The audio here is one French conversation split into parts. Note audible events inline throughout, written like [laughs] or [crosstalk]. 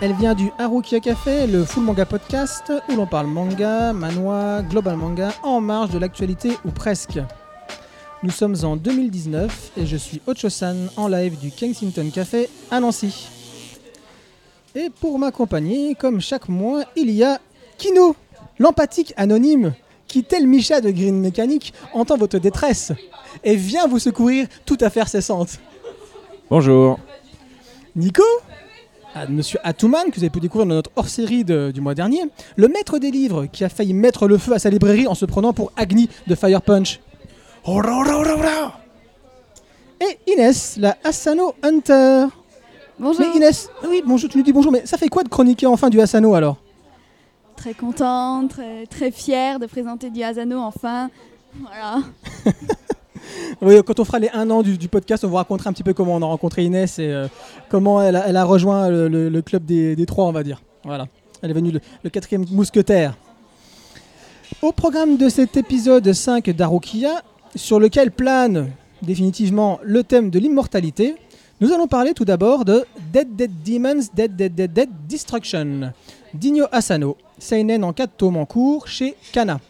Elle vient du Harukia Café, le Full Manga Podcast, où l'on parle manga, manhwa, global manga, en marge de l'actualité ou presque. Nous sommes en 2019 et je suis Ocho-san en live du Kensington Café à Nancy. Et pour m'accompagner, comme chaque mois, il y a Kino, l'empathique anonyme, qui, tel Micha de Green Mechanic, entend votre détresse et vient vous secourir toute affaire cessante. Bonjour. Nico? Monsieur Atouman, que vous avez pu découvrir dans notre hors-série du mois dernier, le maître des livres qui a failli mettre le feu à sa librairie en se prenant pour Agni de Fire Punch. Et Inès, la Asano Hunter. Bonjour. Mais Inès, oui, bonjour, tu nous dis bonjour, mais ça fait quoi de chroniquer enfin du Asano alors? Très contente, très, très fière de présenter du Asano enfin. Voilà. [laughs] Quand on fera les 1 an du, podcast, on vous racontera un petit peu comment on a rencontré Inès et euh, comment elle a, rejoint le, club des, des trois, on va dire. Voilà. Elle est venue le, le quatrième mousquetaire. Au programme de cet épisode 5 d'Arukia, sur lequel plane définitivement le thème de l'immortalité, nous allons parler tout d'abord de Dead Dead Demons Dead Dead Dead Dead Destruction d'Igno Asano, Seinen en 4 tomes en cours chez Kana.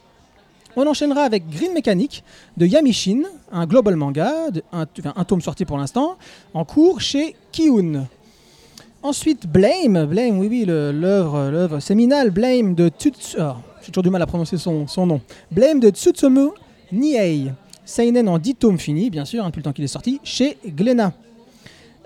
On enchaînera avec Green Mechanic de Yamishin, un global manga, un, tome sorti pour l'instant, en cours chez Kiun. Ensuite, Blame, Blame, oui, oui, l'œuvre, séminale, Blame de Tuts... ah, J'ai toujours du mal à prononcer son, son nom. Blame de Tsutsumu Niei. Seinen en 10 tomes finis, bien sûr, hein, depuis le temps qu'il est sorti, chez Glénat.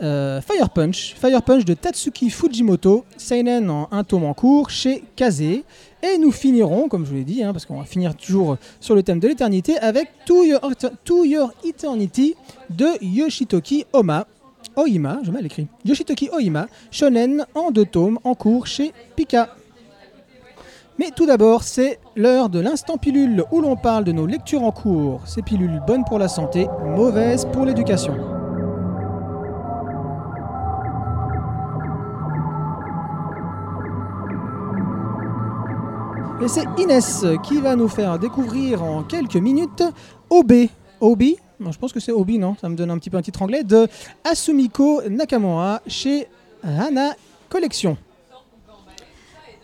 Euh, Fire Punch, Fire Punch de Tatsuki Fujimoto, Seinen en un tome en cours chez Kaze. Et nous finirons, comme je vous l'ai dit, hein, parce qu'on va finir toujours sur le thème de l'éternité, avec To Your, To Your Eternity de Yoshitoki Oma. Oima, je mal écrit. Yoshitoki Oima, shonen en deux tomes en cours chez Pika. Mais tout d'abord, c'est l'heure de l'instant pilule où l'on parle de nos lectures en cours. Ces pilules bonnes pour la santé, mauvaises pour l'éducation. Et c'est Inès qui va nous faire découvrir en quelques minutes OB. OB Je pense que c'est Obi, non? Ça me donne un petit peu un titre anglais. De Asumiko Nakamura chez Hana Collection.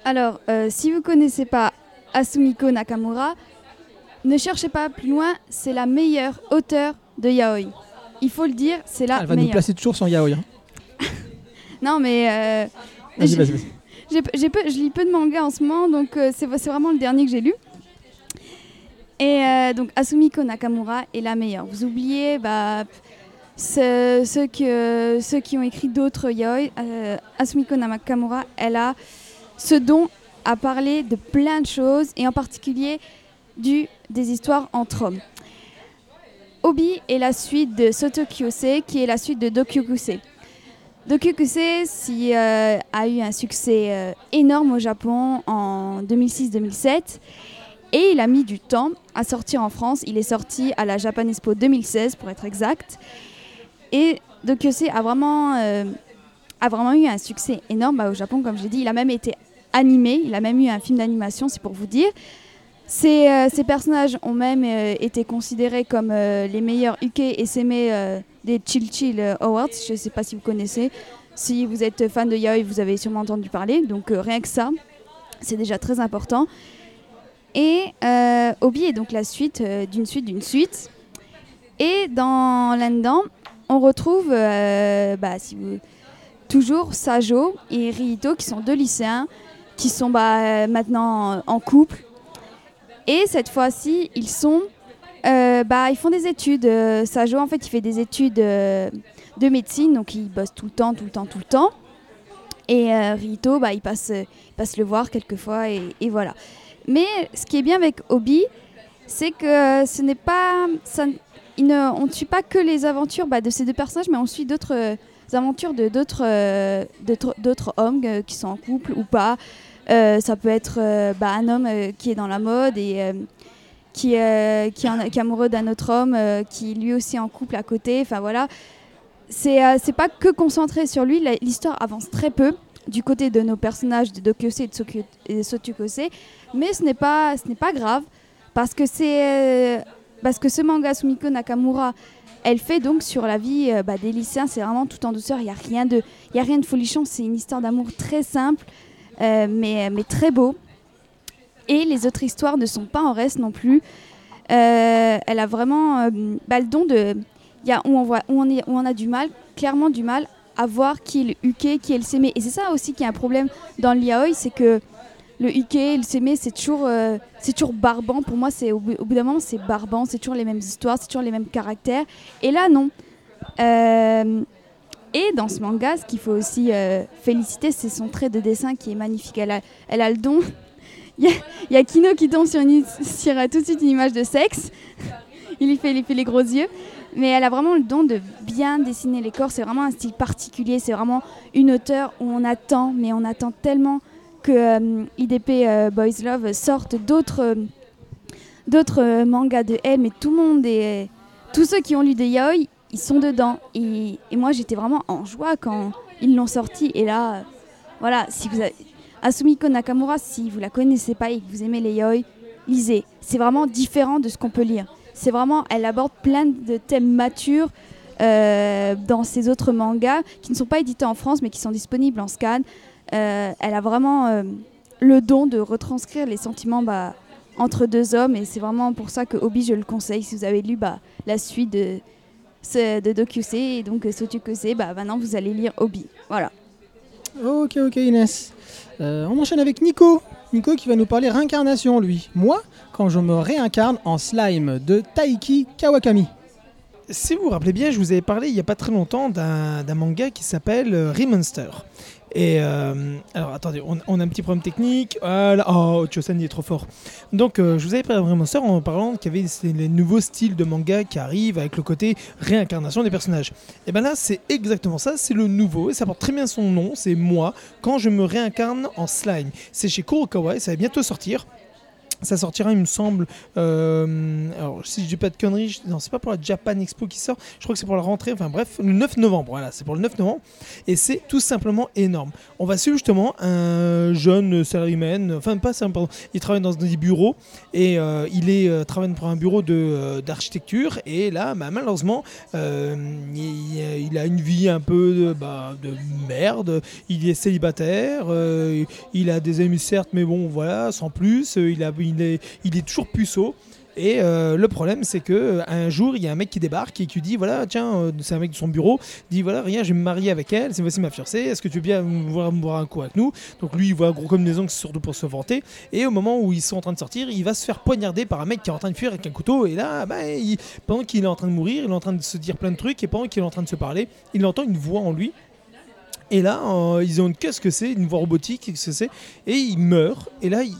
Alors, euh, si vous connaissez pas Asumiko Nakamura, ne cherchez pas plus loin, c'est la meilleure auteure de yaoi. Il faut le dire, c'est la Elle va nous placer toujours son yaoi. hein. [laughs] Non, mais euh, Vas-y, j'ai- vas-y, je lis peu de mangas en ce moment, donc euh, c'est vraiment le dernier que j'ai lu. Et euh, donc Asumiko Nakamura est la meilleure. Vous oubliez bah, ce- ceux, qui ont écrit d'autres yaoi. euh, Asumiko Nakamura, elle a ce don à parler de plein de choses, et en particulier des histoires entre hommes. Obi est la suite de Sotokyose, qui est la suite de Dokyokusei. Dokyokusei si, euh, a eu un succès euh, énorme au Japon en 2006-2007 et il a mis du temps à sortir en France. Il est sorti à la Japan Expo 2016 pour être exact. Et Dokyokusei a euh, a vraiment eu un succès énorme bah, au Japon, comme j'ai dit. Il a même été animé, il a même eu un film d'animation, c'est pour vous dire. Ces, personnages ont même été considérés comme les meilleurs Uke et euh, des Chill Chill euh, Awards. Je ne sais pas si vous connaissez. Si vous êtes fan de yaoi, vous avez sûrement entendu parler. Donc euh, rien que ça, c'est déjà très important. Et euh, Obi est donc la suite d'une suite d'une suite. Et dans là-dedans, on retrouve bah, si vous- toujours Sajo et Rihito qui sont deux lycéens qui sont bah, maintenant en couple. Et cette fois-ci, ils sont, euh, bah, ils font des études. Euh, Sajo, en fait, il fait des études euh, de médecine, donc il bosse tout le temps, tout le temps, tout le temps. Et euh, Rito, bah, il, passe, le voir quelquefois, et, et voilà. Mais ce qui est bien avec Obi, c'est que ce n'est pas, ça, ne- on ne suit pas que les aventures bah, de ces deux personnages, mais on suit d'autres aventures de d'autres d'autres- hommes qui sont en couple ou pas. Ça peut être bah, un homme qui est dans la mode et qui, euh, qui, est amoureux d'un autre homme euh, qui lui aussi est en couple à côté. Enfin voilà, c'est euh, pas que concentré sur lui. L'histoire avance très peu du côté de nos personnages de Dokyose et de Sotukose, mais ce n'est pas pas grave parce que c'est euh, parce que ce manga Sumiko Nakamura elle fait donc sur la vie bah, des lycéens. C'est vraiment tout en douceur. Il n'y a rien de, y a rien de folichon. C'est une histoire d'amour très simple, mais, mais très beau. Et les autres histoires ne sont pas en reste non plus. Euh, elle a vraiment euh, bah, le don de, y a où on voit, où on, a du mal, clairement du mal à voir qui est le uke, qui est le sémé. Et c'est ça aussi qui est un problème dans le c'est que le et le sémé, c'est toujours, euh, toujours barbant. Pour moi, c'est au, bout d'un moment, c'est barbant. C'est toujours les mêmes histoires, c'est toujours les mêmes caractères. Et là, non. Euh, et dans ce manga, ce qu'il faut aussi féliciter, c'est son trait de dessin qui est magnifique. Elle a, elle a le don. [laughs] Il y, a, Kino qui tombe sur, une, euh, tout de suite une image de sexe. [laughs] il, y fait, les gros yeux. Mais elle a vraiment le don de bien dessiner les corps. C'est vraiment un style particulier. C'est vraiment une auteure où on attend, mais on attend tellement que euh, IDP euh, Boys Love sorte d'autres mangas de elle. Mais tout le monde est. Tous ceux qui ont lu des yaoi, ils sont dedans. Et, et moi, j'étais vraiment en joie quand ils l'ont sorti. Et là, voilà, si vous avez. Asumiko Nakamura, si vous la connaissez pas et que vous aimez les yaoi, lisez. C'est vraiment différent de ce qu'on peut lire. C'est vraiment, elle aborde plein de thèmes matures euh, dans ses autres mangas qui ne sont pas édités en France mais qui sont disponibles en scan. Euh, elle a vraiment euh, le don de retranscrire les sentiments bah, entre deux hommes et c'est vraiment pour ça que Obi je le conseille si vous avez lu bah, la suite de, de Dokusei et donc Sotukosei, bah, maintenant vous allez lire Obi. Voilà. Ok, ok Inès. Euh, on enchaîne avec Nico. Nico qui va nous parler réincarnation, lui. Moi, quand je me réincarne en slime de Taiki Kawakami. Si vous vous rappelez bien, je vous avais parlé il n'y a pas très longtemps d'un manga qui s'appelle euh, Remonster. Et euh, alors attendez, on, a un petit problème technique. Voilà. Oh, Chosen est trop fort. Donc euh, je vous avais parlé de Remonster en parlant qu'il y avait les nouveaux styles de manga qui arrivent avec le côté réincarnation des personnages. Et ben là c'est exactement ça, c'est le nouveau et ça porte très bien son nom, c'est moi quand je me réincarne en slime. C'est chez Kurokawa et ça va bientôt sortir. Ça sortira, il me semble. euh, alors, si je dis pas de conneries, non, c'est pas pour la Japan Expo qui sort. Je crois que c'est pour la rentrée. Enfin bref, le 9 novembre. Voilà, c'est pour le 9 novembre. Et c'est tout simplement énorme. On va suivre justement un jeune salaryman. Enfin, pas pardon. Il travaille dans des bureaux et euh, il euh, travaille pour un bureau de, d'architecture. Et là, bah, malheureusement, il, a une vie un peu de, bah, de merde. Il est célibataire. il a des amis certes, mais bon, voilà, sans plus. Il, a, il, est, il est toujours puceau. Et euh, le problème, c'est que euh, un jour, il y a un mec qui débarque et qui dit voilà, tiens, euh, c'est un mec de son bureau, dit voilà, rien, je vais me marier avec elle, c'est voici ma fiancée, est-ce que tu veux bien voir, voir un coup avec nous? Donc lui, il voit gros comme des ongles, c'est surtout pour se vanter. Et au moment où ils sont en train de sortir, il va se faire poignarder par un mec qui est en train de fuir avec un couteau. Et là, bah, pendant qu'il est en train de mourir, il est en train de se dire plein de trucs, et pendant qu'il est en train de se parler, il entend une voix en lui. Et là, ils ont une qu'est-ce que c'est, une voix robotique, qu'est-ce que c'est, et il meurt. Et là, il,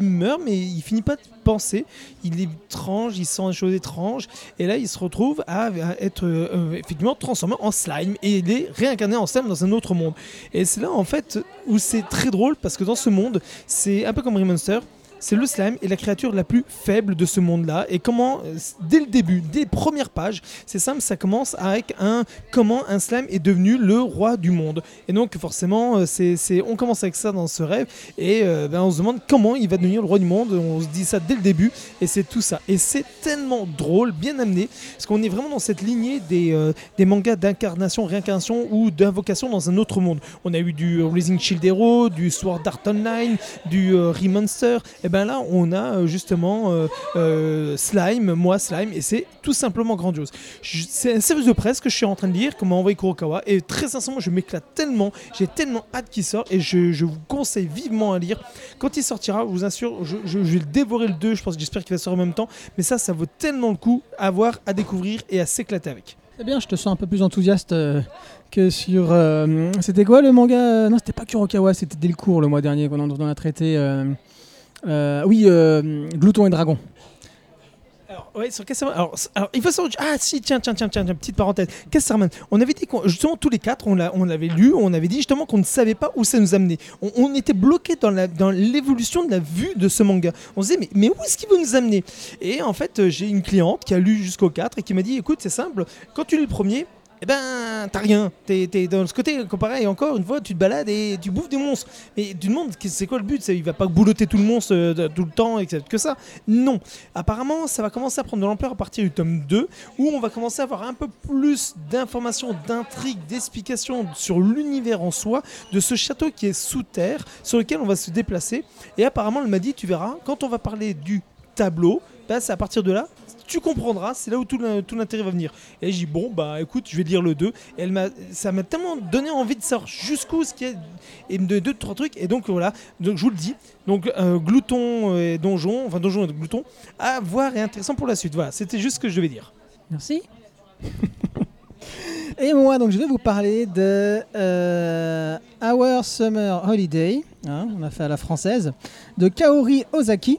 il meurt, mais il finit pas de penser. Il est étrange, il sent des choses étranges. Et là, il se retrouve à, être euh, euh, effectivement transformé en slime. Et il est réincarné en slime dans un autre monde. Et c'est là, en fait, où c'est très drôle, parce que dans ce monde, c'est un peu comme Remonster. C'est le slime et la créature la plus faible de ce monde-là. Et comment, euh, dès le début, dès les premières pages, c'est simple, ça commence avec un comment un slime est devenu le roi du monde. Et donc forcément, euh, c'est, on commence avec ça dans ce rêve et euh, ben, on se demande comment il va devenir le roi du monde. On se dit ça dès le début et c'est tout ça. Et c'est tellement drôle, bien amené, parce qu'on est vraiment dans cette lignée des, des mangas d'incarnation, réincarnation ou d'invocation dans un autre monde. On a eu du Rising Shield Hero, du Sword Art Online, du euh, Remonster. Ben là, on a euh, justement euh, euh, Slime, moi Slime, et c'est tout simplement grandiose. C'est un service de presse que je suis en train de lire, qu'on m'a envoyé Kurokawa, et très sincèrement, je m'éclate tellement, j'ai tellement hâte qu'il sorte, et je, vous conseille vivement à lire. Quand il sortira, je vous assure, je, je- je vais le dévorer le 2, je pense, j'espère qu'il va sortir en même temps, mais ça, ça vaut tellement le coup à voir, à découvrir et à s'éclater avec. Eh bien, je te sens un peu plus enthousiaste que sur. c'était quoi le manga? Non, c'était pas Kurokawa, c'était Delcourt le mois dernier qu'on en- a traité. Oui, euh, Glouton et Dragon. Alors, ouais, sur Castlevania. Alors, alors, il faut savoir. Ah, si, tiens, tiens, tiens, tiens, petite parenthèse. Castlevania. On avait dit justement, tous les quatre, on, l'a, on l'avait lu, on avait dit justement qu'on ne savait pas où ça nous amenait. On, était bloqué dans, dans l'évolution de la vue de ce manga. On se disait, mais, mais où est-ce qu'il veut nous amener? Et en fait, euh, j'ai une cliente qui a lu jusqu'au 4 et qui m'a dit écoute, c'est simple, quand tu lis le premier, eh ben, t'as rien. T'es es dans ce côté, comparé, encore une fois, tu te balades et tu bouffes des monstres. Mais tu te demandes, c'est quoi le but? Il va pas boulotter tout le monstre euh, tout le temps, et que ça? Non. Apparemment, ça va commencer à prendre de l'ampleur à partir du tome 2, où on va commencer à avoir un peu plus d'informations, d'intrigues, d'explications sur l'univers en soi, de ce château qui est sous terre, sur lequel on va se déplacer. Et apparemment, elle m'a dit, tu verras, quand on va parler du tableau, bah, c'est à partir de là, tu comprendras, c'est là où tout l'intérêt va venir. Et j'ai dit, bon, bah écoute, je vais lire le 2. Et elle m'a, ça m'a tellement donné envie de savoir jusqu'où ce qu'il y a, et de deux, trois trucs. Et donc voilà, donc je vous le dis. Donc euh, Glouton et Donjon, enfin Donjon et Glouton, à voir et intéressant pour la suite. Voilà, c'était juste ce que je devais dire. Merci. [laughs] et moi, donc je vais vous parler de euh, Our Summer Holiday, hein, on a fait à la française, de Kaori Ozaki.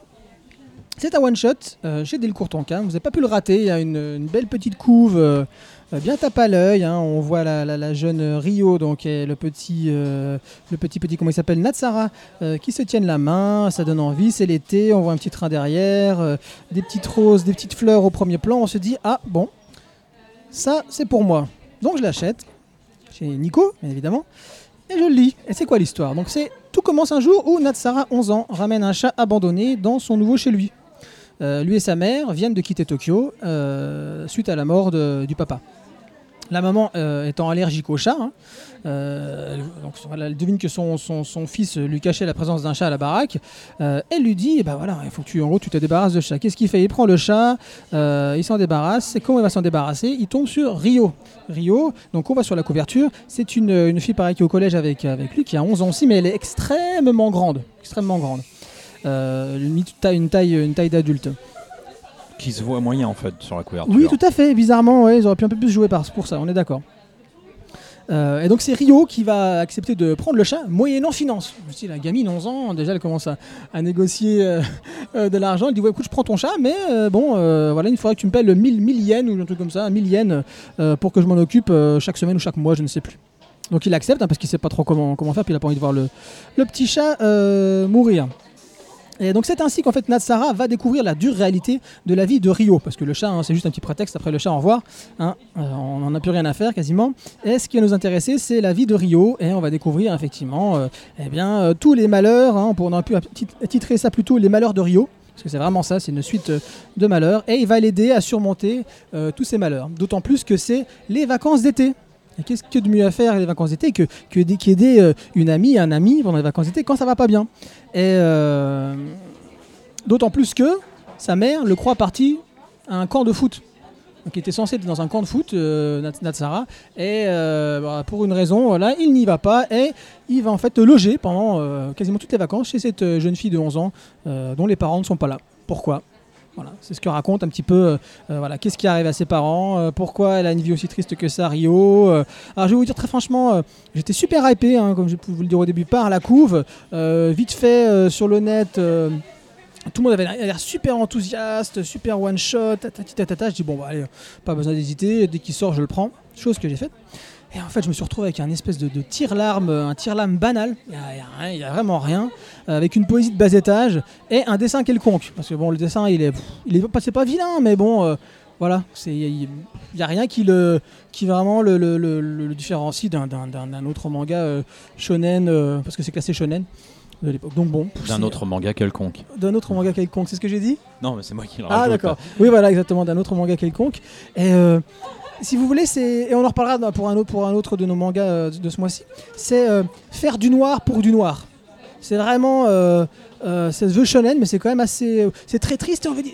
C'est un one-shot euh, chez Delcourt. Vous n'avez pas pu le rater. Il y a une, belle petite couve euh, bien tape à l'œil. Hein. On voit la, jeune Rio, donc et le petit, euh, le petit petit comment il s'appelle, Natsara, qui se tiennent la main. Ça donne envie. C'est l'été. On voit un petit train derrière, des petites roses, des petites fleurs au premier plan. On se dit ah bon, ça c'est pour moi. Donc je l'achète chez Nico, bien évidemment. Et je le lis. Et c'est quoi l'histoire? Donc c'est tout commence un jour où Natsara, 11 ans, ramène un chat abandonné dans son nouveau chez lui. Euh, lui et sa mère viennent de quitter Tokyo euh, suite à la mort du papa. La maman euh, étant allergique au chat, hein, elle devine que son, fils lui cachait la présence d'un chat à la baraque. elle lui dit, bah voilà, il faut que tu, en gros, tu te débarrasses de chat. Qu'est-ce qu'il fait? Il prend le chat, il s'en débarrasse. Et comment il va s'en débarrasser? Il tombe sur Rio. Rio, donc on va sur la couverture. C'est une, fille pareille qui est au collège avec, avec lui, qui a 11 ans aussi, mais elle est extrêmement grande. Extrêmement grande. Euh, une taille, une taille d'adulte. Qui se voit moyen en fait sur la couverture. Oui, tout à fait. Bizarrement, ouais, ils auraient pu un peu plus jouer par, pour ça, on est d'accord. Euh, et donc c'est Rio qui va accepter de prendre le chat, moyennant finance. Dis, la gamine, 11 ans, déjà elle commence à, négocier euh, de l'argent. Elle dit, ouais, écoute, je prends ton chat, mais bon, voilà, il faudrait que tu me payes le 1000, 1000 yens ou un truc comme ça, 1000 yens pour que je m'en occupe chaque semaine ou chaque mois, je ne sais plus. Donc il accepte hein, parce qu'il sait pas trop comment, comment faire, puis il a pas envie de voir le, le petit chat mourir. Et donc c'est ainsi qu'en fait Natsara va découvrir la dure réalité de la vie de Rio, parce que le chat hein, c'est juste un petit prétexte, après le chat au revoir, hein, euh, on n'en a plus rien à faire quasiment. Et ce qui va nous intéresser c'est la vie de Rio, et on va découvrir effectivement euh, eh bien, euh, tous les malheurs, on a pu titrer ça plutôt les malheurs de Rio, parce que c'est vraiment ça, c'est une suite de malheurs, et il va l'aider à surmonter tous ces malheurs. D'autant plus que c'est les vacances d'été. Qu'est-ce que de mieux à faire les vacances d'été que, que qu'aider euh, une amie, un ami pendant les vacances d'été quand ça va pas bien Et euh, d'autant plus que sa mère le croit parti à un camp de foot. Donc il était censé être dans un camp de foot, euh, Natsara, et bah, pour une raison, voilà, il n'y va pas et il va en fait loger pendant quasiment toutes les vacances chez cette jeune fille de 11 ans dont les parents ne sont pas là. Pourquoi? Voilà, c'est ce que raconte un petit peu. Euh, euh, voilà, qu'est-ce qui arrive à ses parents, euh, pourquoi elle a une vie aussi triste que ça, Rio. alors je vais vous dire très franchement, j'étais super hypé, hein, comme je pouvais vous le dire au début, par la couve. vite fait sur le net. tout le monde avait l'air super enthousiaste, super one shot, tata, Je dis bon, bah, pas besoin d'hésiter, dès qu'il sort, je le prends. Chose que j'ai faite. Et en fait, je me suis retrouvé avec un espèce de, de tire-larme, un tire-larme banal. Il n'y a, vraiment rien. Euh, avec une poésie de bas étage et un dessin quelconque. Parce que bon, le dessin, il est, il est pas, c'est pas vilain, mais bon, euh, voilà, il n'y a, rien qui le, qui vraiment le, le, le, différencie d'un, autre manga euh, shonen, parce que c'est classé shonen de l'époque. Donc bon. D'un autre manga quelconque. D'un autre manga quelconque, c'est ce que j'ai dit? Non, mais c'est moi qui le Ah d'accord. Oui, voilà, exactement, d'un autre manga quelconque. Et si vous voulez, c'est et on en reparlera pour un autre, pour un autre de nos mangas euh, de ce mois-ci. C'est euh, faire du noir pour du noir. C'est vraiment, euh, c'est The Shonen, mais c'est quand même assez, c'est très triste. Et on veut dire,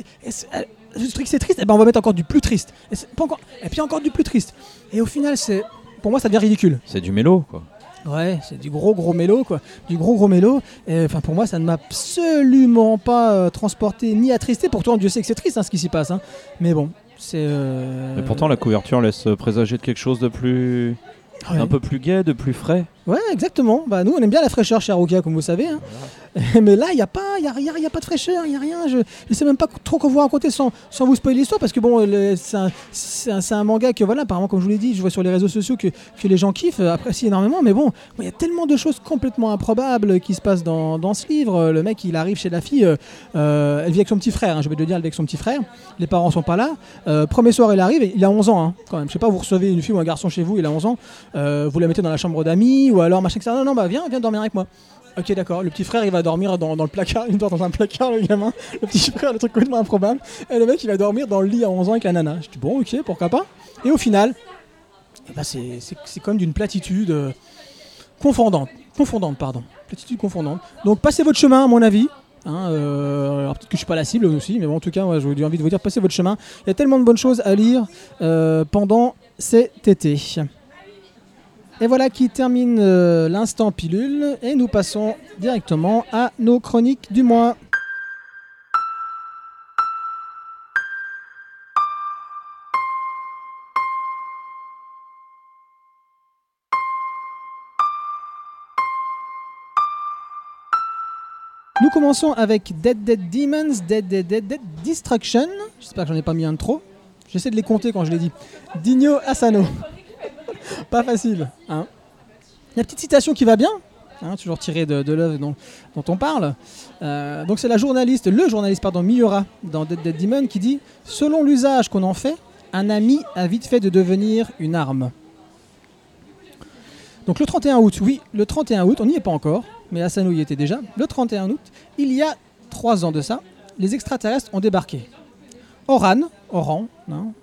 le truc c'est triste, et eh ben on va mettre encore du plus triste. Et, encore, et puis encore du plus triste. Et au final, c'est, pour moi, ça devient ridicule. C'est du mélo, quoi. Ouais, c'est du gros gros mélo quoi, du gros gros mélo. Enfin pour moi ça ne m'a absolument pas transporté ni attristé. Pourtant Dieu sait que c'est triste hein, ce qui s'y passe. Hein. Mais bon. Euh, Mais pourtant, la couverture laisse présager de quelque chose de plus. Un peu plus gai, de plus frais. Ouais, exactement. Bah, nous, on aime bien la fraîcheur chez Aruka, comme vous savez. Hein. [laughs] Mais là, il n'y a, pas- y a, a- y a pas de fraîcheur, il n'y a rien. Je ne sais même pas trop quoi vous raconter sans, sans vous spoiler l'histoire, parce que bon, c'est un, manga que, voilà, apparemment, comme je vous l'ai dit, je vois sur les réseaux sociaux que, que les gens kiffent, euh, apprécient énormément, mais bon, il y a tellement de choses complètement improbables qui se passent dans, dans ce livre. Le mec, il arrive chez la fille, euh, euh, elle vit avec son petit frère, hein, je vais te le dire, elle vit avec son petit frère, les parents sont pas là. Euh, premier soir, il arrive, il a 11 ans, hein, quand même. Je sais pas, vous recevez une fille ou un garçon chez vous, il a 11 ans, euh, vous la mettez dans la chambre d'amis, ou alors machin, etc. Non, non, bah viens, viens dormir avec moi. Ok, d'accord. Le petit frère, il va dormir dans, le placard. [laughs] Il dort dans un placard, le gamin. Le petit frère, le truc complètement improbable. Et le mec, il va dormir dans le lit à 11 ans avec la nana. Je dis, bon, ok, pourquoi pas. Et au final, c'est c'est- c'est comme d'une platitude euh, confondante. Confondante, pardon. Platitude confondante. Donc, passez votre chemin, à mon avis. Hein, euh, alors peut-être que je suis pas la cible aussi, mais bon, en tout cas, ouais, j'ai envie de vous dire, passez votre chemin. Il y a tellement de bonnes choses à lire euh, pendant cet été. Et voilà qui termine euh, l'instant pilule et nous passons directement à nos chroniques du mois. Nous commençons avec Dead Dead Demons, Dead Dead Dead Dead Destruction. J'espère que j'en ai pas mis un de trop. J'essaie de les compter quand je l'ai dit. Digno Asano. Pas facile. Hein. La petite citation qui va bien, hein, toujours tirée de, l'œuvre dont, on parle. Euh, donc c'est la journaliste, le journaliste pardon, Miura dans Dead Dead Demon qui dit Selon l'usage qu'on en fait, un ami a vite fait de devenir une arme. Donc le 31 août, oui, le 31 août, on n'y est pas encore, mais Asano y était déjà. Le 31 août, il y a trois ans de ça, les extraterrestres ont débarqué. Oran, Oran, non,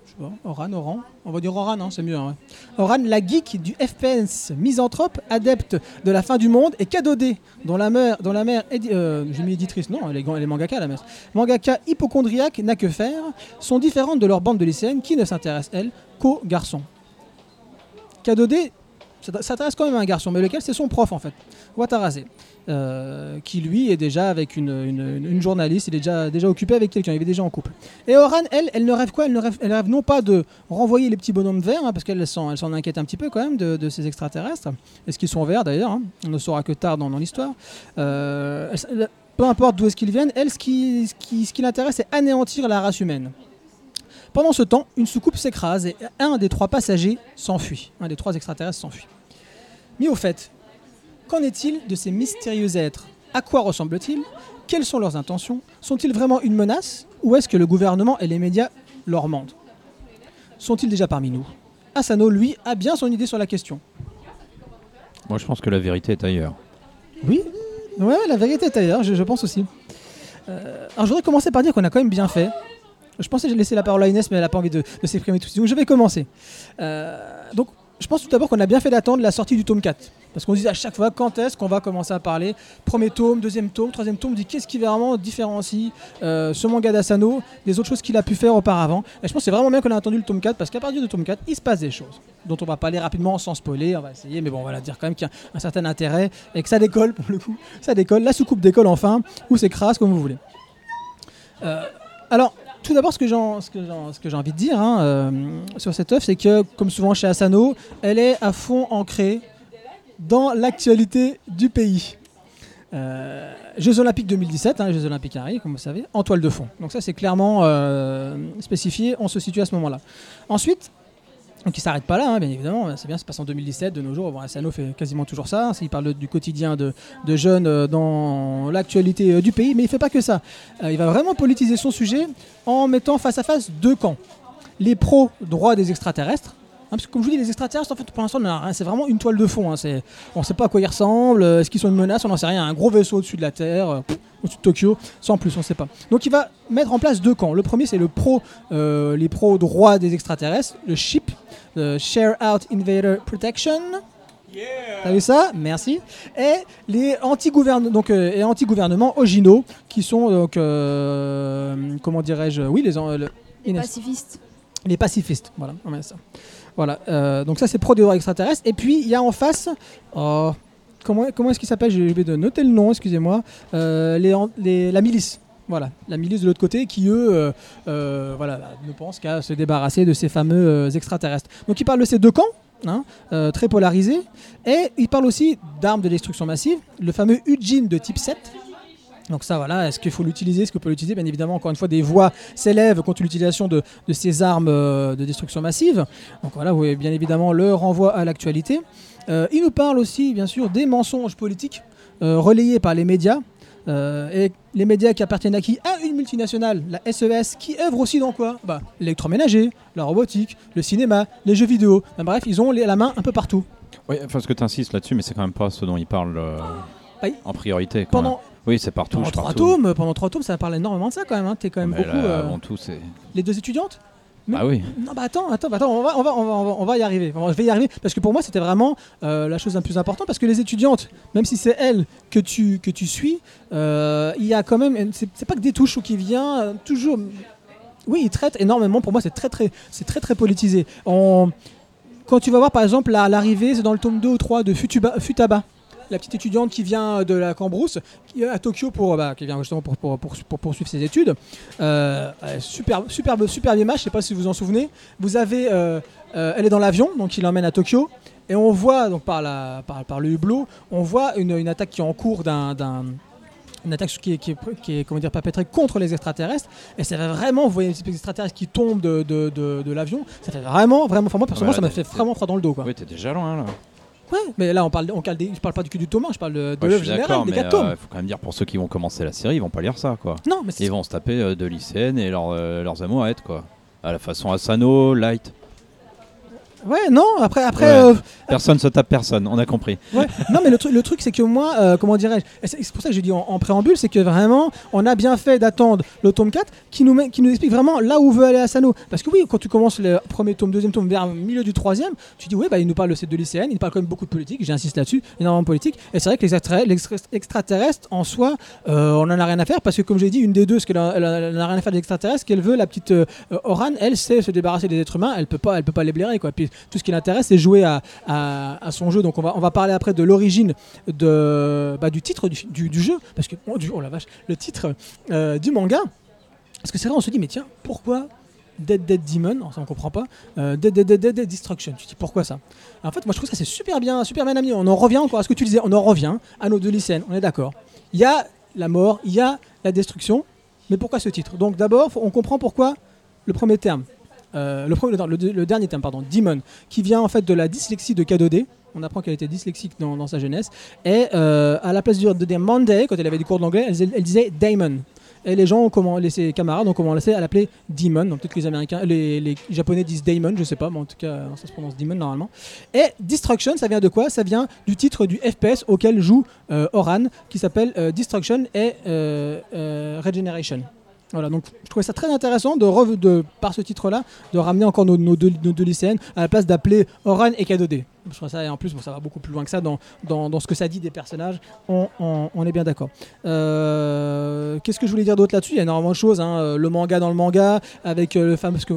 Oran, Oran, on va dire Oran, hein, c'est mieux. hein. Oran, la geek du FPS misanthrope, adepte de la fin du monde, et Kadode, dont la mère, dont la mère euh, j'ai mis éditrice, non, elle est, mangaka la mère. Mangaka hypochondriaque n'a que faire, sont différentes de leur bande de lycéennes qui ne s'intéressent, elles, qu'aux garçons. Kadode ça s'intéresse quand même un garçon, mais lequel? C'est son prof en fait, Watarase, euh, qui lui est déjà avec une, une- journaliste, il est déjà, déjà occupé avec quelqu'un, il est déjà en couple. Et Oran, elle, elle ne rêve quoi? Elle, ne rêve, elle rêve non pas de renvoyer les petits bonhommes verts, hein, parce qu'elle s'en, elle s'en inquiète un petit peu quand même de, ces extraterrestres. Est-ce qu'ils sont verts d'ailleurs hein? On ne saura que tard dans, l'histoire. Euh, peu importe d'où est-ce qu'ils viennent, elle, ce qui, ce qui l'intéresse, c'est anéantir la race humaine. Pendant ce temps, une soucoupe s'écrase et un des trois passagers s'enfuit. Un des trois extraterrestres s'enfuit. Mais au fait, qu'en est-il de ces mystérieux êtres? À quoi ressemblent-ils? Quelles sont leurs intentions? Sont-ils vraiment une menace? Ou est-ce que le gouvernement et les médias leur mentent? Sont-ils déjà parmi nous? Asano, lui, a bien son idée sur la question. Moi, je pense que la vérité est ailleurs. Oui, ouais, la vérité est ailleurs, je, je pense aussi. Euh, alors je voudrais commencer par dire qu'on a quand même bien fait. Je pensais que j'ai laissé la parole à Inès, mais elle n'a pas envie de, s'exprimer tout de suite. Donc je vais commencer. Euh, donc je pense tout d'abord qu'on a bien fait d'attendre la sortie du tome 4. Parce qu'on se disait à chaque fois quand est-ce qu'on va commencer à parler. Premier tome, deuxième tome, troisième tome, on dit qu'est-ce qui vraiment différencie euh, ce manga d'Asano des autres choses qu'il a pu faire auparavant. Et je pense que c'est vraiment bien qu'on a attendu le tome 4 parce qu'à partir du tome 4, il se passe des choses dont on va parler rapidement sans spoiler. On va essayer, mais bon, on va dire quand même qu'il y a un certain intérêt et que ça décolle pour le coup. Ça décolle. La soucoupe décolle enfin ou s'écrase comme vous voulez. Euh, alors, tout d'abord, ce que j'ai envie de dire hein, euh, sur cette œuvre, c'est que, comme souvent chez Asano, elle est à fond ancrée dans l'actualité du pays. Euh, Jeux Olympiques 2017, hein, Jeux Olympiques arrivent, comme vous savez, en toile de fond. Donc ça, c'est clairement euh, spécifié, on se situe à ce moment-là. Ensuite, donc il s'arrête pas là, hein, bien évidemment, c'est bien, ça se passe en 2017, de nos jours, bon, Asano fait quasiment toujours ça, il parle du quotidien de, jeunes euh, dans l'actualité euh, du pays, mais il fait pas que ça. Euh, il va vraiment politiser son sujet en mettant face à face deux camps. Les pros droits des extraterrestres, hein, parce que comme je vous dis, les extraterrestres, en fait, pour l'instant, c'est vraiment une toile de fond. hein, on ne sait pas à quoi ils ressemblent, est-ce qu'ils sont une menace, on n'en sait rien. Un gros vaisseau au-dessus de la Terre, au-dessus de Tokyo, sans plus, on ne sait pas. Donc il va mettre en place deux camps. Le premier, c'est le pro, les pros droits des extraterrestres, le SHIP, le Share Out Invader Protection. T'as vu ça? Merci. Et les anti-gouvernements, donc euh, et anti-gouvernements qui sont donc euh, comment dirais-je Oui, les an- le- Inès. Pacifiste. les pacifistes. Voilà, on met ça. Voilà. euh, donc ça c'est pro des droits extraterrestres. Et puis il y a en face, oh, comment comment est-ce qu'il s'appelle? Je vais de noter le nom, excusez-moi. Euh, les, les- la milice. Voilà, la milice de l'autre côté qui, eux, euh, euh, voilà, ne pensent qu'à se débarrasser de ces fameux euh, extraterrestres. Donc, il parle de ces deux camps, hein, euh, très polarisés, et il parle aussi d'armes de destruction massive, le fameux Ujin de type 7, Donc ça, voilà, est-ce qu'il faut l'utiliser Est-ce qu'on peut l'utiliser? Bien évidemment, encore une fois, des voix s'élèvent contre l'utilisation de, de ces armes de destruction massive. Donc voilà, vous voyez bien évidemment le renvoi à l'actualité. Il nous parle aussi, bien sûr, des mensonges politiques relayés par les médias. Euh, et les médias qui appartiennent à qui À une multinationale, la SES, qui œuvre aussi dans quoi Bah, l'électroménager, la robotique, le cinéma, les jeux vidéo. Enfin, bref, ils ont les- la main un peu partout. Oui, enfin, ce que tu insistes là-dessus, mais c'est quand même pas ce dont il parle euh, Oui. en priorité. quand Pendant, même. Oui, c'est partout. pendant trois tomes, pendant trois tomes, ça parle énormément de ça quand même. Hein. T'es quand même Mais beaucoup. là, euh, tout. Les deux étudiantes? Mais- Ah oui. Non, bah attends, attends, attends, on va, on va, on va, on va, y arriver. On va- je vais y arriver parce que pour moi, c'était vraiment euh, la chose la plus importante parce que les étudiantes, même si c'est elles que tu, que tu suis, euh, il y a quand même, c'est pas que des touches ou qui vient euh, toujours. Oui, ils traitent énormément. Pour moi, c'est très, très, c'est très, très politisé. On- quand tu vas voir par exemple la- l'arrivée, c'est dans le tome 2 ou 3 de Futuba- Futaba. La petite étudiante qui vient de la Cambrousse, qui est à Tokyo pour, bah, qui vient justement pour, pour, pour- pour poursuivre ses études. Euh, euh, superbe, superbe, superbe image, je sais pas si vous vous en souvenez. Vous avez, euh, euh, elle est dans l'avion, donc il l'emmène à Tokyo, et on voit donc par, la, par, par le hublot, on voit une, une attaque qui est en cours d'un, d'un- une attaque qui est, qui est, qui est, comment dire, perpétrée contre les extraterrestres, et ça va vraiment, vous voyez les extraterrestres qui tombent de, de, de, de l'avion, ça fait vraiment, vraiment, enfin moi personnellement, Ouais, ça m'a fait vraiment froid dans le dos, quoi. Oui, t'es déjà loin là. Ouais, mais là on parle, on parle des- je parle pas du cul du Thomas, je parle de, de Ouais, l'œuvre générale, des mais il faut quand même dire pour ceux qui vont commencer la série, ils vont pas lire ça quoi. Non, mais Ils vont se taper euh, de lycéennes et leurs, euh, leurs amourettes quoi. À la façon Asano, Light. Ouais, non, après, après Ouais. euh, Personne se tape personne, on a compris. Ouais. non, mais le, truc- le truc, c'est que moi, euh, comment dirais-je, c'est pour ça que j'ai dit en, en préambule, c'est que vraiment, on a bien fait d'attendre le tome 4 qui nous, met- qui nous explique vraiment là où veut aller Asano. Parce que oui, quand tu commences le premier tome, deuxième tome, vers le milieu du troisième, tu dis, ouais, bah, il nous parle de ces deux lycéennes, il parle quand même beaucoup de politique, j'insiste là-dessus, énormément de politique. Et c'est vrai que les extraterrestres, en soi, euh, on en a rien à faire parce que, comme j'ai dit, une des deux, ce qu'elle a, elle a- elle a rien à faire des extraterrestres, ce qu'elle veut, la petite Oran, elle sait se débarrasser des êtres humains, elle peut pas, elle peut pas les blairer, quoi. Puis tout ce qui l'intéresse, c'est jouer à, son jeu. Donc on va, on va parler après de l'origine de, bah, du titre du, jeu, parce que, oh, la vache, le titre euh, du manga. Parce que c'est vrai, on se dit, mais tiens, pourquoi Dead Dead Demon Ça, on comprend pas. Euh, Dead, Dead Dead Dead Dead Destruction. Tu te dis pourquoi ça? En fait, moi, je trouve ça c'est super bien, super bien amené. On en revient encore à ce que tu disais. On en revient à nos deux lycéennes. On est d'accord. Il y a la mort, il y a la destruction. Mais pourquoi ce titre? Donc d'abord, on comprend pourquoi le premier terme. Euh, le, dernier terme, pardon, Demon, qui vient en fait de la dyslexie de K2D. On apprend qu'elle était dyslexique dans, sa jeunesse. Et euh, à la place de, de dire Monday, quand elle avait des cours d'anglais, elle, elle disait Daemon. Et les gens, ont comment, ses camarades ont commencé à l'appeler Demon. Donc peut-être que les Américains, les, Japonais disent Daemon, je sais pas, mais en tout cas, ça se prononce Demon normalement. Et Destruction, ça vient de quoi? Ça vient du titre du FPS auquel joue euh, Oran, qui s'appelle euh, Destruction et euh, euh, Regeneration. Voilà, donc je trouvais ça très intéressant de, par ce titre-là, de ramener encore nos, deux, nos lycéennes à la place d'appeler Oran et K2D. Je trouve ça, et en plus, bon, ça va beaucoup plus loin que ça dans, dans, ce que ça dit des personnages. On, est bien d'accord. Euh, Qu'est-ce que je voulais dire d'autre là-dessus? Il y a énormément de choses. hein. Euh, Le manga dans le manga, avec euh, le fameux. Parce que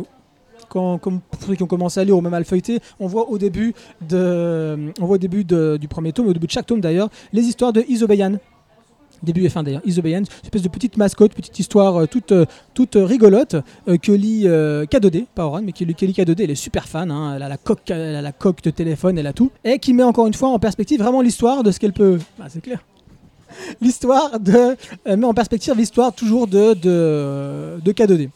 quand, comme ceux qui ont commencé à lire ou même à le feuilleter, on voit au début, de, on voit au début de- du premier tome, au début de chaque tome d'ailleurs, les histoires de Isobeyan. Début et fin d'ailleurs, Isobeyan, une espèce de petite mascotte, petite histoire euh, toute, euh, toute rigolote euh, que lit euh, K2D, pas Oran, mais qui lit, qui lit K2D, elle est super fan, hein, elle, a la coque, la coque de téléphone, elle a tout, et qui met encore une fois en perspective vraiment l'histoire de ce qu'elle peut. Ah, c'est clair. [laughs] L'histoire de. Met en perspective l'histoire toujours de, de, de K2D.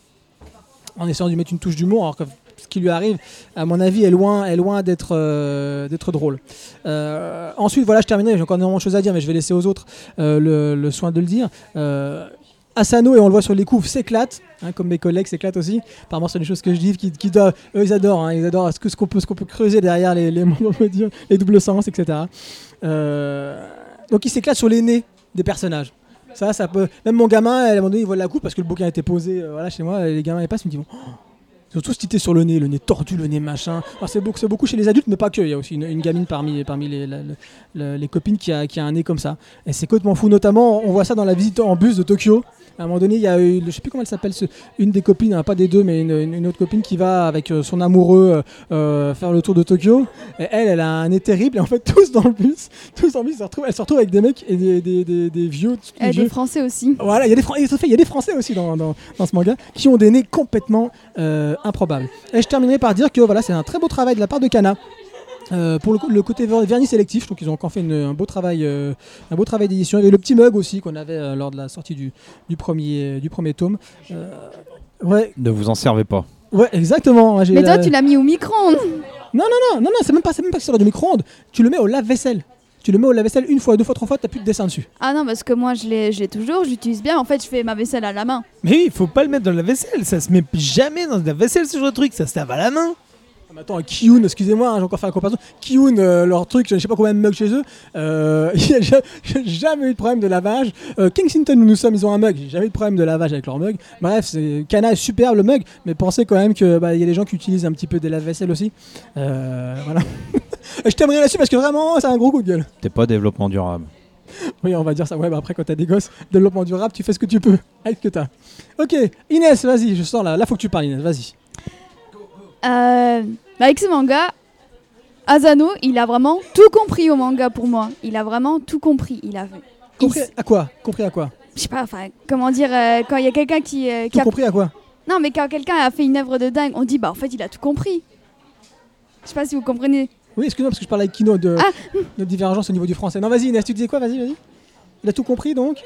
En essayant lui mettre une touche d'humour, alors que qui lui arrive, à mon avis, est loin, est loin d'être euh, drôle. Euh, ensuite, voilà, je terminerai, j'ai encore énormément de choses à dire, mais je vais laisser aux autres euh, le, soin de le dire. Asano, et on le voit sur les coups, s'éclate, hein, comme mes collègues s'éclatent aussi. Apparemment, c'est des choses que je dis, qui, eux, ils adorent, hein, ils adorent ce qu'on peut, ce peut creuser derrière les, les, doubles sens, etc. Donc, ils s'éclatent sur les nez des personnages. Ça, ça peut. Même mon gamin, à un moment donné, il voit la coupe parce que le bouquin été posé chez moi, les gamins, ils passent, ils me disent oh, ils ont tous tité sur le nez, le nez tordu, le nez machin. C'est beaucoup, beaucoup chez les adultes, mais pas que. Il y a aussi une, une gamine parmi, parmi les, la- la- la- les copines qui a, qui a un nez comme ça. Et c'est complètement fou. Notamment, on voit ça dans la visite en bus de Tokyo. À un moment donné, il y a eu, je sais plus comment elle s'appelle, une des copines, hein, pas des deux, mais une, autre copine qui va avec euh, son amoureux euh, euh, faire le tour de Tokyo. Et elle, elle a un nez terrible. Et en fait, [laughs] tous dans le bus, tous dans le bus, elle se retrouve, elle se retrouve avec des mecs et des, des, des, des vieux. des vieux- des Français aussi. voilà, il y a des Fran- et fait, il y a des Français aussi dans, dans- dans ce manga qui ont des nez complètement euh, improbables. Et je terminerai par dire que voilà, c'est un très beau travail de la part de Kana. Euh, pour le, côté ver- vernis sélectif, je trouve qu'ils ont encore fait une- un beau travail, euh, un beau travail d'édition. Il y avait le petit mug aussi qu'on avait euh, lors de la sortie du, du premier, du premier tome. Euh, ouais, Ne vous en servez pas. ouais, exactement. Mais toi, la- tu l'as mis au micro-ondes. Non, non, non, non, c'est même pas, c'est même pas que c'est dans du micro-ondes. Tu le mets au lave-vaisselle. Tu le mets au lave-vaisselle une fois, deux fois, trois fois, t'as plus de dessin dessus. Ah non, parce que moi, je l'ai je l'ai toujours, j'utilise bien. En fait, je fais ma vaisselle à la main. Mais oui, il faut pas le mettre dans la vaisselle. Ça se met jamais dans la vaisselle, ce genre de truc. Ça se lave à la main. Attends, Kiyun, excusez-moi, hein, j'ai encore fait la comparaison. Kiyun, euh, leur truc, je sais pas combien de mugs chez eux, euh, [laughs] il a jamais eu de problème de lavage. Euh, Kensington, où nous sommes, ils ont un mug, j'ai jamais eu de problème de lavage avec leur mug. Bref, c'est Cana est superbe le mug, mais pensez quand même que bah, il y a des gens qui utilisent un petit peu des lave-vaisselle aussi. Euh, voilà. [laughs] je t'aimerais là-dessus parce que vraiment, c'est un gros coup de gueule. T'es pas développement durable. Oui, on va dire ça. Ouais, bah après, quand t'as des gosses, développement durable, tu fais ce que tu peux avec ce que t'as. Ok, Inès, vas-y, je sens là. Là, faut que tu parles, Inès, vas-y. Euh, bah, avec ce manga, Asano, il a vraiment tout compris au manga pour moi. Il a vraiment tout compris. Il a, Compris à quoi? Compris à quoi? Je sais pas, enfin, comment dire, euh, quand il y a quelqu'un qui, euh, qui Tout a compris à quoi? Non, mais quand quelqu'un a fait une œuvre de dingue, on dit bah en fait il a tout compris. Je sais pas si vous comprenez. Oui, excuse-moi, parce que je parlais avec Kino de, Ah. de divergence au niveau du français. Non, vas-y, Inès, tu disais quoi? Vas-y, vas-y. Il a tout compris donc?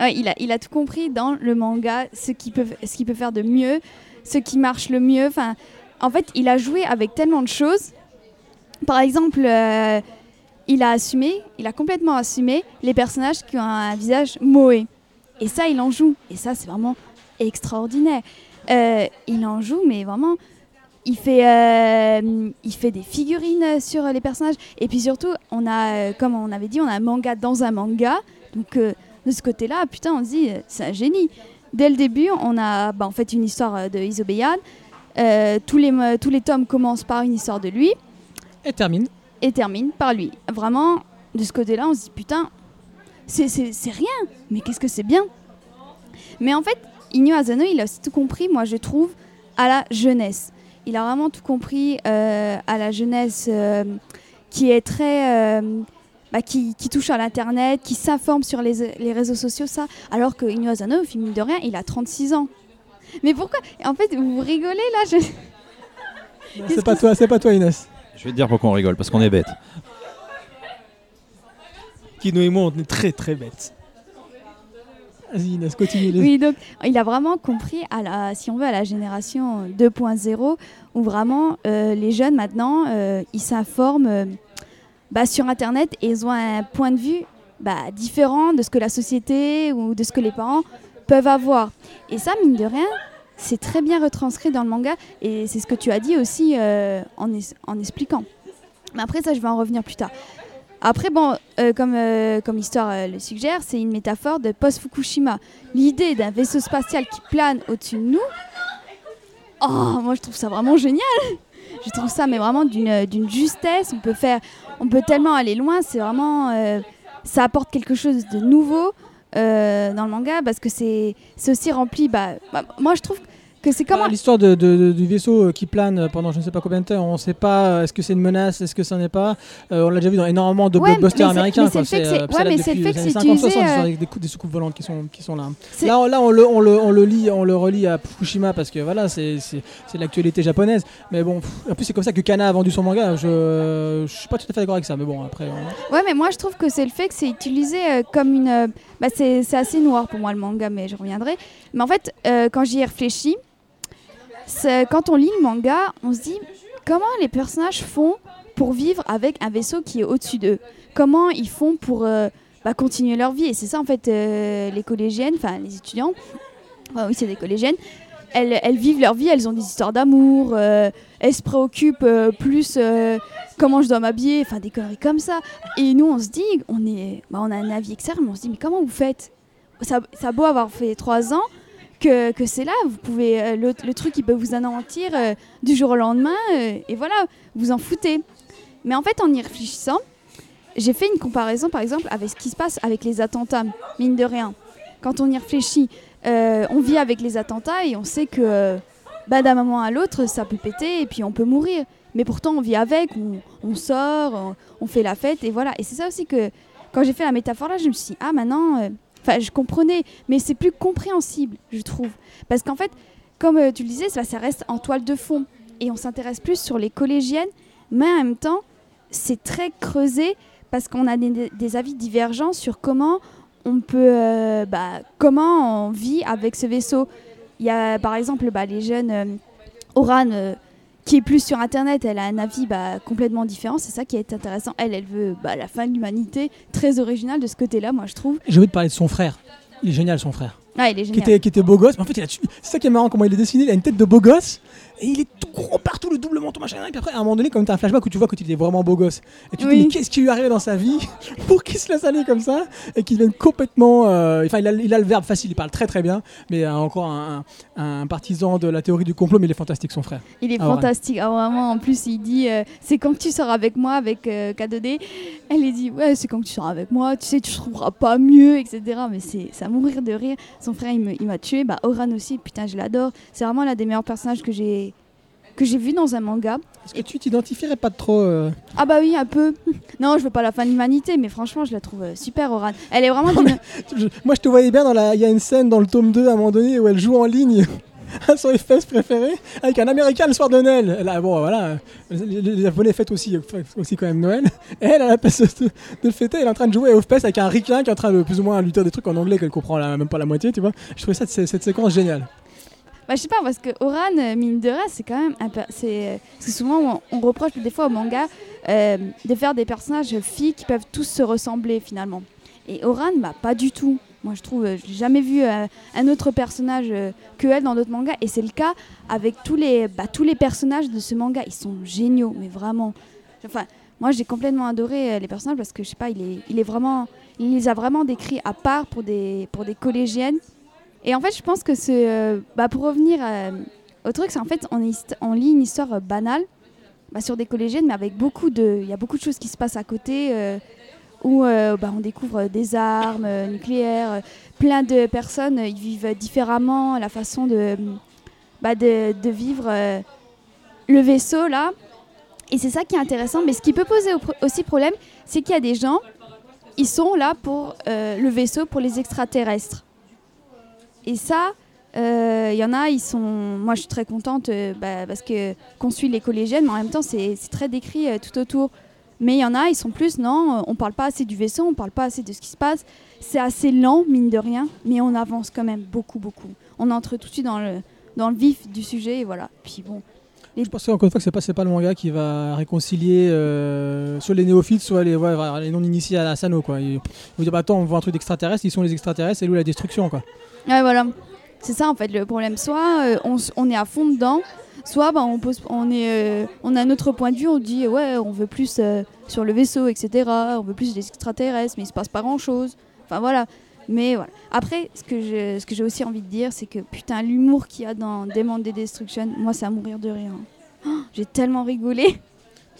Ouais, il a, il a tout compris dans le manga, ce qu'il peut, ce peut faire de mieux, ce qui marche le mieux. Enfin, en fait, il a joué avec tellement de choses. Par exemple, euh, il a assumé, il a complètement assumé les personnages qui ont un visage moé. Et ça, il en joue. Et ça, c'est vraiment extraordinaire. Euh, il en joue, mais vraiment, il fait, euh, il fait des figurines sur les personnages. Et puis surtout, on a, comme on avait dit, on a un manga dans un manga. Donc, de ce côté-là, putain, on se dit, c'est un génie. Dès le début, on a bah, en fait une histoire de Isobeyan. Euh, tous, les, tous les tomes commencent par une histoire de lui Et termine. et terminent par lui. Vraiment, de ce côté-là, on se dit, putain, c'est- rien, mais qu'est-ce que c'est bien. Mais en fait, Inyo Asano, il a aussi tout compris, moi je trouve, à la jeunesse. Il a vraiment tout compris euh, à la jeunesse euh, qui est très... bah, qui, qui touche à l'internet, qui s'informe sur les, les réseaux sociaux, ça. Alors que Inyo Asano, au film de rien, il a 36 ans. Mais pourquoi? En fait, vous rigolez là je- C'est pas que- toi, c'est pas toi, Inès. Je vais te dire pourquoi on rigole, parce qu'on est bête. Kino et moi, on est très très bêtes. Vas-y, Inès, continue. les- Oui, donc il a vraiment compris, à la, si on veut, à la génération 2.0, où vraiment euh, les jeunes maintenant, euh, ils s'informent euh, bah, sur Internet et ils ont un point de vue bah, différent de ce que la société ou de ce que les parents avoir. Et ça, mine de rien, c'est très bien retranscrit dans le manga et c'est ce que tu as dit aussi euh, en, en expliquant. Mais après, ça, je vais en revenir plus tard. Après, bon, euh, comme, euh, comme l'histoire le suggère, c'est une métaphore de post-Fukushima. L'idée d'un vaisseau spatial qui plane au-dessus de nous, oh, moi je trouve ça vraiment génial. Je trouve ça, mais vraiment d'une justesse. On peut faire, on peut tellement aller loin. C'est vraiment, ça apporte quelque chose de nouveau euh, dans le manga parce que c'est aussi rempli. Bah, bah, moi je trouve que c'est comment Voilà, L'histoire de, de- de- du vaisseau euh, qui plane pendant je ne sais pas combien de temps, on ne sait pas euh, est-ce que c'est une menace, est-ce que ça n'est pas. Euh, on l'a déjà vu dans énormément de Ouais, blockbusters américains. mais c'est le fait que c'est- ouais, le fait que c'est 50, 60, utilisé, euh, des, des soucoupes volantes qui sont, qui sont là. Là, on, là on, le, on, le, on le lit, on le relie à Fukushima parce que voilà, c'est c'est- c'est l'actualité japonaise. Mais bon, en plus c'est comme ça que Kana a vendu son manga. Je, je suis pas tout à fait d'accord avec ça, mais bon après. on- Ouais, mais moi je trouve que c'est le fait que c'est utilisé comme une. Bah, c'est assez noir pour moi le manga, mais je reviendrai. Mais en fait, euh, quand j'y ai réfléchi, quand on lit le manga, on se dit comment les personnages font pour vivre avec un vaisseau qui est au-dessus d'eux? Comment ils font pour euh, bah, continuer leur vie? Et c'est ça en fait, euh, les collégiennes, enfin les étudiants, oui, c'est des collégiennes. Elles, vivent leur vie, elles ont des histoires d'amour, euh, elles se préoccupent euh, plus euh, comment je dois m'habiller, enfin des conneries comme ça. Et nous, on se dit, on, est, bah, on a un avis externe, mais on se dit, mais comment vous faites? Ça, ça a beau avoir fait trois ans, que, que c'est là, vous pouvez, le, truc, il peut vous anéantir du jour au lendemain, et voilà, vous en foutez. Mais en fait, en y réfléchissant, j'ai fait une comparaison, par exemple, avec ce qui se passe avec les attentats, mine de rien. Quand on y réfléchit, euh, on vit avec les attentats et on sait que euh, bah, d'un moment à l'autre, ça peut péter et puis on peut mourir. Mais pourtant, on vit avec, on, sort, on, fait la fête et voilà. Et c'est ça aussi que, quand j'ai fait la métaphore là, je me suis dit, ah maintenant, euh, enfin, je comprenais, mais c'est plus compréhensible, je trouve. Parce qu'en fait, comme tu le disais, ça, reste en toile de fond. Et on s'intéresse plus sur les collégiennes, mais en même temps, c'est très creusé parce qu'on a des avis divergents sur comment on peut, euh, bah, comment on vit avec ce vaisseau? Il y a par exemple bah, les jeunes euh, Oran euh, qui est plus sur internet, elle a un avis bah, complètement différent. C'est ça qui est intéressant. Elle, elle veut bah, la fin de l'humanité, très original de ce côté-là, moi je trouve. J'ai envie de parler de son frère. Il est génial, son frère. Ah, il est Qui génial. était, qui était beau gosse. Mais en fait, c'est ça qui est marrant, comment il est dessiné. Il a une tête de beau gosse. Et il est tout gros partout, le double menton, machin. Et puis après, à un moment donné, comme tu as un flashback où tu vois qu'il est vraiment beau gosse. Et tu te Oui. dis, mais qu'est-ce qui lui est arrivé dans sa vie [laughs] pour qu'il se laisse aller comme ça et qu'il vienne complètement. euh, Enfin, il, a, il a le verbe facile, il parle très très bien. Mais euh, encore un, un- un partisan de la théorie du complot, mais il est fantastique, son frère. Il est Ah fantastique. Ah, vraiment, en plus, il dit euh, C'est quand que tu sors avec moi, avec euh, K2D. Elle lui dit Ouais, c'est quand que tu sors avec moi, tu sais, tu trouveras pas mieux, etc. Mais c'est à mourir de rire. Son frère, il m'a tué. Bah, Oran aussi, putain, je l'adore. C'est vraiment l'un des meilleurs personnages que j'ai que j'ai vu dans un manga. Est-ce que tu t'identifierais pas trop euh, Ah bah oui, un peu. [laughs] Non, je veux pas la fin de l'humanité, mais franchement, je la trouve euh, super, Oran. Elle est vraiment je- Moi, je te voyais bien dans la. Il y a une scène dans le tome 2 à un moment donné où elle joue en ligne. à son FPS préféré avec un américain le soir de Noël. Là, bon, voilà, les, Japonais fêtent aussi, aussi quand même Noël. Et elle, à la place de, le fêter, elle est en train de jouer au FPS avec un ricain qui est en train de plus ou moins lui dire des trucs en anglais qu'elle comprend la- même pas la moitié, tu vois. Je trouvais ça, cette, cette séquence géniale. Bah, je sais pas, parce que Oran, euh, mine de rien, c'est quand même un c'est euh, que souvent, on, reproche des fois au manga euh, de faire des personnages filles qui peuvent tous se ressembler finalement. Et Oran, bah, pas du tout. Moi, je trouve, je n'ai jamais vu un autre personnage euh, que elle dans d'autres mangas. Et c'est le cas avec tous les, bah, tous les personnages de ce manga. Ils sont géniaux, mais vraiment. Enfin, moi, j'ai complètement adoré les personnages parce que, je sais pas, il est, il est vraiment. Il les a vraiment décrits à part pour des, pour des collégiennes. Et en fait, je pense que euh, bah, pour revenir euh, au truc, c'est en fait, on, lit une histoire euh, banale bah, sur des collégiennes, mais avec beaucoup de. Il y a beaucoup de choses qui se passent à côté. où bah, on découvre des armes nucléaires, plein de personnes, ils vivent différemment, la façon de, de, vivre le vaisseau là. Et c'est ça qui est intéressant. Mais ce qui peut poser au- aussi problème, c'est qu'il y a des gens, ils sont là pour le vaisseau, pour les extraterrestres. Et ça, euh, il y en a, ils sont. Moi, je suis très contente euh, bah, parce que qu'on suit les collégiennes, mais en même temps, c'est très décrit euh, tout autour. Mais il y en a, ils sont plus, non, euh, on parle pas assez du vaisseau, on parle pas assez de ce qui se passe. C'est assez lent, mine de rien, mais on avance quand même beaucoup, beaucoup. On entre tout de suite dans le, vif du sujet, et voilà. Puis bon, Je pense encore une fois que c'est pas, pas le manga qui va réconcilier euh, soit les néophytes, soit les non-initiés à la Sano. Quoi. Ils vont dire bah, attends, on voit un truc d'extraterrestre, ils sont les extraterrestres, et nous la destruction. Quoi. Ouais, voilà. C'est ça en fait le problème. Soit euh, on, on est à fond dedans, soit bah, on, pose, on, est, euh, on a un autre point de vue, on dit ouais, on veut plus euh, sur le vaisseau, etc. On veut plus des extraterrestres, mais il se passe pas grand chose. Enfin voilà. Mais voilà. Après, ce que j'ai aussi envie de dire, c'est que putain, l'humour qu'il y a dans Demon des Destruction, moi, c'est à mourir de rire. hein. Oh, j'ai tellement rigolé.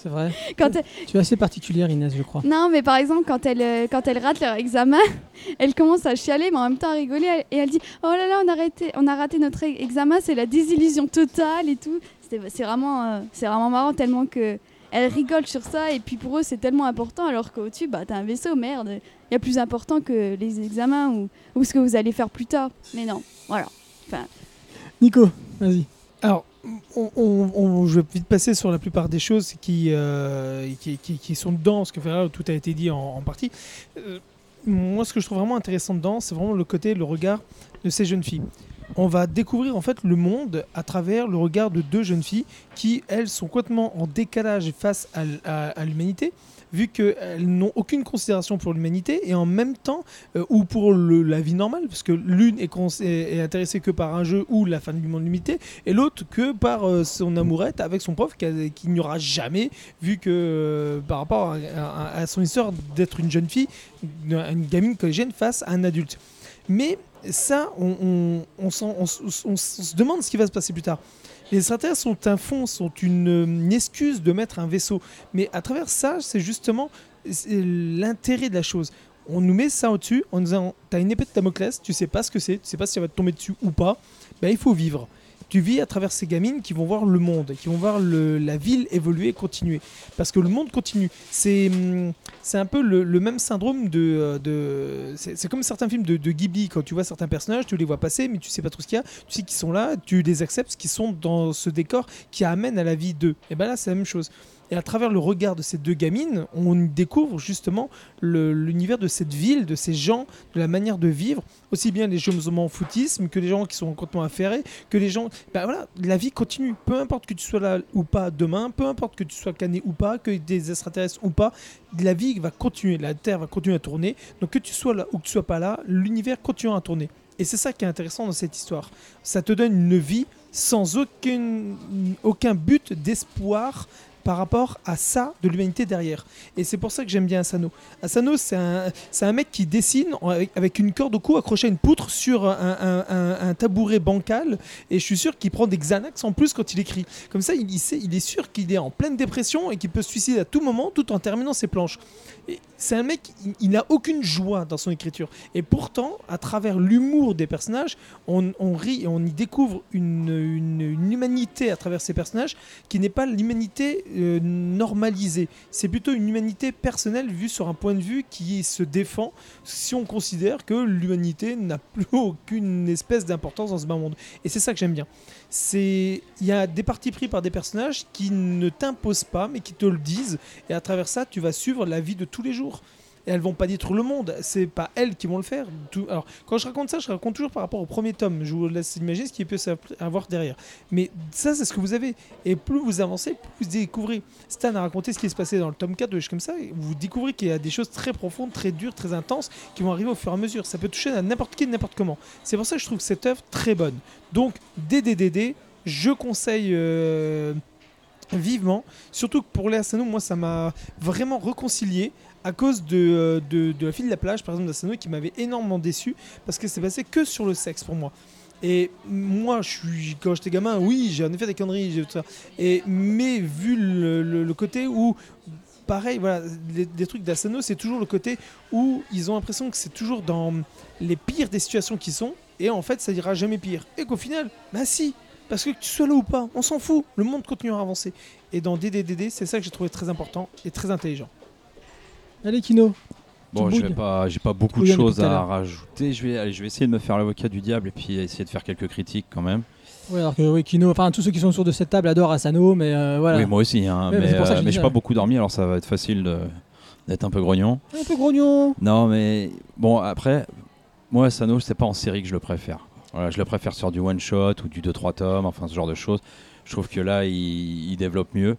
C'est vrai. Quand Tu es assez particulière, Inès, je crois. non, mais par exemple, quand elle, euh, quand elle rate leur examen, [laughs] elle commence à chialer, mais en même temps à rigoler. elle- Et elle dit Oh là là, on a raté, on a raté notre e- examen, c'est la désillusion totale et tout. C'était- C'est vraiment, euh, c'est vraiment marrant tellement que. Elle rigole sur ça, et puis pour eux, c'est tellement important, alors qu'au-dessus, bah, t'as un vaisseau, merde. Il y a plus important que les examens ou, ou ce que vous allez faire plus tard. Mais non, voilà. Nico, vas-y. Alors, on, je vais vite passer sur la plupart des choses qui, euh, qui, qui- sont dedans, parce que voilà, tout a été dit en, partie. Euh, moi, ce que je trouve vraiment intéressant dedans, c'est vraiment le côté, le regard de ces jeunes filles. On va découvrir en fait le monde à travers le regard de deux jeunes filles qui, elles, sont complètement en décalage face à l'humanité, vu qu'elles n'ont aucune considération pour l'humanité et en même temps, euh, ou pour la vie normale, parce que l'une est, intéressée que par un jeu ou la fin du monde limité, et l'autre que par euh, son amourette avec son prof qu'il n'y aura jamais, vu que euh, par rapport à, son histoire d'être une jeune fille, une, gamine collégienne face à un adulte. Mais ça, on, on se demande ce qui va se passer plus tard. Les extraterrestres sont un fond, sont une, une excuse de mettre un vaisseau. Mais à travers ça, c'est justement l'intérêt de la chose. On nous met ça au-dessus en disant T'as une épée de Damoclès, tu sais pas ce que c'est, tu sais pas si ça va te tomber dessus ou pas. Ben, il faut vivre. Tu vis à travers ces gamines qui vont voir le monde, qui vont voir la ville évoluer et continuer. Parce que le monde continue. C'est hum, un peu le, même syndrome de. euh, c'est comme certains films de, de Ghibli, quand tu vois certains personnages, tu les vois passer, mais tu sais pas trop ce qu'il y a. Tu sais qu'ils sont là, tu les acceptes, qu'ils sont dans ce décor qui amène à la vie d'eux. Et ben là, c'est la même chose. Et à travers le regard de ces deux gamines, on découvre justement l'univers de cette ville, de ces gens, de la manière de vivre, aussi bien les gens en footisme que les gens qui sont complètement affairés, que les gens. Ben voilà, la vie continue. Peu importe que tu sois là ou pas demain, peu importe que tu sois cané ou pas, que des extraterrestres ou pas, la vie va continuer, la Terre va continuer à tourner. Donc que tu sois là ou que tu sois pas là, l'univers continue à tourner. Et c'est ça qui est intéressant dans cette histoire. Ça te donne une vie sans aucun but d'espoir par rapport à ça de l'humanité derrière. Et c'est pour ça que j'aime bien Asano. Asano, c'est un, un mec qui dessine avec, une corde au cou accrochée à une poutre sur un, un- tabouret bancal. Et je suis sûr qu'il prend des Xanax en plus quand il écrit. Comme ça, il, il est sûr qu'il est en pleine dépression et qu'il peut se suicider à tout moment tout en terminant ses planches. C'est un mec, il- il n'a aucune joie dans son écriture. Et pourtant, à travers l'humour des personnages, on, on rit et on y découvre une- une humanité à travers ces personnages qui n'est pas l'humanité euh, normalisée. C'est plutôt une humanité personnelle vue sur un point de vue qui se défend si on considère que l'humanité n'a [laughs] plus aucune espèce d'importance dans ce bas monde. Et c'est ça que j'aime bien. C'est il y a des partis pris par des personnages qui ne t'imposent pas mais qui te le disent et à travers ça tu vas suivre la vie de tous les jours. Et elles vont pas détruire le monde, c'est pas elles qui vont le faire. Alors, quand je raconte ça, je raconte toujours par rapport au premier tome. Je vous laisse imaginer ce qu'il peut avoir derrière. Mais ça, c'est ce que vous avez. Et plus vous avancez, plus vous découvrez. Stan a raconté ce qui se passait dans le tome 4 de comme ça. Vous découvrez qu'il y a des choses très profondes, très dures, très intenses qui vont arriver au fur et à mesure. Ça peut toucher à n'importe qui, n'importe comment. C'est pour ça que je trouve cette œuvre très bonne. Donc, DDDD, je conseille. euh, vivement, surtout que pour les Asano, moi ça m'a vraiment réconcilié à cause de, euh, la fille de la plage, par exemple d'Asano, qui m'avait énormément déçu parce que c'est passé que sur le sexe pour moi. Et moi, je suis, quand j'étais gamin, oui, j'ai en effet des conneries, tout ça. Et, mais vu le, côté où, pareil, voilà, les- trucs d'Asano, c'est toujours le côté où ils ont l'impression que c'est toujours dans les pires des situations qui sont, et en fait, ça ira jamais pire. Et qu'au final, bah si, parce que tu sois là ou pas, on s'en fout, le monde continuera à avancer. Et dans DDDD, c'est ça que j'ai trouvé très important et très intelligent. Allez, Kino. Bon, je vais pas, j'ai pas beaucoup de choses à rajouter. Je vais, allez, je vais essayer de me faire l'avocat du diable et puis essayer de faire quelques critiques quand même. Ouais, alors que oui, Kino, enfin tous ceux qui sont autour de cette table adorent Asano, mais euh, voilà. Oui, moi aussi, hein, mais mais, euh, je mais dis j'ai pas beaucoup dormi, alors ça va être facile de- d'être un peu grognon. Un peu grognon. Non, mais bon, après, moi, Sano, c'est pas en série que je le préfère. Voilà, je le préfère sur du one shot ou du 2-3 tomes, enfin ce genre de choses. Je trouve que là, il, il développe mieux.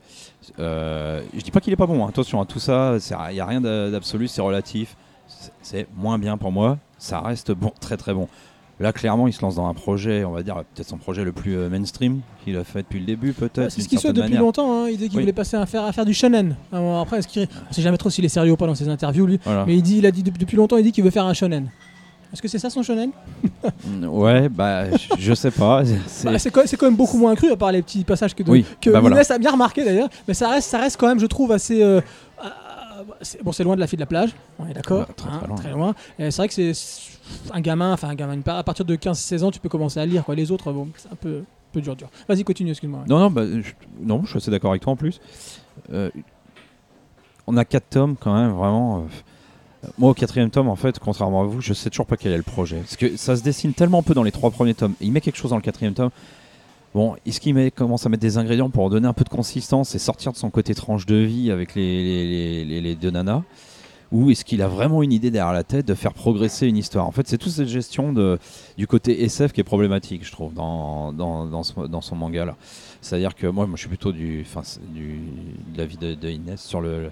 Euh, je dis pas qu'il est pas bon, hein. attention, à tout ça, il n'y a rien d'a- d'absolu, c'est relatif. C'est- moins bien pour moi, ça reste bon, [laughs] très très bon. Là, clairement, il se lance dans un projet, on va dire, peut-être son projet le plus euh, mainstream qu'il a fait depuis le début, peut-être. C'est ce qu'il souhaite depuis manière. longtemps. hein. Il dit qu'il Oui. voulait passer à faire, à faire du shonen. Alors, après, on sait jamais trop s'il est sérieux ou pas dans ses interviews, lui. Voilà. Mais il dit, il a dit depuis, depuis longtemps, il dit qu'il veut faire un shonen. Est-ce que c'est ça son shonen? [laughs] Ouais, bah, je- sais pas. [laughs] c'est- Bah, C'est quand, même beaucoup moins cru, à part les petits passages que, de- Oui, que bah voilà. A bien remarqué d'ailleurs. Mais ça reste, ça reste quand même, je trouve, assez. euh, c'est- bon, c'est loin de la fille de la plage, on est d'accord. Très, hein, très loin. C'est vrai que c'est un gamin, enfin un gamin, à partir de 15-16 ans, tu peux commencer à lire. Quoi. Les autres, bon, c'est un peu, peu dur, dur. Vas-y, continue, excuse-moi. Non, non, bah, je, non, je suis assez d'accord avec toi en plus. Euh, on a quatre tomes quand même, vraiment. euh, moi, au quatrième tome, en fait, contrairement à vous, je sais toujours pas quel est le projet. Parce que ça se dessine tellement peu dans les trois premiers tomes. Il met quelque chose dans le quatrième tome. Bon, est-ce qu'il commence à mettre des ingrédients pour donner un peu de consistance et sortir de son côté tranche de vie avec les, deux nanas? Ou est-ce qu'il a vraiment une idée derrière la tête de faire progresser une histoire? En fait, c'est toute cette gestion du côté SF qui est problématique, je trouve, dans, dans, son manga là. C'est-à-dire que moi, je suis plutôt du, c'est du, de l'avis de Inès sur le,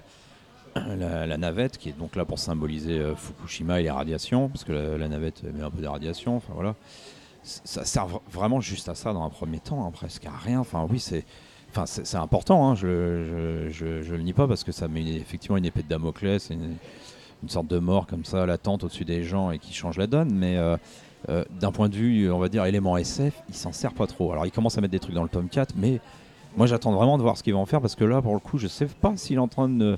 la, navette, qui est donc là pour symboliser euh, Fukushima et les radiations, parce que la, navette met un peu des radiations. Enfin voilà, ça sert vra- vraiment juste à ça dans un premier temps, hein, presque à rien. Enfin oui, c'est, enfin important. hein, je, je, je, le nie pas parce que ça met effectivement une épée de Damoclès, une, sorte de mort comme ça latente au-dessus des gens et qui change la donne, mais euh, euh, d'un point de vue, on va dire, élément SF, il s'en sert pas trop. Alors il commence à mettre des trucs dans le tome 4, mais moi j'attends vraiment de voir ce qu'il va en faire parce que là, pour le coup, je sais pas s'il est en train de.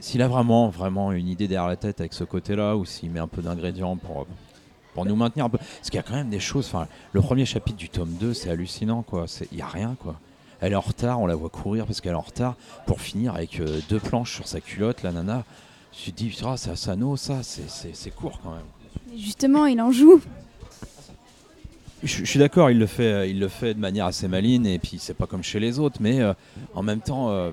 S'il a vraiment, vraiment une idée derrière la tête avec ce côté-là ou s'il met un peu d'ingrédients pour, pour nous maintenir un peu. Parce qu'il y a quand même des choses. Enfin, le premier chapitre du tome 2, c'est hallucinant, quoi. Il y a rien, quoi. Elle est en retard, on la voit courir parce qu'elle est en retard pour finir avec euh, deux planches sur sa culotte, la nana. Je me dis, ah, c'est Asano, ça, c'est- court quand même. Justement, il en joue. je, je suis d'accord, il le fait, euh, il le fait de manière assez maligne et puis c'est pas comme chez les autres, mais euh, en même temps, euh,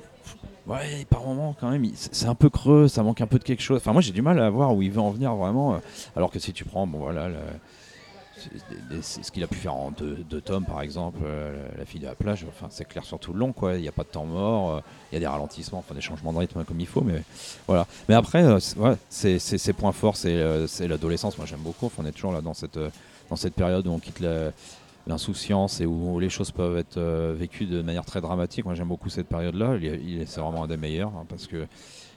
ouais, par moment quand même, c'est un peu creux, ça manque un peu de quelque chose. Enfin, moi j'ai du mal à voir où il veut en venir vraiment. euh, alors que si tu prends, bon voilà, ce qu'il a pu faire en deux, deux tomes par exemple, euh, la, fille de la plage, enfin c'est clair sur tout le long quoi. Il n'y a pas de temps mort, euh, il y a des ralentissements, enfin des changements de rythme comme il faut, mais voilà. Mais après, ouais, c'est ses points forts, c'est l'adolescence. Moi j'aime beaucoup. On est toujours là dans cette dans cette période où on quitte la- l'insouciance et où les choses peuvent être euh, vécues de manière très dramatique. Moi j'aime beaucoup cette période-là. C'est vraiment un des meilleurs hein, parce que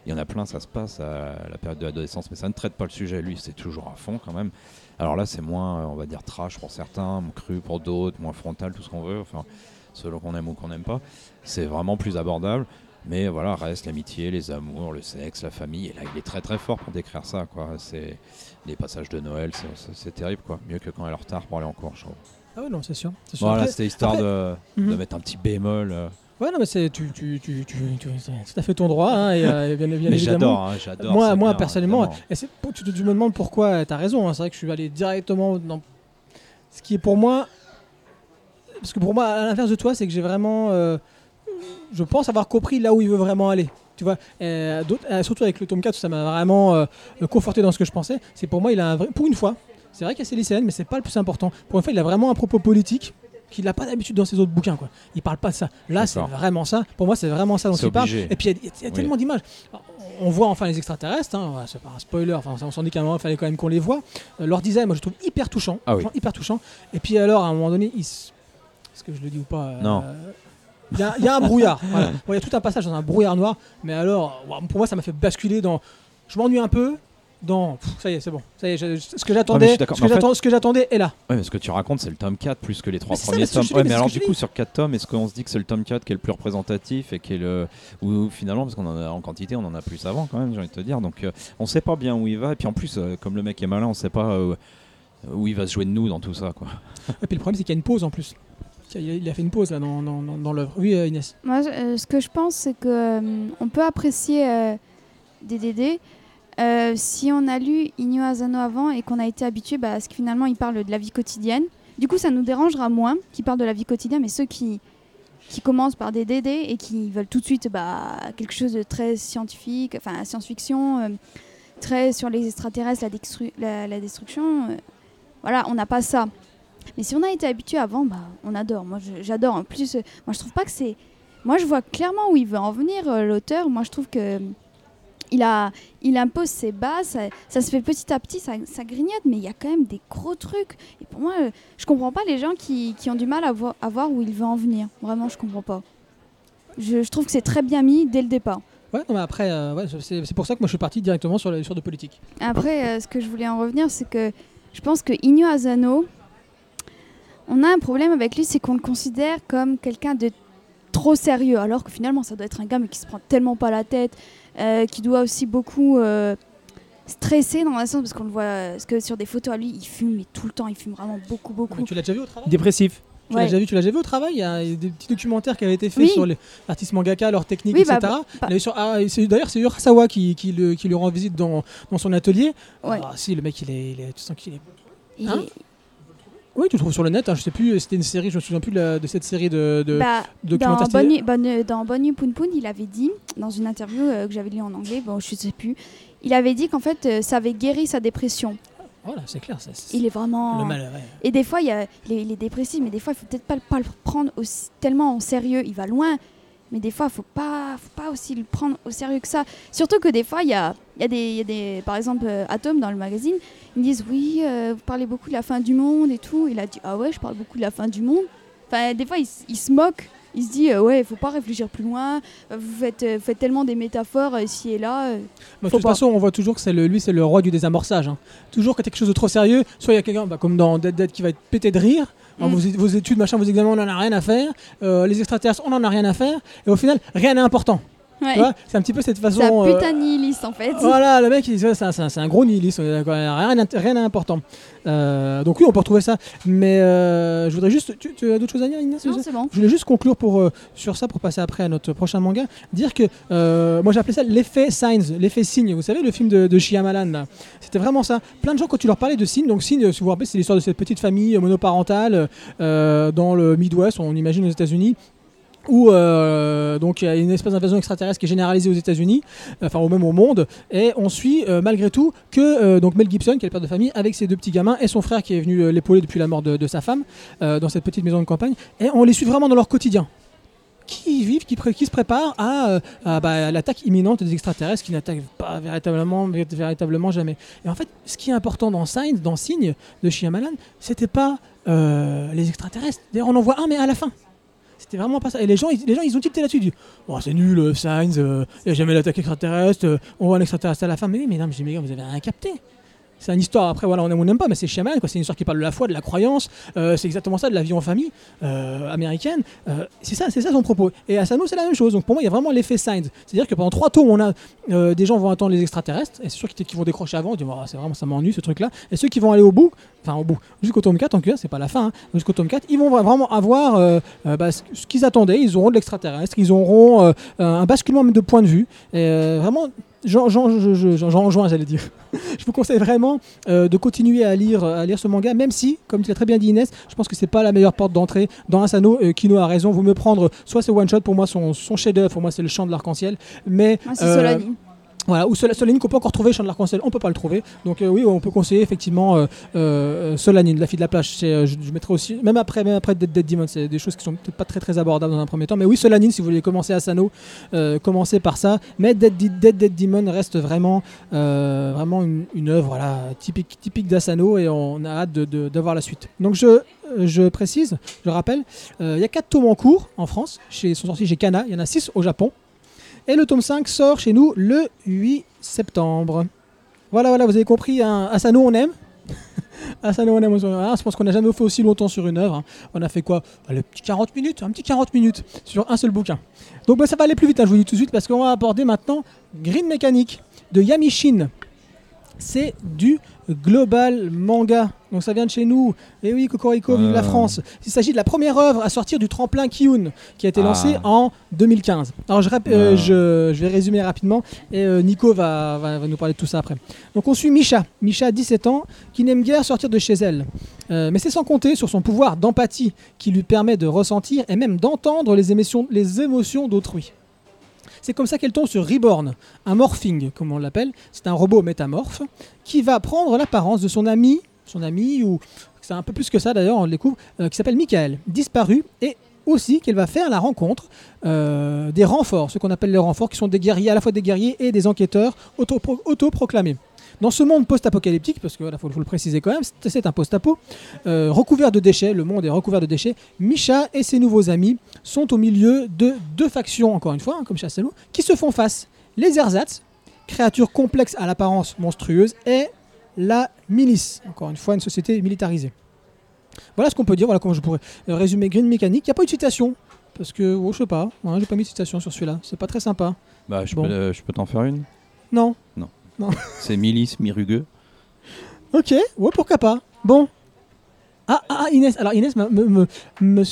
il y en a plein, ça se passe à la période de l'adolescence, mais ça ne traite pas le sujet. Lui, c'est toujours à fond quand même. Alors là, c'est moins, euh, on va dire, trash pour certains, cru pour d'autres, moins frontal, tout ce qu'on veut, enfin, selon qu'on aime ou qu'on n'aime pas. C'est vraiment plus abordable. Mais voilà, reste l'amitié, les amours, le sexe, la famille. Et là, il est très très fort pour décrire ça. Quoi. C'est les passages de Noël, c'est terrible. quoi. Mieux que quand elle est en retard pour aller en cours, je trouve. Ah non, c'est sûr. c'est c'était histoire après- de, de Mhm. mettre un petit bémol. euh. Ouais, non, mais c'est tu, tu, tu, tu, tu- c'est tout à fait ton droit, hein, et, euh, bien, bien j'adore, hein, j'adore. Moi, moi bien, personnellement, et tu, tu me demandes pourquoi, tu as raison, hein, c'est vrai que je suis allé directement dans ce qui est pour moi. Parce que pour moi, à l'inverse de toi, c'est que j'ai vraiment. euh, je pense avoir compris là où il veut vraiment aller. Tu vois, surtout avec le tome 4, ça m'a vraiment conforté dans ce que je pensais. C'est pour moi, il a un vrai. Pour une fois, c'est vrai qu'il y a ses lycéennes, mais c'est pas le plus important. Pour une fois, il a vraiment un propos politique qu'il n'a pas d'habitude dans ses autres bouquins. Quoi. Il parle pas de ça. Là, c'est vraiment ça. Pour moi, c'est vraiment ça dont il parle. Et puis, il y a- y Oui. tellement d'images. On voit enfin les extraterrestres, hein, c'est pas un spoiler, enfin, on s'en dit qu'à un moment, il fallait quand même qu'on les voit. Euh, leur design, moi, je trouve hyper touchant. Ah oui. Hyper touchant. Et puis, alors, à un moment donné, ils Est-ce que je le dis ou pas euh, Non. Il y, a- il y a un brouillard. [laughs] voilà. Bon, Il y a tout un passage dans un brouillard noir, mais alors, pour moi, ça m'a fait basculer dans. Je m'ennuie un peu. Dans. Pff, ça y est, c'est bon. Ça y est, je- ce que j'attendais, d'accord. ce que Mais en fait- j'attends- ce que j'attendais est là. Ouais, mais ce que tu racontes, c'est le tome 4 plus que les trois Mais c'est ça, premiers mais c'est ce que tomes. je dis, Ouais, mais mais c'est alors, du coup, dis. sur 4 tomes, est-ce qu'on se dit que c'est le tome 4 qui est le plus représentatif et qui est le. Ou finalement, parce qu'on en a en quantité, on en a plus avant quand même, j'ai envie de te dire. Donc, euh, on sait pas bien où il va. Et puis en plus, euh, comme le mec est malin, on sait pas euh, où il va se jouer de nous dans tout ça, quoi. Et puis le problème, c'est qu'il y a une pause en plus. Il a, il a fait une pause là dans, dans, dans- dans l'œuvre. Oui, euh, Inès. Moi, je- euh, ce que je pense, c'est que euh, on peut apprécier euh, des DD euh, si on a lu Inyo Asano avant et qu'on a été habitué bah, à ce que finalement il parle de la vie quotidienne. Du coup, ça nous dérangera moins qu'il parle de la vie quotidienne, mais ceux qui qui commencent par des DD et qui veulent tout de suite bah, quelque chose de très scientifique, enfin science-fiction, euh, très sur les extraterrestres, la, destruction. euh, voilà, on n'a pas ça. Mais si on a été habitué avant, bah, on adore. Moi, j'adore. En plus, moi, je trouve pas que c'est. Moi, je vois clairement où il veut en venir, l'auteur. Moi, je trouve que il, a, il impose ses bases. Ça, ça se fait petit à petit, ça, ça grignote, mais il y a quand même des gros trucs. Et pour moi, euh, je comprends pas les gens qui, qui ont du mal à, vo- à voir où il veut en venir. Vraiment, je comprends pas. Je, je trouve que c'est très bien mis dès le départ. Ouais, non, mais après, euh, ouais, c'est pour ça que moi je suis parti directement sur, le- sur de politique. Après, euh, ce que je voulais en revenir, c'est que je pense que Inyo Asano, on a un problème avec lui, c'est qu'on le considère comme quelqu'un de trop sérieux, alors que finalement, ça doit être un gars mais qui se prend tellement pas la tête, euh, qui doit aussi beaucoup euh, stresser dans la sens parce qu'on le voit, parce que sur des photos à lui, il fume, mais tout le temps, il fume vraiment beaucoup, beaucoup. Mais tu l'as déjà vu au travail Dépressif. Tu l'as déjà vu, tu l'as déjà vu au travail? Il y a des petits documentaires qui avaient été faits Oui. sur les artistes mangaka, leurs techniques, Oui, etc. bah, bah- ah, D'ailleurs, c'est Urasawa qui, qui, le, qui lui rend visite dans, dans son atelier. Ouais. Ah, si, le mec, il est, il est- tu sens qu'il est. Il Hein est- Oui, tu le trouves sur le net. hein, je sais plus, c'était une série, je me souviens plus de, la- de cette série de, de Bah, dans, documentaires. Bonne Bonne- dans Bonne Nuit Poun Poun, il avait dit, dans une interview euh, que j'avais lue en anglais, bon, je sais plus, il avait dit qu'en fait, euh, ça avait guéri sa dépression. Voilà, c'est clair. ça, c'est- Il est vraiment. Le mal, ouais. Et des fois, il, y a, il, est, il est dépressif, mais des fois, il faut peut-être pas, le- pas le prendre aussi, tellement au sérieux. Il va loin, mais des fois, il faut pas, faut pas aussi le prendre au sérieux que ça. Surtout que des fois, il y a, y a y a des, par exemple, euh, Atom dans le magazine, ils me disent oui, euh, vous parlez beaucoup de la fin du monde et tout. Il a dit ah ouais, je parle beaucoup de la fin du monde. Enfin, des fois, il, se moque. Il se dit euh, ouais, il faut pas réfléchir plus loin. Euh, Vous faites, vous faites tellement des métaphores ici et là. Bah, de toute pas. façon, on voit toujours que c'est le, lui, c'est le roi du désamorçage. hein. Toujours quand il y a quelque chose de trop sérieux, soit il y a quelqu'un, bah, comme dans Dead Dead, qui va être pété de rire. Alors, Mm. vos, vos études, machin, vos examens, on en a rien à faire. Euh, les extraterrestres, on en a rien à faire. Et au final, rien n'est important. Ouais. C'est un petit peu cette C'est un façon. euh, putain de nihiliste en fait. Voilà, le mec, il- c'est un, gros nihiliste, on est d'accord, rien, rien d'important. Euh, donc oui, on peut retrouver ça. Mais euh, je voudrais juste... Tu, tu as d'autres choses à dire, Inès Non, c'est bon. Je voulais juste conclure pour, euh, sur ça, pour passer après à notre prochain manga, dire que euh, moi j'appelais ça l'effet Signs, l'effet signe. Vous savez, le film de, de Shyamalan, c'était vraiment ça. Plein de gens, quand tu leur parlais de Signe, donc Signe, si vous vous rappelez, c'est l'histoire de cette petite famille monoparentale euh, dans le Midwest, on imagine aux États-Unis où euh, donc il y a une espèce d'invasion extraterrestre qui est généralisée aux États-Unis, enfin au même au monde, et on suit euh, malgré tout que euh, donc Mel Gibson, qui est le père de famille, avec ses deux petits gamins et son frère qui est venu l'épauler depuis la mort de, sa femme dans cette petite maison de campagne, et on les suit vraiment dans leur quotidien. Qui vivent, qui, se préparent bah, à l'attaque imminente des extraterrestres qui n'attaquent pas véritablement, vé- véritablement jamais. Et en fait, ce qui est important dans Signs, dans Signe de Shyamalan, c'était pas les extraterrestres. D'ailleurs, on en voit un, mais à la fin. C'était vraiment pas ça. Et les gens, ils, les gens, ils ont tilté là-dessus. Oh, c'est nul, euh, Signs, il n'y a jamais l'attaque extraterrestre, euh, on voit un extraterrestre à la fin. Mais oui, mais non, mais, mais vous avez rien capté. C'est une histoire, après, voilà, on aime ou on n'aime pas, mais c'est quoi. C'est une histoire qui parle de la foi, de la croyance. euh, c'est exactement ça, de la vie en famille euh, américaine. Euh, c'est ça, c'est ça son propos. Et Asano, c'est la même chose. Donc pour moi, il y a vraiment l'effet Signs. C'est-à-dire que pendant trois tours, on a des gens vont attendre les extraterrestres, et c'est sûr qu'ils vont décrocher avant, ils disent Oh, c'est vraiment, ça m'ennuie ce truc-là. Et ceux qui vont aller au bout, enfin au bout, jusqu'au tome 4, en c'est pas la fin, hein, jusqu'au tome 4, ils vont vraiment avoir bah, ce qu'ils attendaient. Ils auront de l'extraterrestre, ils auront un basculement de point de vue. Vraiment, j'en j'en- je- je- j'en- j'en rejoins, j'allais dire. [laughs] je vous conseille vraiment euh, de continuer à lire, à lire ce manga, même si, comme tu l'as très bien dit Inès, je pense que c'est pas la meilleure porte d'entrée dans Asano. Euh, Kino a raison, vous me prendre soit c'est One Shot, pour moi son, son chef-d'œuvre, pour moi c'est le chant de l'arc-en-ciel, mais c'est euh. Voilà, ou Sol- Solanine qu'on peut encore trouver, Chant de l'arc-en-ciel, on peut pas le trouver. Donc euh, oui, on peut conseiller effectivement euh, euh, la fille de la plage. Euh, je, mettrai aussi, même après, même après Dead, Dead Demon, c'est des choses qui sont peut-être pas très très abordables dans un premier temps. Mais oui, Solanine, si vous voulez commencer à euh, commencez par ça. Mais Dead, Dead, Dead Demon reste vraiment, vraiment une, œuvre typique, typique d'Asano et on a hâte d'avoir la suite. Donc je, précise, je rappelle, il y a 4 tomes en cours en France, chez, sont sortis chez Kana, il y en a 6 au Japon. Et le tome 5 sort chez nous le 8 septembre. Voilà, voilà, vous avez compris, hein, Asano on aime. [laughs] Asano on aime, hein, je pense qu'on n'a jamais fait aussi longtemps sur une œuvre. hein. On a fait quoi? Allez, petit 40 minutes, un petit 40 minutes sur un seul bouquin. Donc bah, ça va aller plus vite, hein, je vous dis tout de suite, parce qu'on va aborder maintenant Green Mechanic de Yamishin. C'est du global manga. Donc ça vient de chez nous. Et oui, Cocorico, vive la Euh. France. Il s'agit de la première œuvre à sortir du tremplin Kiyun, qui a été Ah. lancé en 2015. Alors je, rap- euh, Ah. je, je vais résumer rapidement et euh, Nico va, va- va nous parler de tout ça après. Donc on suit Misha, Misha a 17 ans, qui n'aime guère sortir de chez elle. Euh, mais c'est sans compter sur son pouvoir d'empathie qui lui permet de ressentir et même d'entendre les émotions, les émotions d'autrui. C'est comme ça qu'elle tombe sur Reborn, un morphing, comme on l'appelle. C'est un robot métamorphe qui va prendre l'apparence de son ami, son ami, ou c'est un peu plus que ça d'ailleurs, on le découvre, euh, qui s'appelle Michael, disparu, et aussi qu'elle va faire la rencontre euh, des renforts, ce qu'on appelle les renforts, qui sont des guerriers, à la fois des guerriers et des enquêteurs autopro- autoproclamés. Dans ce monde post-apocalyptique, parce qu'il faut, faut le préciser quand même, c'est un post-apo, euh, recouvert de déchets, le monde est recouvert de déchets, Misha et ses nouveaux amis sont au milieu de deux factions, encore une fois, hein, comme chez qui se font face. Les ersatz, créatures complexes à l'apparence monstrueuse, et la milice, encore une fois une société militarisée. Voilà ce qu'on peut dire, voilà comment je pourrais euh, résumer Green Mechanic. Il n'y a pas eu de citation, parce que, oh, je sais pas, hein, j'ai pas mis de citation sur celui-là, c'est pas très sympa. Bah, je Bon. peux, euh, je peux t'en faire une? Non [laughs] C'est Milice Mirugueux. Ok, ouais, pourquoi pas. Bon. Ah, ah, ah, Inès, alors Inès me, me, me, me,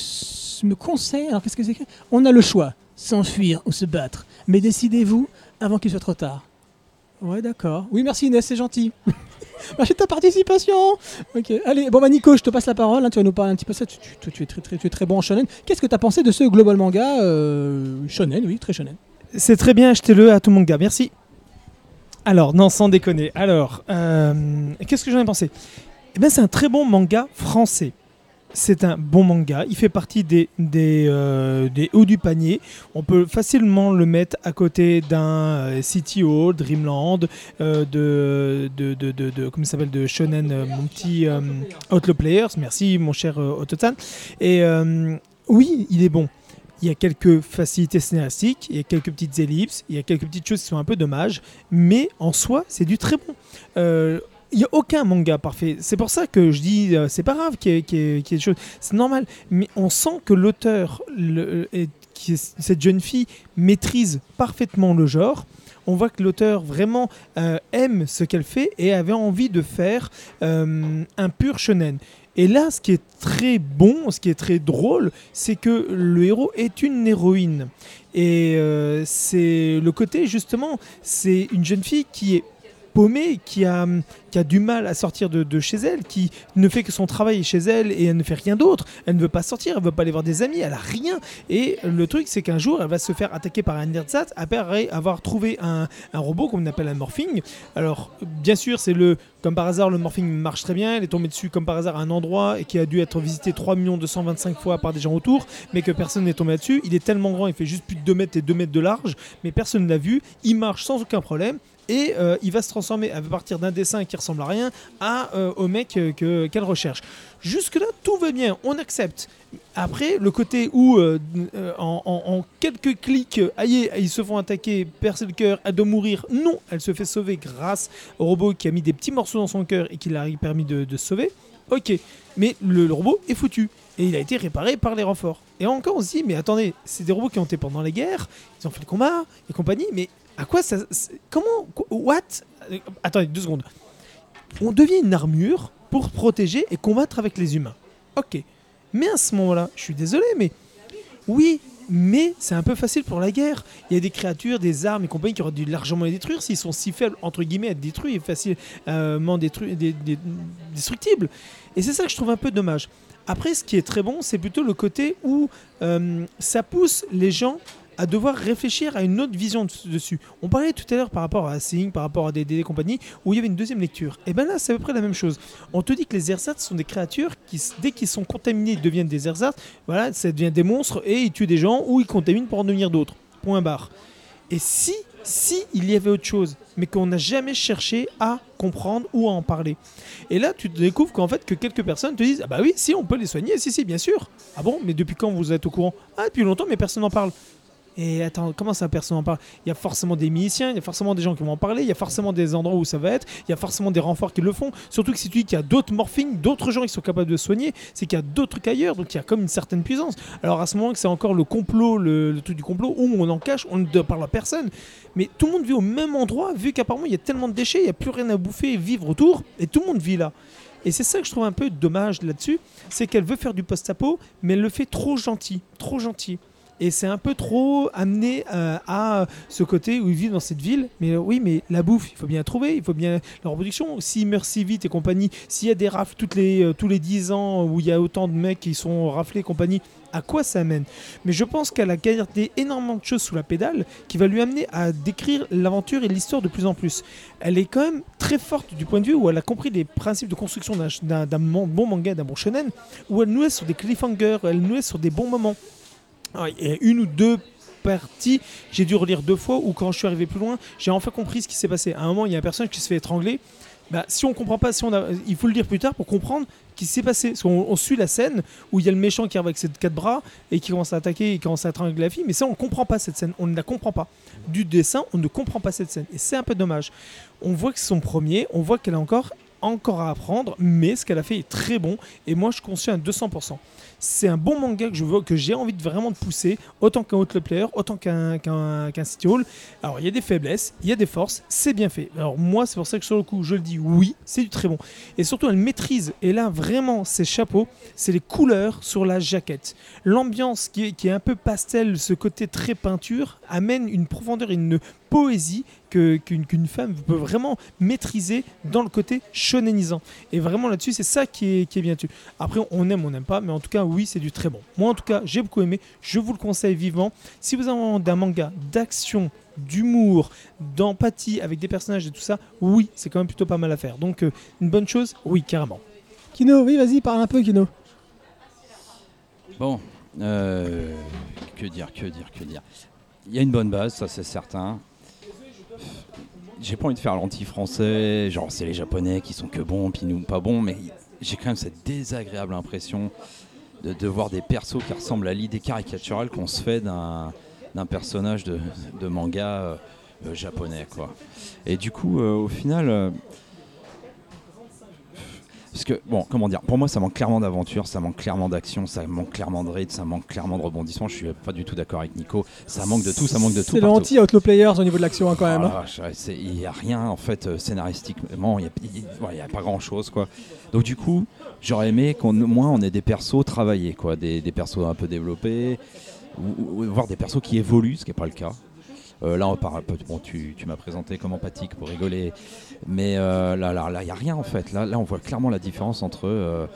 me conseille, alors qu'est-ce que c'est écrit On a le choix, s'enfuir ou se battre. Mais décidez-vous avant qu'il soit trop tard. Ouais, d'accord. Oui, merci Inès, c'est gentil. [laughs] merci de ta participation. Ok, allez, bon bah Nico, je te passe la parole, hein, tu vas nous parler un petit peu de ça. Tu, tu- tu- tu es, très, très, tu es très bon en shonen. Qu'est-ce que tu as pensé de ce global manga euh, shonen, oui, très shonen C'est très bien, achetez-le à tout mon gars, merci. Alors, non, sans déconner. Alors, euh, qu'est-ce que j'en ai pensé? Eh bien, c'est un très bon manga français. C'est un bon manga. Il fait partie des, euh, hauts du panier. On peut facilement le mettre à côté d'un euh, CTO, Dreamland, euh, de, de, de, de, comment s'appelle, de Shonen, mon petit Outlaw Players. Merci, mon cher Ototan. Et oui, il est bon. Il y a quelques facilités scénaristiques, il y a quelques petites ellipses, il y a quelques petites choses qui sont un peu dommages, mais en soi, c'est du très bon. Euh, il n'y a aucun manga parfait. C'est pour ça que je dis, euh, c'est pas grave qu'il y ait, y ait- des choses, c'est normal. Mais on sent que l'auteur est- cette jeune fille maîtrise parfaitement le genre. On voit que l'auteur vraiment euh, aime ce qu'elle fait et avait envie de faire euh, un pur shonen. Et là, ce qui est très bon, ce qui est très drôle, c'est que le héros est une héroïne. Et euh, c'est le côté, justement, c'est une jeune fille qui est paumée, qui a, qui a du mal à sortir de, de chez elle, qui ne fait que son travail chez elle et elle ne fait rien d'autre. Elle ne veut pas sortir, elle ne veut pas aller voir des amis, elle a rien. Et le truc, c'est qu'un jour, elle va se faire attaquer par un ersatz après avoir trouvé un, un robot qu'on appelle un morphing. Alors, bien sûr, c'est le. Comme par hasard, le morphing marche très bien. Elle est tombée dessus comme par hasard à un endroit et qui a dû être visité 3 225 fois par des gens autour, mais que personne n'est tombé dessus. Il est tellement grand, il fait juste plus de 2 mètres et 2 mètres de large, mais personne ne l'a vu. Il marche sans aucun problème. Et euh, il va se transformer, va partir d'un dessin qui ressemble à rien à, euh, au mec euh, que- qu'elle recherche. Jusque-là, tout va bien, on accepte. Après, le côté où, en, quelques clics, aïe, ils se font attaquer, percer le cœur, elle doit mourir. Non, elle se fait sauver grâce au robot qui a mis des petits morceaux dans son cœur et qui l'a permis de, sauver. Ok, mais le, le robot est foutu. Et il a été réparé par les renforts. Et encore, on se dit, mais attendez, c'est des robots qui ont été pendant les guerres, ils ont fait le combat et compagnie, mais à quoi ça. Comment. What? Attendez, deux secondes. On devient une armure pour protéger et combattre avec les humains. Ok. Mais à ce moment-là, je suis désolé, mais. Oui, mais c'est un peu facile pour la guerre. Il y a des créatures, des armes et compagnie qui auraient dû largement les détruire s'ils sont si faibles, entre guillemets, à être détruits et facilement détruits, dé- dé- destructibles. Et c'est ça que je trouve un peu dommage. Après, ce qui est très bon, c'est plutôt le côté où euh, ça pousse les gens à devoir réfléchir à une autre vision de- dessus. On parlait tout à l'heure par rapport à Sing, par rapport à des, compagnies, où il y avait une deuxième lecture. Et bien là, c'est à peu près la même chose. On te dit que les ersatz sont des créatures qui, dès qu'ils sont contaminés, deviennent des ersatz. Voilà, ça devient des monstres et ils tuent des gens ou ils contaminent pour en devenir d'autres. Point barre. Et si, si il y avait autre chose, mais qu'on n'a jamais cherché à comprendre ou à en parler. Et là, tu te découvres qu'en fait, que quelques personnes te disent Ah bah oui, si, on peut les soigner, si, si, bien sûr. Ah bon, mais depuis quand vous êtes au courant? Ah, depuis longtemps, mais personne n'en parle. Et attends, comment ça, personne n'en parle? Il y a forcément des musiciens, il y a forcément des gens qui vont en parler, il y a forcément des endroits où ça va être, il y a forcément des renforts qui le font. Surtout que si tu dis qu'il y a d'autres morphings, d'autres gens qui sont capables de soigner, c'est qu'il y a d'autres trucs donc il y a comme une certaine puissance. Alors à ce moment que c'est encore le complot, le, le truc du complot, où on en cache, on ne parle à personne. Mais tout le monde vit au même endroit, vu qu'apparemment il y a tellement de déchets, il n'y a plus rien à bouffer et vivre autour, et tout le monde vit là. Et c'est ça que je trouve un peu dommage là-dessus, c'est qu'elle veut faire du post-apo, mais elle le fait trop gentil, trop gentil. Et c'est un peu trop amené euh, à ce côté où ils vivent dans cette ville. Mais euh, oui, mais la bouffe, il faut bien la trouver, il faut bien la reproduction. Si vite et compagnie, s'il y a des rafles toutes les, euh, tous les 10 ans où il y a autant de mecs qui sont raflés et compagnie, à quoi ça mène? Mais je pense qu'elle a gardé énormément de choses sous la pédale qui va lui amener à décrire l'aventure et l'histoire de plus en plus. Elle est quand même très forte du point de vue où elle a compris les principes de construction d'un- bon manga, d'un bon shonen, où elle nous laisse sur des cliffhangers, elle nous laisse sur des bons moments. Une ou deux parties, j'ai dû relire deux fois, où quand je suis arrivé plus loin, j'ai enfin compris ce qui s'est passé. À un moment, il y a un personnage qui se fait étrangler. Bah, si on comprend pas, si on il faut le lire plus tard pour comprendre ce qui s'est passé. On suit la scène où il y a le méchant qui arrive avec ses quatre bras et qui commence à attaquer et qui commence à étrangler la fille, mais ça on comprend pas cette scène, on ne la comprend pas. Du dessin, on ne comprend pas cette scène et c'est un peu dommage. On voit que c'est son premier, on voit qu'elle a encore encore à apprendre, mais ce qu'elle a fait est très bon et moi je conçois à 200%. C'est un bon manga que je veux, que j'ai envie de vraiment de pousser, autant qu'un Outlet Player, autant qu'un qu'un qu'un City Hall. Alors il y a des faiblesses, il y a des forces, c'est bien fait. Alors moi c'est pour ça que sur le coup je le dis oui, c'est du très bon. Et surtout elle maîtrise, et là vraiment ses chapeaux, c'est les couleurs sur la jaquette. L'ambiance qui est, un peu pastel, ce côté très peinture, amène une profondeur une poésie qu'une femme peut vraiment maîtriser dans le côté shonenisant. Et vraiment là-dessus, c'est ça qui est, bien. Après, on aime, on n'aime pas, mais en tout cas, oui, c'est du très bon. Moi, en tout cas, j'ai beaucoup aimé. Je vous le conseille vivement. Si vous avez d'un manga d'action, d'humour, d'empathie avec des personnages et tout ça, oui, c'est quand même plutôt pas mal à faire. Donc, euh, une bonne chose, oui, carrément. Kino, oui, vas-y, parle un peu, Kino. Bon, euh, que dire, que dire, que dire. Il y a une bonne base, ça c'est certain. J'ai pas envie de faire l'anti-français, genre c'est les japonais qui sont que bons, puis nous pas bons, mais j'ai quand même cette désagréable impression de, de voir des persos qui ressemblent à l'idée caricaturale qu'on se fait d'un personnage de, de manga euh, euh, japonais, quoi. Et du coup, euh, au final, euh, Parce que, bon, comment dire, pour moi, ça manque clairement d'aventure, ça manque clairement d'action, ça manque clairement de raid, ça manque clairement de rebondissement. Je suis pas du tout d'accord avec Nico. Ça manque de tout, ça manque de tout. C'est partout. l'anti-Outlaw Players au niveau de l'action hein, quand même. hein. Ah, Il n'y a rien en fait scénaristiquement, il n'y a, y pas grand chose quoi. Donc du coup, j'aurais aimé qu'au moins on ait des persos travaillés, quoi, des, persos un peu développés, ou, voire des persos qui évoluent, ce qui n'est pas le cas. Euh, là, on parle, bon, tu, tu m'as présenté comme empathique pour rigoler, mais euh, là, là, il n'y a rien en fait. Là, là, on voit clairement la différence entre euh,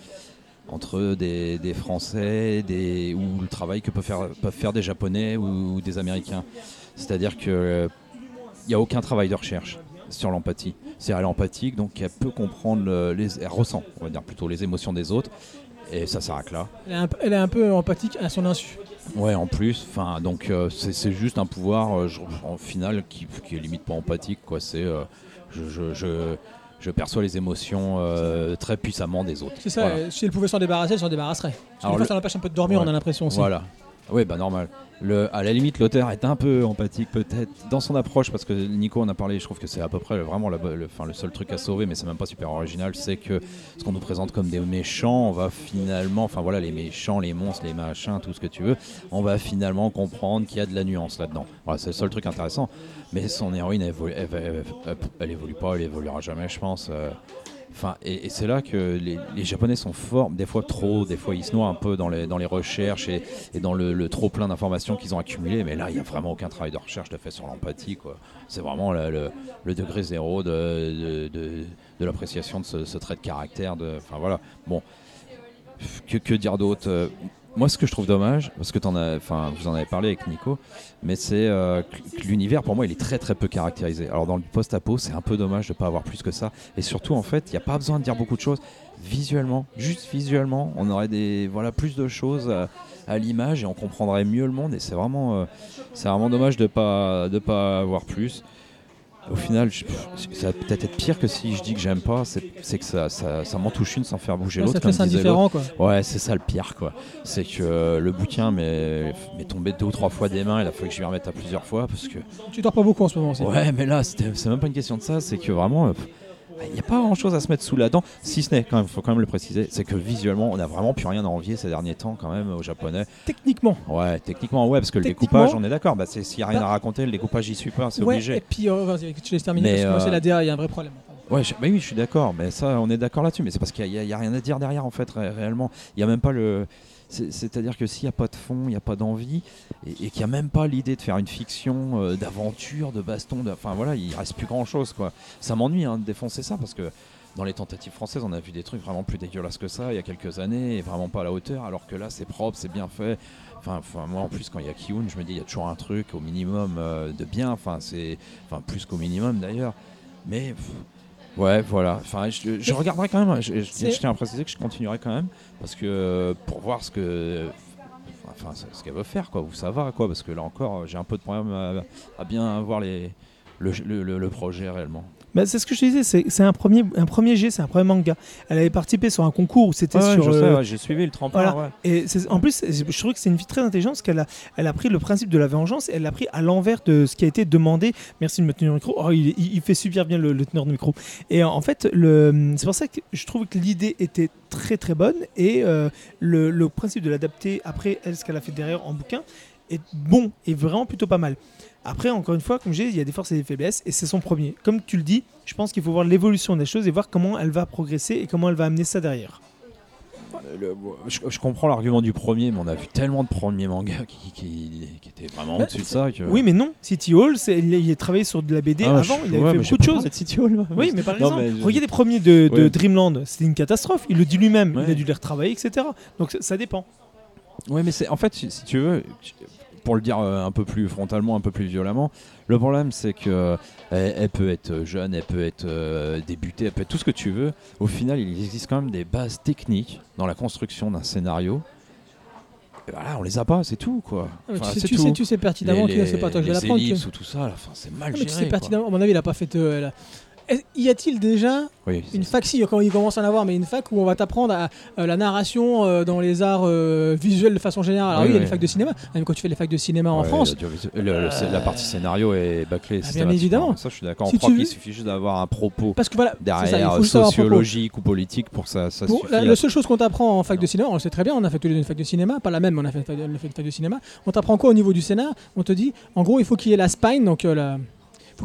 entre des, des Français, des, ou le travail que peuvent faire, peuvent faire des Japonais ou, des Américains. C'est-à-dire que il n'y a aucun travail de recherche sur l'empathie. C'est elle est empathique, donc elle peut comprendre, le- les, elle ressent, on va dire plutôt les émotions des autres, et ça s'arrête là. Elle, est un, peu- elle est un peu empathique à son insu. Ouais, en plus, enfin, donc euh, c'est juste un pouvoir euh, en final qui, qui est limite pas empathique, quoi. C'est euh, je, je, je, je perçois les émotions très puissamment des autres. C'est ça, Voilà. si elle pouvait s'en débarrasser, elle s'en débarrasserait. Parce que Alors des fois, le- ça l'empêche un peu de dormir, Ouais. on a l'impression aussi. Voilà. Oui, bah normal. Le, à la limite, l'auteur est un peu empathique peut-être dans son approche parce que Nico en a parlé. Je trouve que c'est à peu près vraiment le, seul truc à sauver, mais c'est même pas super original. C'est que ce qu'on nous présente comme des méchants, on va finalement, enfin voilà, les méchants, les monstres, les machins, tout ce que tu veux, on va finalement comprendre qu'il y a de la nuance là-dedans. Voilà, c'est le seul truc intéressant. Mais son héroïne, elle évolue pas, elle évoluera jamais, je pense. euh. Enfin, et, c'est là que les, Japonais sont forts, des fois trop, des fois ils se noient un peu dans les, dans les recherches et, dans le, trop plein d'informations qu'ils ont accumulées. Mais là, il n'y a vraiment aucun travail de recherche de fait sur l'empathie. C'est vraiment le, le- degré zéro de, de, l'appréciation de ce, trait de caractère. De, enfin voilà. Bon, que, que dire d'autre Euh, Moi, ce que je trouve dommage, parce que en as, vous en avez parlé avec Nico, mais c'est euh, que l'univers, pour moi, il est très très peu caractérisé. Alors dans le post-apo, c'est un peu dommage de ne pas avoir plus que ça. Et surtout, en fait, il n'y a pas besoin de dire beaucoup de choses. Visuellement, juste visuellement, on aurait des, voilà, plus de choses à, l'image et on comprendrait mieux le monde. Et c'est vraiment, euh, vraiment dommage de ne pas, de pas avoir plus. Au final, je- ça va peut-être être pire que si je dis que j'aime pas, c'est c'est que ça, ça, ça m'en touche une sans faire bouger Ouais, l'autre. ça l'autre. indifférent, quoi. Ouais, c'est ça le pire, quoi. C'est que euh, le bouquin m'est m'est tombé deux ou trois fois des mains. Il a fallu que je m'y remette à plusieurs fois parce que. Tu dors pas beaucoup en ce moment aussi. Ouais, mais là, c'est même pas une question de ça. C'est que vraiment, euh, il n'y a pas grand chose à se mettre sous la dent. Si ce n'est, quand même, faut quand même le préciser, c'est que visuellement, on a vraiment plus rien à envier ces derniers temps, quand même, aux japonais. Techniquement. Ouais, techniquement, ouais, parce que le découpage, on est d'accord. Bah, S'il n'y a rien Bah- à raconter, le découpage, j'y suis pas, c'est Ouais, obligé. et puis, euh, vas-y, tu laisses terminer, parce que moi, euh, c'est la DA, il y a un vrai problème. Ouais, je- bah oui, je suis d'accord, mais ça, on est d'accord là-dessus. Mais c'est parce qu'il n'y a, rien à dire derrière, en fait, ré- réellement. Il n'y a même pas le. C'est- C'est-à-dire que s'il n'y a pas de fond, il n'y a pas d'envie, et, qu'il n'y a même pas l'idée de faire une fiction euh, d'aventure, de baston, enfin voilà, il reste plus grand-chose, quoi. Ça m'ennuie hein, de défoncer ça, parce que dans les tentatives françaises, on a vu des trucs vraiment plus dégueulasses que ça il y a quelques années, et vraiment pas à la hauteur, alors que là, c'est propre, c'est bien fait. Enfin, enfin, moi, en plus, quand il y a Kiun, je me dis, il y a toujours un truc au minimum euh, de bien, enfin, c'est, enfin, plus qu'au minimum d'ailleurs. Mais Ouais, voilà. Enfin, je, je regarderai quand même. Je, je- tiens à préciser que je continuerai quand même parce que euh, pour voir ce que, enfin, ce qu'elle veut faire, quoi, où ça va, quoi. Parce que là encore, j'ai un peu de problème à, à bien voir les, le, le- le- le projet réellement. Bah, c'est ce que je te disais, c'est un premier, un premier G, c'est un premier manga. Elle avait participé sur un concours où c'était Ouais, sur. je euh, sais, ouais, j'ai suivi le tremplin. voilà. ouais. Et en plus, je trouve que c'est une fille très intelligente parce qu'elle a, elle a pris le principe de la vengeance et elle l'a pris à l'envers de ce qui a été demandé. Merci de me tenir le micro. Oh, il, fait super bien le, le teneur de micro. Et en fait, c'est pour ça que je trouve que l'idée était très très bonne et euh, le, le principe de l'adapter après elle, ce qu'elle a fait derrière en bouquin est bon et vraiment plutôt pas mal. Après, encore une fois, comme j'ai dit, il y a des forces et des faiblesses et c'est son premier. Comme tu le dis, je pense qu'il faut voir l'évolution des choses et voir comment elle va progresser et comment elle va amener ça derrière. Euh, le- je, je comprends l'argument du premier, mais on a vu tellement de premiers mangas qui, qui, qui étaient vraiment Bah, au-dessus de ça. Que... Oui, mais non, City Hall, il, a travaillé sur de la BD Ah, avant, je- il avait ouais, fait beaucoup de choses. City Hall. [laughs] Oui, mais par Non, exemple, mais regarde les premiers de, de Ouais. Dreamland, c'était une catastrophe. Il le dit lui-même, Ouais. il a dû les retravailler, etc. Donc ça, ça dépend. Ouais, mais c'est en fait, si, si tu veux, pour le dire euh, un peu plus frontalement, un peu plus violemment, le problème c'est que euh, elle, elle peut être jeune, elle peut être euh, débutée, elle peut être tout ce que tu veux. Au final, il existe quand même des bases techniques dans la construction d'un scénario. Et voilà, on les a pas, c'est tout quoi. Ah, mais Enfin, tu, sais, tu, tout. sais, tu sais pertinemment Les- que c'est pas toi qui vais les l'apprendre. tu- tout ça, là, c'est mal Ah, mais géré. tu sais pertinemment, à mon avis, il a pas fait. euh, elle, a- est- y a-t-il déjà Oui, une fac si quand il commence à en avoir, mais une fac où on va t'apprendre à, euh, la narration euh, dans les arts euh, visuels de façon générale? Alors Oui, oui, il y a les facs de cinéma. Même quand tu fais les facs de cinéma en France, le- le- la partie scénario est bâclée. Ah, bien évidemment. Ça, je suis d'accord. Si On croit tu qu'il veux- suffit juste d'avoir un propos parce que voilà, ça, il derrière, avoir un propos. sociologique ou politique pour ça, ça suffit. la, à- la seule chose qu'on t'apprend en fac de cinéma, on le sait très bien, on a fait tous les deux une fac de cinéma, pas la même, mais on a fait, une fac de- on a fait une fac de cinéma. On t'apprend quoi au niveau du scénar On te dit, en gros, il faut qu'il y ait la spine, donc euh, la.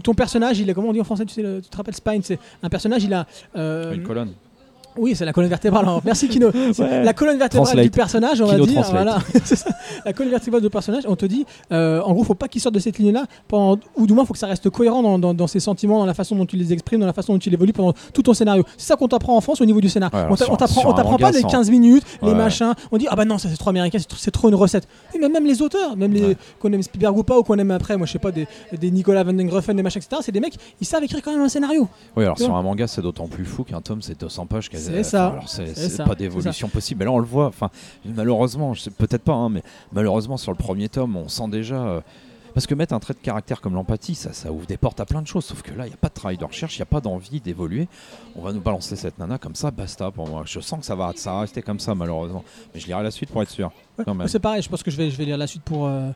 Ton personnage, il est comment on dit en français, tu te rappelles spine, c'est un personnage, il a. euh, Une colonne. Oui, c'est la colonne vertébrale. hein. Merci Kino. [laughs] Ouais. La colonne vertébrale Translate. du personnage, on va Kino dire. Voilà. [laughs] C'est ça. La colonne vertébrale du personnage, on te dit, euh, en gros, faut pas qu'il sorte de cette ligne-là, ou du moins, faut que ça reste cohérent dans, dans- dans ses sentiments, dans la façon dont tu les exprimes, dans la façon dont tu évolues pendant tout ton scénario. C'est ça qu'on t'apprend en France au niveau du scénar. Ouais, on t'apprend pas les sans- 15 minutes, les machins. On dit, ah bah non, ça c'est trop américain, c'est trop, une recette. Mais même les auteurs, même les qu'on aime Spielberg ou pas, ou qu'on aime après, moi je sais pas, des, des Nicolas Van den Gruffen, des machins, etc. C'est des mecs, ils savent écrire quand même un scénario. Oui, alors sur un manga, c'est d'autant plus fou qu'un tome, c'est 200 pages. quasi- C'est ça. alors c'est pas d'évolution possible. Mais là, on le voit. Enfin, malheureusement, peut-être pas, hein, mais malheureusement, sur le premier tome, on sent déjà. euh, parce que mettre un trait de caractère comme l'empathie, ça, ça ouvre des portes à plein de choses. Sauf que là, il n'y a pas de travail de recherche, il n'y a pas d'envie d'évoluer. On va nous balancer cette nana comme ça, basta pour moi. Je sens que ça va, ça va rester comme ça, malheureusement. Mais je lirai la suite pour être sûr. Ouais. C'est pareil, je pense que je vais, je vais lire la suite pour, euh,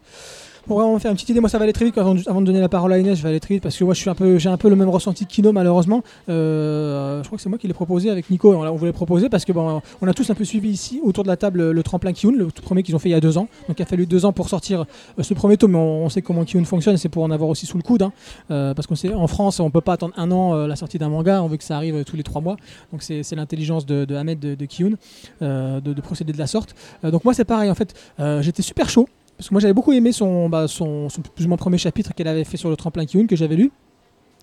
pour vraiment faire une petite idée. Moi, ça va aller très vite. Avant de, avant de donner la parole à Inès, je vais aller très vite parce que moi, je suis un peu, j'ai un peu le même ressenti que Kino, malheureusement. Euh, je crois que c'est moi qui l'ai proposé avec Nico. On, on voulait proposer parce que bon, on a tous un peu suivi ici autour de la table le tremplin Kiun, le tout premier qu'ils ont fait il y a deux ans. Donc, il a fallu deux ans pour sortir euh, ce premier tome. Mais on, sait comment Kiun fonctionne. C'est pour en avoir aussi sous le coude, hein. Euh, parce qu'on sait en France, on peut pas attendre un an la sortie d'un manga. On veut que ça arrive tous les trois mois. Donc, c'est l'intelligence de, Ahmed de, de Kiun de, de procéder de la sorte. Donc moi, c'est pareil. En fait, j'étais super chaud. Parce que moi j'avais beaucoup aimé son, bah, son, plus ou moins premier chapitre qu'elle avait fait sur le tremplin Kiun que j'avais lu.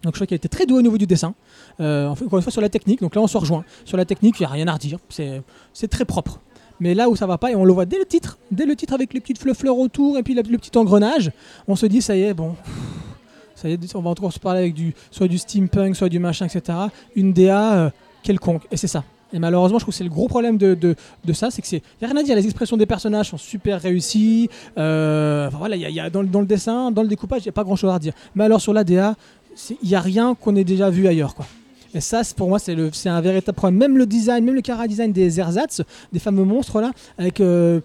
Donc je crois qu'elle était très douée au niveau du dessin. Euh, encore une fois sur la technique. Donc là on se rejoint. Sur la technique, il n'y a rien à redire. C'est très propre. Mais là où ça va pas, et on le voit dès le titre, dès le titre avec les petites fleurs autour et puis le petit engrenage, on se dit ça y est, bon, ça y est, on va encore se parler avec du, soit du steampunk, soit du machin, etc. Une DA euh, quelconque. Et c'est ça. Et malheureusement, je trouve que c'est le gros problème de, de, de ça, c'est que c'est, y a rien à dire. Les expressions des personnages sont super réussies. Euh, enfin, voilà, il y a, y a dans, le- dans le dessin, dans le découpage, il n'y a pas grand chose à dire. Mais alors sur l'ADA, il n'y a rien qu'on ait déjà vu ailleurs, quoi. Et ça, pour moi, c'est, un véritable problème. Même le design, même le cara design des ersatz, des fameux monstres là, avec euh,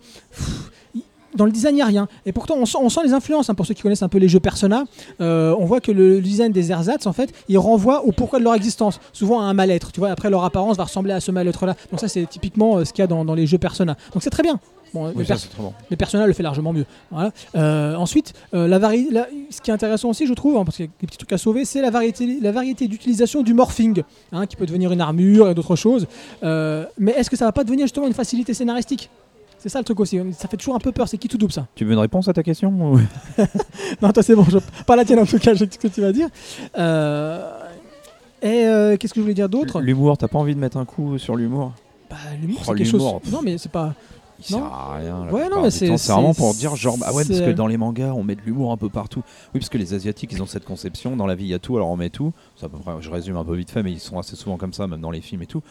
dans le design, il n'y a rien. Et pourtant, on sent, on sent les influences. hein, pour ceux qui connaissent un peu les jeux Persona, euh, on voit que le design des ersatz, en fait, il renvoie au pourquoi de leur existence. Souvent à un mal-être. Tu vois, après, leur apparence va ressembler à ce mal-être-là. Donc ça, c'est typiquement euh, ce qu'il y a dans, dans les jeux Persona. Donc c'est très bien. Bon, Oui, pers- trop bon. Persona le fait largement mieux. Voilà. Euh, ensuite, la vari- la- ce qui est intéressant aussi, je trouve, hein, parce qu'il y a des petits trucs à sauver, c'est la variété, la variété d'utilisation du morphing, hein, qui peut devenir une armure et d'autres choses. Mais est-ce que ça va pas devenir justement une facilité scénaristique? C'est ça le truc aussi, ça fait toujours un peu peur, c'est qui tout double ça Tu veux une réponse à ta question ou- [laughs] Non, toi c'est bon, je... pas la tienne en tout cas, je sais ce que tu vas dire. Euh, Et euh, qu'est-ce que je voulais dire d'autre? L'humour, t'as pas envie de mettre un coup sur l'humour? Bah, l'humour, Oh, c'est quelque chose. pff. Non, mais c'est pas. Il Non. sert à rien. Ouais, non, mais c'est- vraiment pour dire genre, ah ouais, parce que dans les mangas, on met de l'humour un peu partout. Oui, parce que les Asiatiques, ils ont cette conception. Dans la vie, il y a tout, alors on met tout. Je résume un peu vite fait, mais ils sont assez souvent comme ça, même dans les films et tout.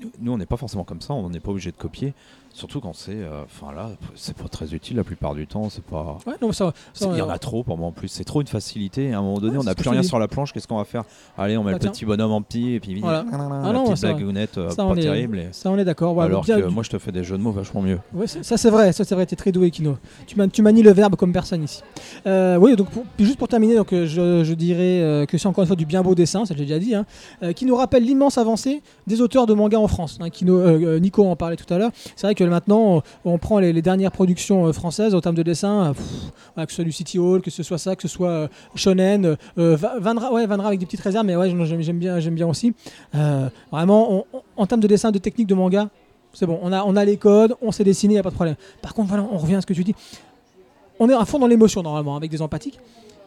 Nous- Nous, on n'est pas forcément comme ça, on n'est pas obligé de copier. Surtout quand c'est. euh, Enfin là, c'est pas très utile la plupart du temps. C'est pas. Ouais, non, ça, ça, Il y en euh, a trop pour moi en plus. C'est trop une facilité. Et à un moment donné, Ouais, on n'a plus rien sur la planche. Qu'est-ce qu'on va faire? Allez, on met le petit bonhomme en petit et puis Voilà. la Ah non, petite ça- blagounette euh, pas est- terrible. et- Ça, on est d'accord. alors bien- que moi, je te fais des jeux de mots vachement mieux. Ouais, ça c'est vrai, ça c'est vrai, t'es très doué Kino. Tu, man- tu manies le verbe comme personne ici. Euh, oui, donc pour- juste pour terminer, donc, je, je dirais que c'est encore une fois du bien beau dessin, ça j'ai déjà dit, hein, qui nous rappelle l'immense avancée des auteurs de manga en France. hein, Kino- Nico en parlait tout à l'heure. C'est vrai que maintenant, on, prend les, dernières productions euh, françaises en termes de dessin, euh, que ce soit du City Hall, que ce soit ça, que ce soit euh, Shonen, Va- Vanra, ouais, avec des petites réserves, mais ouais, j'aime bien, j'aime bien aussi. Vraiment, en termes de dessin, de technique de manga, c'est bon, on a, on a les codes, on sait dessiner, il n'y a pas de problème. Par contre, voilà, on revient à ce que tu dis. On est à fond dans l'émotion normalement avec des empathiques.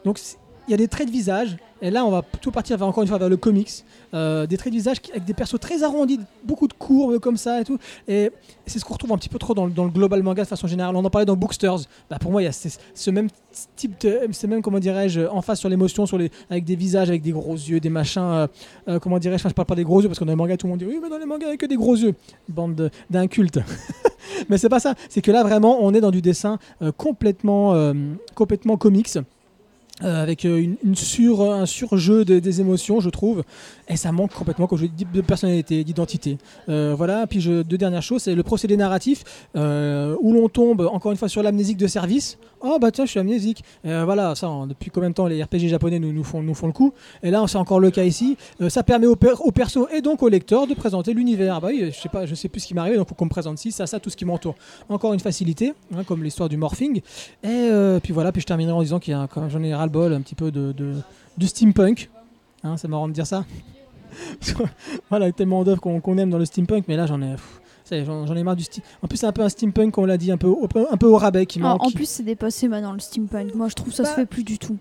Donc il y a des traits de visage, et là on va plutôt partir vers, encore une fois vers le comics. Euh, des traits de visage avec des persos très arrondis, beaucoup de courbes comme ça et tout. Et c'est ce qu'on retrouve un petit peu trop dans, le- global manga de façon générale. On en parlait dans Booksters. Bah, pour moi, il y a ce, même type de. C'est même, comment dirais-je, en face sur l'émotion, avec des visages, avec des gros yeux, des machins. euh, euh, comment dirais-je Enfin, je parle pas des gros yeux parce que dans les mangas, tout le monde dit oui, mais dans les mangas, il n'y a que des gros yeux. Bande de- d'incultes. [laughs] mais c'est pas ça. C'est que là, vraiment, on est dans du dessin euh, complètement, euh, complètement comics euh, avec euh, une, sur, un surjeu des, émotions, je trouve. Et ça manque complètement, comme je dis, de personnalité, d'identité. Euh, voilà. Puis je, deux dernières choses, c'est le procédé narratif euh, où l'on tombe encore une fois sur l'amnésique de service. Oh bah tiens, je suis amnésique. Euh, voilà, ça, hein, depuis combien de temps les RPG japonais nous, nous, font, nous font le coup? Et là, c'est encore le cas ici. Euh, ça permet au, per- perso et donc au lecteur de présenter l'univers. Ah bah oui, je sais pas, je sais plus ce qui m'arrive, donc faut qu'on me présente ci, ça, ça, tout ce qui m'entoure. Encore une facilité, hein, comme l'histoire du morphing. Et euh, puis voilà, puis je terminerai en disant qu'il y a, quand ai ras-le-bol un petit peu de, de, du steampunk. Hein, c'est marrant de dire ça. [laughs] voilà, il y a tellement d'œuvres qu'on qu'on aime dans le steampunk, mais là j'en ai, j'en j'en ai marre du steam. En plus, c'est un peu un steampunk, on l'a dit, un peu, au- un peu au rabais qui En, manque. en plus, c'est dépassé maintenant le steampunk. Moi, je trouve ça se Bah, fait plus du tout.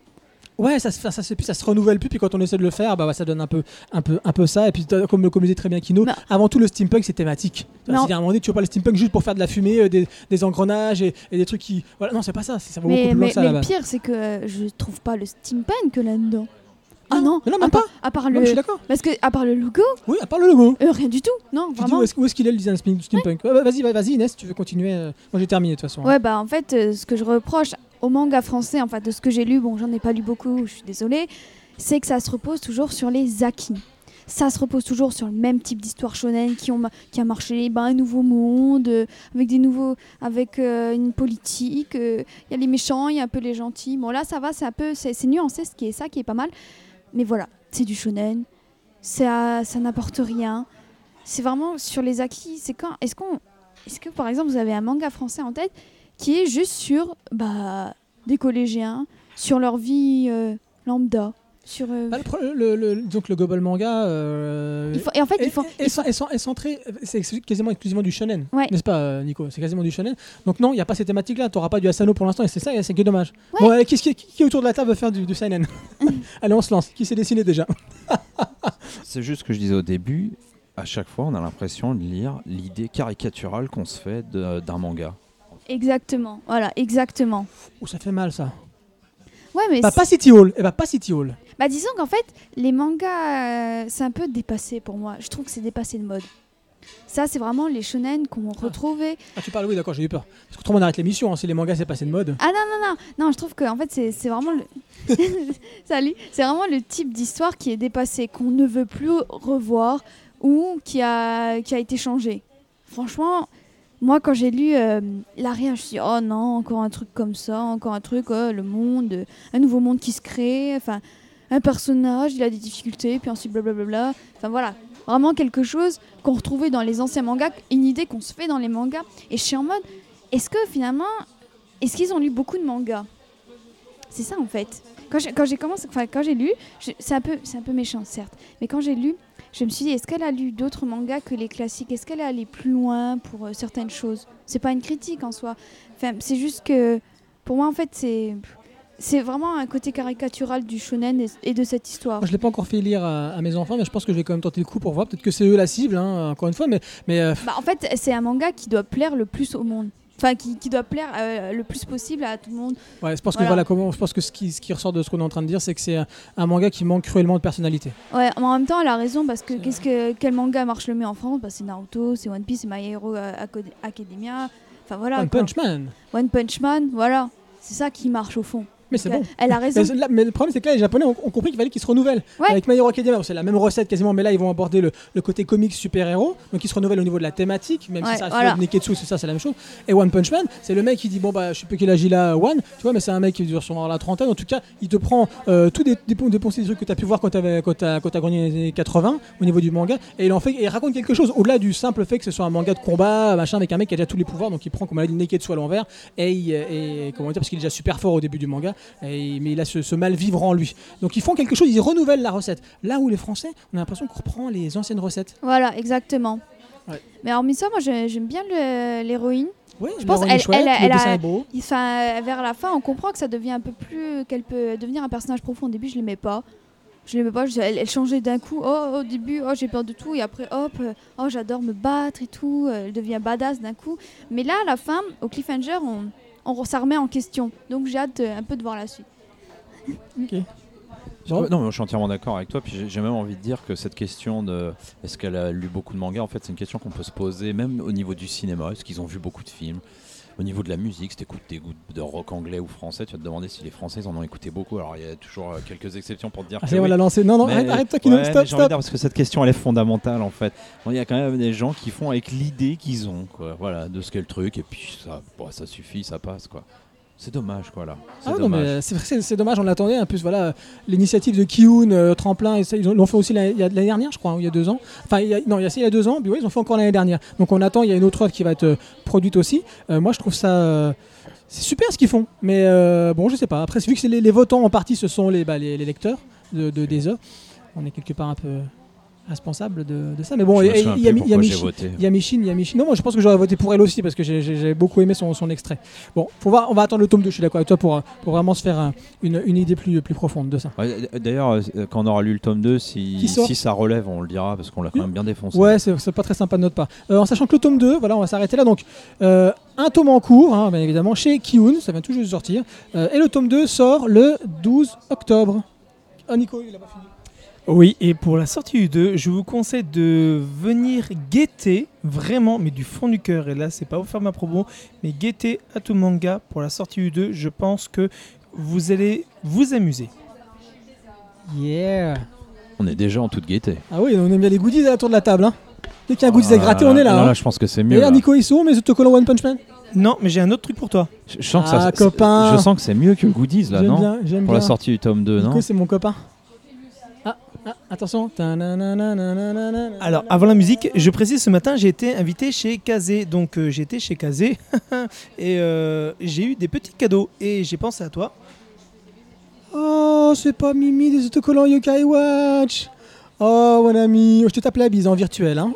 Ouais, ça, se ça, plus, ça se renouvelle plus, puis quand on essaie de le faire, bah, ouais, ça donne un peu, un peu, un peu ça. Et puis, comme le disait très bien Kino, avant tout, le steampunk, c'est thématique. C'est-à-dire, à un moment donné, tu veux pas le steampunk juste pour faire de la fumée, euh, des, des engrenages et, et des trucs qui. Voilà, non, c'est pas ça, ça va beaucoup Mais, plus loin que ça mais le pire, c'est que euh, je trouve pas le steampunk là-dedans. Ah Non, non, à même pas. à part Non, le. je suis d'accord. Parce que, à part le logo, Oui, à part le logo. euh, rien du tout. Non, Tu vraiment. où est-ce où est-ce qu'il est le design steam- steampunk? Ouais, bah, Vas-y, vas- vas-y, Inès, tu veux continuer euh, Moi, j'ai terminé de toute façon. hein. Ouais, bah en fait, euh, ce que je reproche au manga français, enfin de ce que j'ai lu, bon, j'en ai pas lu beaucoup, je suis désolée, c'est que ça se repose toujours sur les acquis. Ça se repose toujours sur le même type d'histoire shonen qui, a marché, ben, un nouveau monde, euh, avec des nouveaux, avec euh, une politique. Il y a les méchants, il y a un peu les gentils. Bon là, ça va, c'est un peu, c'est nuancé, ce qui est ça qui est pas mal. Mais voilà, c'est du shonen, ça, ça n'apporte rien. C'est vraiment sur les acquis. C'est quand, est-ce qu'on, est-ce que par exemple vous avez un manga français en tête qui est juste sur bah, des collégiens, sur leur vie euh, lambda. Sur, euh, Bah, le pro- le, le- donc le Gobble manga. euh, il faut- et en fait, il faut, centré, c'est quasiment exclusivement du shonen, Ouais. n'est-ce pas, euh, Nico? C'est quasiment du shonen. Donc non, il n'y a pas ces thématiques-là. Tu n'auras pas du Asano pour l'instant, et c'est ça, et c'est que dommage. Ouais. Bon, qui, qui, qui autour de la table veut faire du, du seinen? [laughs] Allez, on se lance. Qui s'est dessiné déjà? [laughs] C'est juste ce que je disais au début. À chaque fois, on a l'impression de lire l'idée caricaturale qu'on se fait d'un manga. Exactement. Voilà, exactement. Ouh, ça fait mal ça. Ouais, mais Bah, pas City Hall. Eh bah, pas City Hall. bah, disons qu'en fait, les mangas, euh, c'est un peu dépassé pour moi. Je trouve que c'est dépassé de mode. Ça, c'est vraiment les shonen qu'on retrouvait. Ah, tu parles, oui, d'accord, j'ai eu peur. Parce que autrement, on arrête l'émission. hein, si les mangas, c'est passé de mode. Ah non, non, non, non, je trouve que en fait, c'est c'est vraiment le. [laughs] Salut. C'est vraiment le type d'histoire qui est dépassé, qu'on ne veut plus revoir ou qui a, qui a été changé. Franchement, moi, quand j'ai lu euh, je me suis dit, oh non, encore un truc comme ça, encore un truc, oh, le monde, euh, un nouveau monde qui se crée, enfin, un personnage, il a des difficultés, puis ensuite blablabla. Enfin voilà, vraiment quelque chose qu'on retrouvait dans les anciens mangas, une idée qu'on se fait dans les mangas. Et je suis en mode, est-ce que finalement, est-ce qu'ils ont lu beaucoup de mangas? C'est ça en fait. Quand j'ai, commencé, enfin quand j'ai lu, c'est un c'est un peu méchant certes, mais quand j'ai lu, je me suis dit, est-ce qu'elle a lu d'autres mangas que les classiques? Est-ce qu'elle est allée plus loin pour euh, certaines choses? C'est pas une critique en soi. Enfin, c'est juste que pour moi en fait c'est c'est vraiment un côté caricatural du shonen et, de cette histoire. Moi, je l'ai pas encore fait lire à, à mes enfants, mais je pense que je vais quand même tenter le coup pour voir. Peut-être que c'est eux la cible, hein, encore une fois. Mais, mais euh, Bah, en fait, c'est un manga qui doit plaire le plus au monde. Enfin, qui, qui doit plaire euh, le plus possible à tout le monde. ouais, je pense que Voilà. comment. Je pense que ce qui, ce qui ressort de ce qu'on est en train de dire, c'est que c'est un, manga qui manque cruellement de personnalité. Ouais, mais en même temps, elle a raison parce que qu'est-ce que quel manga marche le mieux en France? Bah, C'est Naruto, c'est One Piece, c'est My Hero euh, Academia. Enfin voilà. One quoi. Punch Man. One Punch Man, voilà. C'est ça qui marche au fond. Mais c'est bon. Elle a raison. Mais, le problème, c'est que là, les Japonais ont, ont compris qu'il fallait qu'ils se renouvellent. Ouais. Avec My Hero Academia, c'est la même recette quasiment, mais là, ils vont aborder le, le côté comics super-héros. Donc, ils se renouvellent au niveau de la thématique, même Ouais, si ça reste voilà. Neketsu, c'est ça, c'est la même chose. Et One Punch Man, c'est le mec qui dit Bon, bah, je sais plus quel âge il a, One, tu vois, mais c'est un mec qui dure sûrement la trentaine. En tout cas, il te prend euh, tous des, des, des, des trucs que tu as pu voir quand tu as, quand grandi dans les années 80 au niveau du manga, et il en fait, et il raconte quelque chose au-delà du simple fait que ce soit un manga de combat, machin, avec un mec qui a déjà tous les pouvoirs, donc il prend, comme on l'a dit, Neketsu à l'envers, et, il- et comment dire, parce qu'il est déjà super fort au début du manga, et, mais il a ce, ce mal vivre en lui. Donc ils font quelque chose, ils renouvellent la recette. Là où les Français, on a l'impression qu'on reprend les anciennes recettes. Voilà, exactement. Ouais. Mais hormis ça, moi j'ai- j'aime bien l'héroïne. Oui, Je pense elle- chouette, elle elle a-. Enfin, vers la fin, on comprend que ça devient un peu plus. qu'elle peut devenir un personnage profond. Au début, je l'aimais pas. Je l'aimais pas. je- elle, elle changeait d'un coup. Oh, au début, oh, j'ai peur de tout. Et après, hop, oh, j'adore me battre et tout. Elle devient badass d'un coup. Mais là, à la fin, au cliffhanger, on, on, ça remet en question. Donc, j'ai hâte euh, un peu de voir la suite. Bon. Ouais, Non, mais je suis entièrement d'accord avec toi. Puis j'ai même envie de dire que cette question de est-ce qu'elle a lu beaucoup de mangas, en fait, c'est une question qu'on peut se poser même au niveau du cinéma. Est-ce qu'ils ont vu beaucoup de films? Au niveau de la musique, si t'écoutes des goûts de rock anglais ou français, tu vas te demander si les Français ils en ont écouté beaucoup. Alors il y a toujours euh, quelques exceptions pour te dire Ah, que on oui. l'a lancé. Non, non, Mais- arrête, arrête-toi, ouais, Kino. mais Stop, stop. parce que cette question elle est fondamentale en fait. Bon, Il y a quand même des gens qui font avec l'idée qu'ils ont, quoi. Voilà, de ce qu'est le truc, et puis ça, bon, ça suffit, ça passe, quoi. C'est dommage, quoi, là. C'est Ah dommage. mais c'est c'est dommage, on l'attendait. En plus, voilà, l'initiative de Kiun, euh, Tremplin, et ça, ils ont- l'ont fait aussi l'année dernière, je crois, ou il y a deux ans. Enfin, il y a- non, il y a, il y a deux ans, puis oui, ils ont fait encore l'année dernière. Donc on attend, il y a une autre œuvre qui va être euh, produite aussi. Euh, moi, je trouve ça. euh, c'est super ce qu'ils font, mais euh, bon, je sais pas. Après, vu que c'est les, les votants en partie, ce sont les, bah, les, les lecteurs de, de- des œuvres, on est quelque part un peu responsable de, de ça. Mais bon, il y, a, Michine, il a Michine. Non, moi je pense que j'aurais voté pour elle aussi parce que j'ai- beaucoup aimé son, son extrait. Bon, faut voir, on va attendre le tome 2, je suis d'accord avec toi, pour, pour vraiment se faire un- une, une idée plus, plus profonde de ça. Ouais, D'ailleurs, euh, quand on aura lu le tome 2, Qui si, ça relève, on le dira, parce qu'on l'a quand même bien défoncé. Ouais, c'est c'est pas très sympa de notre part. Euh, en sachant que le tome 2, voilà, on va s'arrêter là. Donc, euh, un tome en cours, hein, bien évidemment, chez Kiun, ça vient tout juste de sortir. Euh, et le tome 2 sort le 12 octobre. Ah, Nico, il a pas fini. Oui, et pour la sortie du 2, je vous conseille de venir guetter, vraiment, mais du fond du cœur. Et là, c'est pas pour faire ma promo, mais guetter à tout manga pour la sortie du 2. Je pense que vous allez vous amuser. Yeah. On est déjà en toute gaieté. Ah oui, on aime bien les goodies à la tour de la table. Hein. Dès qu'il y a un goodies à gratter, on est là. Non, hein. là, je pense que c'est mieux. là. Nico, ils sont où mes autocollants One Punch Man Non, mais j'ai un autre truc pour toi. Je, je sens que Ah, ça, c'est- copain. je sens que c'est mieux que Goodies, là, non? bien, Pour bien. la sortie du tome 2, non? Nico, c'est mon copain. Ah, attention. Alors, avant la musique, je précise, ce matin, j'ai été invité chez Kazé. Donc, euh, j'ai été chez Kazé [laughs] et euh, j'ai eu des petits cadeaux. Et j'ai pensé à toi. Oh, c'est pas Mimi des autocollants Yokai Watch. Oh, mon ami, je te tape la bise en virtuel. Hein.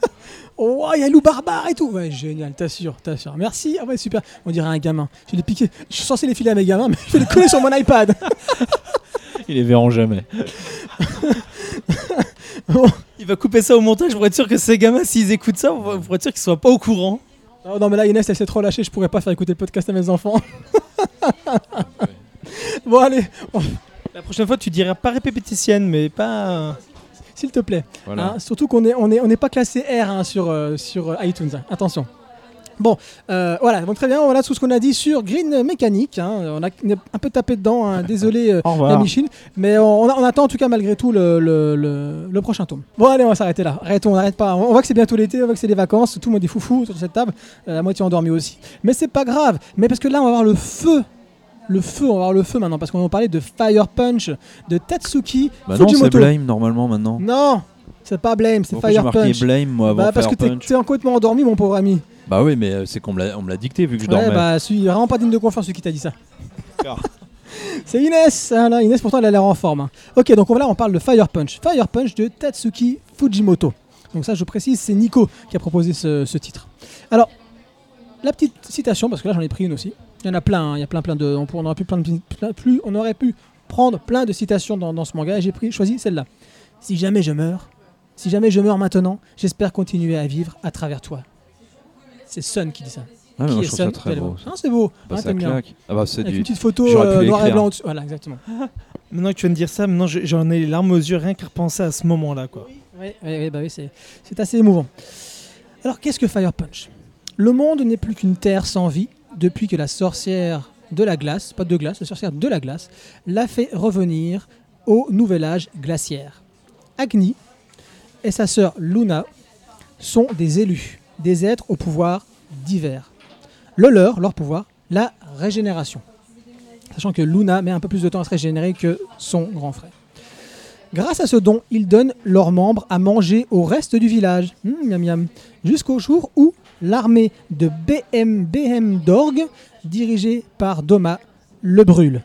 [laughs] oh, il y a Lou Barbare et tout. Ouais, génial, t'assures, t'assures. Merci. Ah ouais, super. On dirait un gamin. Je l'ai piqué. Je suis censé les filer à mes gamins, mais je vais les coller sur mon iPad. [laughs] Ils les verront jamais. [laughs] Il va couper ça au montage pour être sûr que ces gamins, s'ils écoutent ça, pour être sûr qu'ils soient pas au courant. Oh, non, mais là, Inès, elle s'est trop lâchée. Je pourrais pas faire écouter le podcast à mes enfants. [laughs] bon, allez, La prochaine fois, tu diras pas répétitienne, mais pas. s'il te plaît. Voilà. Hein, surtout qu'on est, on est, on n'est pas classé R hein, sur, euh, sur euh, iTunes. Attention. Bon, euh, voilà, donc très bien, voilà tout ce qu'on a dit sur Green Mécanique. hein. On a un peu tapé dedans, hein. [laughs] désolé euh, la. Michine, mais on, attend en tout cas malgré tout le, le, le- le prochain tome. Bon, allez, on va s'arrêter là. Arrêtons, on n'arrête pas. On voit que c'est bientôt l'été, on voit que c'est les vacances, tout le monde est foufou sur cette table, euh, la moitié endormie aussi. Mais c'est pas grave, mais parce que là, on va avoir le feu. Le feu, on va avoir le feu maintenant, parce qu'on va parler de Fire Punch, de Tatsuki Bah non, c'est Fujimoto. Blame normalement maintenant. Non, c'est pas Blame, c'est Fire Punch. Blame moi avant Bah, parce Fire que t'es t'es complètement endormi, mon pauvre ami. Bah oui, mais euh, c'est qu'on me l'a dicté vu que je Ouais, dormais. bah, celui vraiment pas digne de confiance, celui qui t'a dit ça. D'accord. [laughs] C'est Inès, hein. Inès pourtant elle a l'air en forme. hein. Ok, donc on- là on parle de Fire Punch. Fire Punch de Tatsuki Fujimoto. Donc ça je précise, c'est Nico qui a proposé ce, ce titre. Alors, la petite citation, parce que là j'en ai pris une aussi. Il y en a plein, hein, il y a plein plein de... On, aurait pu, plein de- plein- plus, on aurait pu prendre plein de citations dans, dans ce manga et j'ai pris, choisi celle-là. Si jamais je meurs, si jamais je meurs maintenant, j'espère continuer à vivre à travers toi. C'est Sun qui dit ça. Ah, qui moi, est je Sun très beau. Ah, c'est beau. Bah, Ah, ça claque. Ah bah c'est Avec du. une petite photo euh, noir et blanc. Voilà, exactement. [laughs] Maintenant que tu viens de dire ça, maintenant je- j'en ai les larmes aux yeux rien qu'à repenser à ce moment-là. quoi. Oui, oui, oui, bah oui, c'est, c'est assez émouvant. Alors, qu'est-ce que Fire Punch? Le monde n'est plus qu'une terre sans vie depuis que la sorcière de la glace, pas de glace, la sorcière de la glace, l'a fait revenir au nouvel âge glaciaire. Agni et sa sœur Luna sont des élus, des êtres au pouvoir divers. Le leur, leur pouvoir, la régénération. Sachant que Luna met un peu plus de temps à se régénérer que son grand frère. Grâce à ce don, ils donnent leurs membres à manger au reste du village. Hum. Jusqu'au jour où l'armée de BM BM Dorg, dirigée par Doma, le brûle.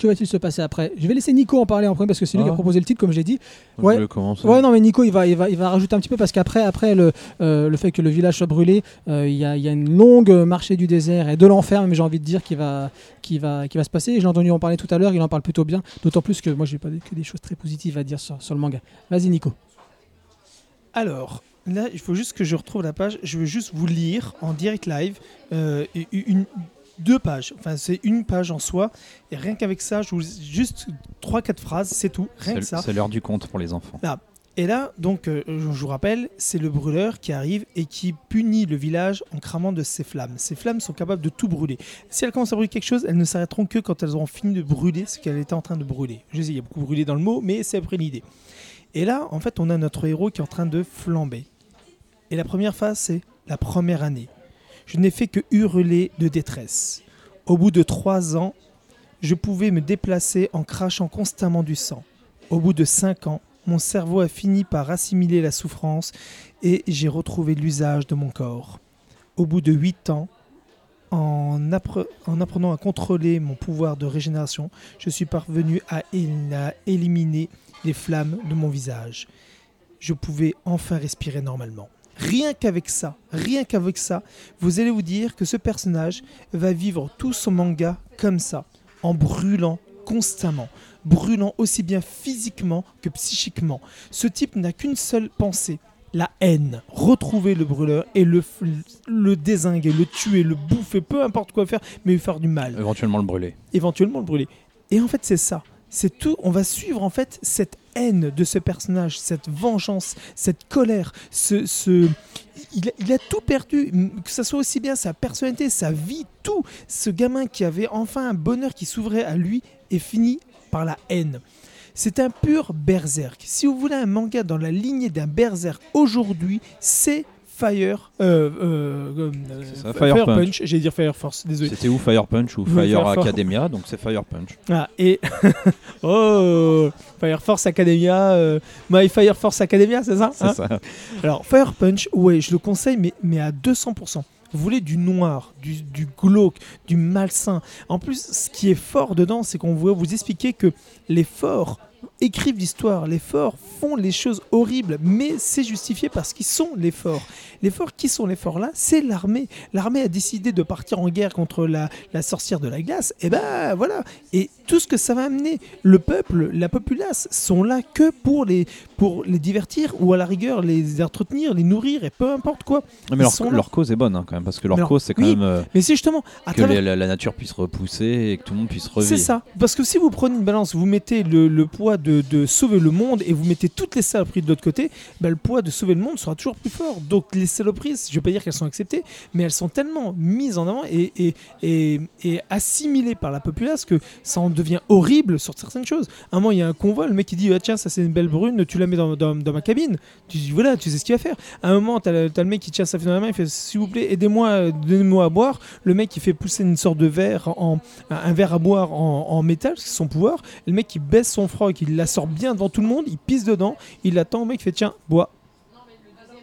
Que va-t-il se passer après? Je vais laisser Nico en parler en premier parce que c'est lui qui a Ah. proposé le titre, comme j'ai dit. Ouais. Ouais, non, mais Nico, il va, il va, il va rajouter un petit peu parce qu'après, après le, euh, le fait que le village soit brûlé, euh, il y, a, il y a une longue marché du désert et de l'enfer, mais j'ai envie de dire, qui va, qui va, qui va se passer. J'ai entendu en parler tout à l'heure, il en parle plutôt bien. D'autant plus que moi, j'ai pas que des choses très positives à dire sur, sur le manga. Vas-y, Nico. Alors, là, il faut juste que je retrouve la page. Je veux juste vous lire en direct live euh, une, deux pages. Enfin, c'est une page en soi. Et rien qu'avec ça, je vous juste 3-4 phrases, c'est tout. Rien que C'est ça. c'est l'heure du compte pour les enfants. Et là, donc, euh, je vous rappelle, c'est le brûleur qui arrive et qui punit le village en cramant de ses flammes. Ces flammes sont capables de tout brûler. Si elles commencent à brûler quelque chose, elles ne s'arrêteront que quand elles auront fini de brûler ce qu'elle était en train de brûler. Je sais, il y a beaucoup brûlé dans le mot, mais c'est après l'idée. Et là, en fait, on a notre héros qui est en train de flamber. Et la première phase, c'est la première année. Je n'ai fait que hurler de détresse. Au bout de trois ans, je pouvais me déplacer en crachant constamment du sang. Au bout de cinq ans, mon cerveau a fini par assimiler la souffrance et j'ai retrouvé l'usage de mon corps. Au bout de huit ans, en, appre- en apprenant à contrôler mon pouvoir de régénération, je suis parvenu à éliminer les flammes de mon visage. Je pouvais enfin respirer normalement. Rien qu'avec ça, rien qu'avec ça, vous allez vous dire que ce personnage va vivre tout son manga comme ça, en brûlant constamment, brûlant aussi bien physiquement que psychiquement. Ce type n'a qu'une seule pensée, la haine. Retrouver le brûleur et le, le désinguer, le tuer, le bouffer, peu importe quoi faire, mais lui faire du mal Éventuellement le brûler. éventuellement le brûler. Et en fait, c'est ça. C'est tout. On va suivre en fait cette haine de ce personnage, cette vengeance, cette colère. Ce, ce... Il, a, tout perdu, que ce soit aussi bien sa personnalité, sa vie, tout. Ce gamin qui avait enfin un bonheur qui s'ouvrait à lui est fini par la haine. C'est un pur berserk. Si vous voulez un manga dans la lignée d'un berserk aujourd'hui, c'est Fire, euh, euh, euh, ça, Fire, Fire Punch. Punch. J'allais dire Fire Force, désolé. C'était où Fire Punch ou Fire Force. Academia Donc c'est Fire Punch. Ah, et. [laughs] oh Fire Force Academia. My Fire Force Academia, c'est ça C'est hein ça. Alors, Fire Punch, ouais, je le conseille, mais, mais à 200%. Vous voulez du noir, du, du glauque, du malsain. En plus, ce qui est fort dedans, c'est qu'on va vous expliquer que les forts écrivent l'histoire, les forts font les choses horribles, mais c'est justifié parce qu'ils sont les forts. Les forts, qui sont les forts là? C'est l'armée. L'armée a décidé de partir en guerre contre la, sorcière de la glace. Et ben voilà. Et tout ce que ça va amener, le peuple, la populace, sont là que pour les, pour les divertir ou à la rigueur les entretenir, les nourrir et peu importe quoi. Mais leur, cause est bonne hein, quand même, parce que leur cause c'est quand oui, même euh, Mais c'est justement à que travers les- la, la nature puisse repousser et que tout le monde puisse revivre. C'est ça. Parce que si vous prenez une balance, vous mettez le, le poids de, de sauver le monde et vous mettez toutes les saloperies de l'autre côté, bah, le poids de sauver le monde sera toujours plus fort. Donc les saloperies, je vais pas dire qu'elles sont acceptées, mais elles sont tellement mises en avant et, et, et, et assimilées par la populace que ça en devient horrible sur certaines choses. À un moment, il y a un convoi, le mec qui dit ah, Tiens, ça c'est une belle brune, tu la dans, ma cabine. Tu dis Voilà, tu sais ce qu'il va faire. À un moment, tu as, le mec qui tient sa fille dans la main, il fait S'il vous plaît, aidez-moi, donnez-moi à boire. Le mec qui fait pousser une sorte de verre, en, un verre à boire en, métal, c'est son pouvoir. Le mec qui baisse son froc, il la sort bien devant tout le monde, il pisse dedans, il attend, le mec fait Tiens, bois.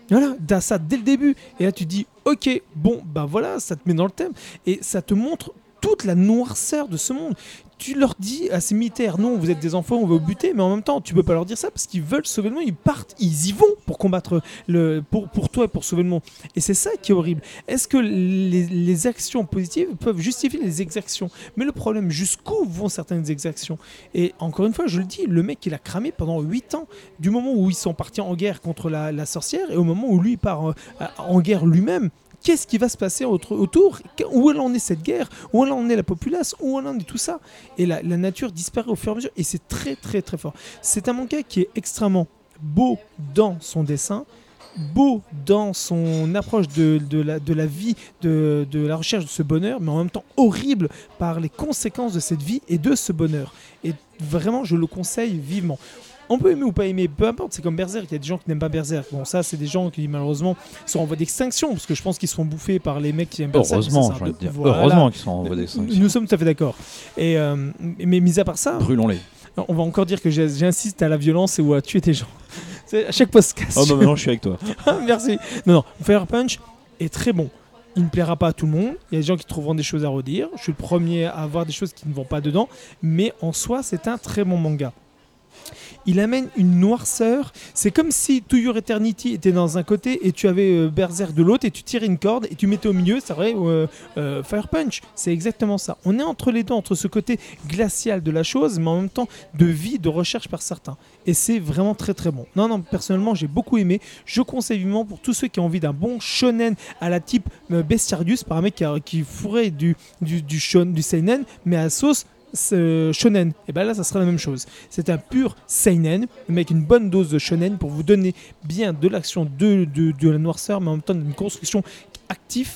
Voilà, t'as ça dès le début. Et là, tu dis, ok, bon, bah voilà, ça te met dans le thème. Et ça te montre toute la noirceur de ce monde. Tu leur dis à ces militaires, non, vous êtes des enfants, on va vous buter, mais en même temps, tu peux pas leur dire ça parce qu'ils veulent sauver le monde, ils partent, ils y vont pour combattre le, pour, pour toi et pour sauver le monde. Et c'est ça qui est horrible. Est-ce que les, actions positives peuvent justifier les exactions? Mais le problème, jusqu'où vont certaines exactions? Et encore une fois, je le dis, le mec, il a cramé pendant 8 ans, du moment où ils sont partis en guerre contre la, sorcière et au moment où lui part euh, en guerre lui-même. Qu'est-ce qui va se passer autour? Où elle en est cette guerre? Où elle en est la populace? Où elle en est tout ça? Et la, nature disparaît au fur et à mesure. Et c'est très très très fort. C'est un manga qui est extrêmement beau dans son dessin, beau dans son approche de, la, vie, de la recherche de ce bonheur, mais en même temps horrible par les conséquences de cette vie et de ce bonheur. Et vraiment, je le conseille vivement. On peut aimer ou pas aimer, peu importe, c'est comme Berserk, il y a des gens qui n'aiment pas Berserk. Bon, ça, c'est des gens qui malheureusement sont en voie d'extinction, parce que je pense qu'ils se font bouffer par les mecs qui aiment Berserk. Heureusement, de. Voilà. Heureusement qu'ils sont en voie d'extinction. Nous sommes tout à fait d'accord. Et euh, mais mis à part ça, Brûlons-les. on va encore dire que j'insiste à la violence et ou à tuer des gens. [laughs] À chaque podcast. Oh non, maintenant je suis avec toi. [laughs] Merci. Non, non, Fire Punch est très bon. Il ne plaira pas à tout le monde. Il y a des gens qui trouveront des choses à redire. Je suis le premier à avoir des choses qui ne vont pas dedans. Mais en soi, c'est un très bon manga. Il amène une noirceur. C'est comme si To Your Eternity était dans un côté et tu avais euh, de l'autre et tu tirais une corde et tu mettais au milieu, c'est vrai, euh, euh, Fire Punch. C'est exactement ça. On est entre les deux, entre ce côté glacial de la chose, mais en même temps de vie, de recherche par certains. Et c'est vraiment très très bon. Non, non, personnellement, j'ai beaucoup aimé. Je conseille vivement pour tous ceux qui ont envie d'un bon shonen à la type euh, Bestiarius, par un mec qui, fourrait du, du, du, shon- du seinen, mais à sauce ce shonen. Et ben là, ça sera la même chose. C'est un pur seinen, mais avec une bonne dose de shonen pour vous donner bien de l'action, de, de, de la noirceur, mais en même temps une construction active,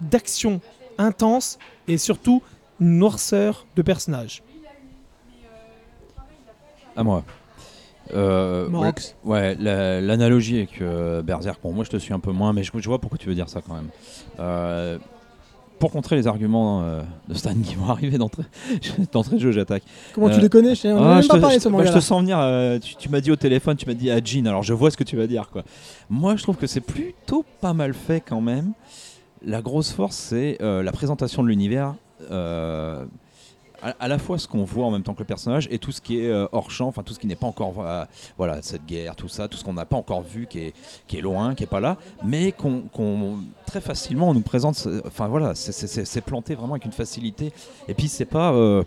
d'action intense et surtout une noirceur de personnage. À moi. Euh, ouais, ouais, la- l'analogie avec euh, Berserk, bon, moi je te suis un peu moins, mais je, je vois pourquoi tu veux dire ça quand même. Euh, pour contrer les arguments euh, de Stan qui vont arriver d'entrée [laughs] de jeu, j'attaque. Comment tu Euh, les connais je Ah, pas parlé de ce bah, manga. je te sens venir, euh, tu, tu m'as dit au téléphone, tu m'as dit à Jean, alors je vois ce que tu vas dire. quoi. Moi je trouve que c'est plutôt pas mal fait quand même. La grosse force c'est la présentation de l'univers. À, la fois ce qu'on voit en même temps que le personnage et tout ce qui est euh, hors champ, enfin tout ce qui n'est pas encore euh, voilà cette guerre, tout ça, tout ce qu'on n'a pas encore vu, qui est, loin, qui est pas là, mais qu'on très facilement on nous présente. Enfin voilà, c'est planté vraiment avec une facilité. Et puis c'est pas euh,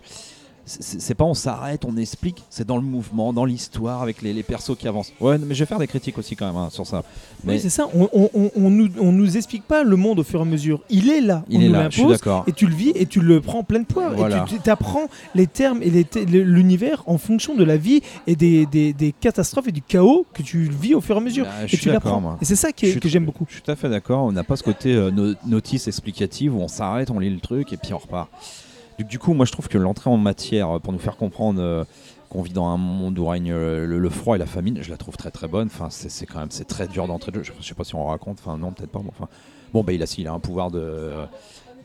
c'est pas on s'arrête, on explique, c'est dans le mouvement, dans l'histoire, avec les, les persos qui avancent. Ouais, mais je vais faire des critiques aussi quand même hein, sur ça. Mais Oui, c'est ça. On, on, nous, on nous explique pas le monde au fur et à mesure. Il est là. il on est nous là, je suis l'impose. d'accord. Et tu le vis et tu le prends plein de poids. Voilà. Et tu apprends les termes et l'univers en fonction de la vie et des, des, des catastrophes et du chaos que tu vis au fur et à mesure. Bah, je et suis tu d'accord, l'apprends. Et c'est ça qui est- que j'aime beaucoup. Je suis tout à fait d'accord. On n'a pas ce côté euh, no- notice explicative où on s'arrête, on lit le truc et puis on repart. Du, coup, moi je trouve que l'entrée en matière euh, pour nous faire comprendre euh, qu'on vit dans un monde où règne euh, le, froid et la famine, je la trouve très très bonne. Enfin, c'est quand même c'est très dur d'entrer. Je, je sais pas si on raconte. Enfin, non, peut-être pas. Bon, enfin, bon, bah il a, il a un pouvoir de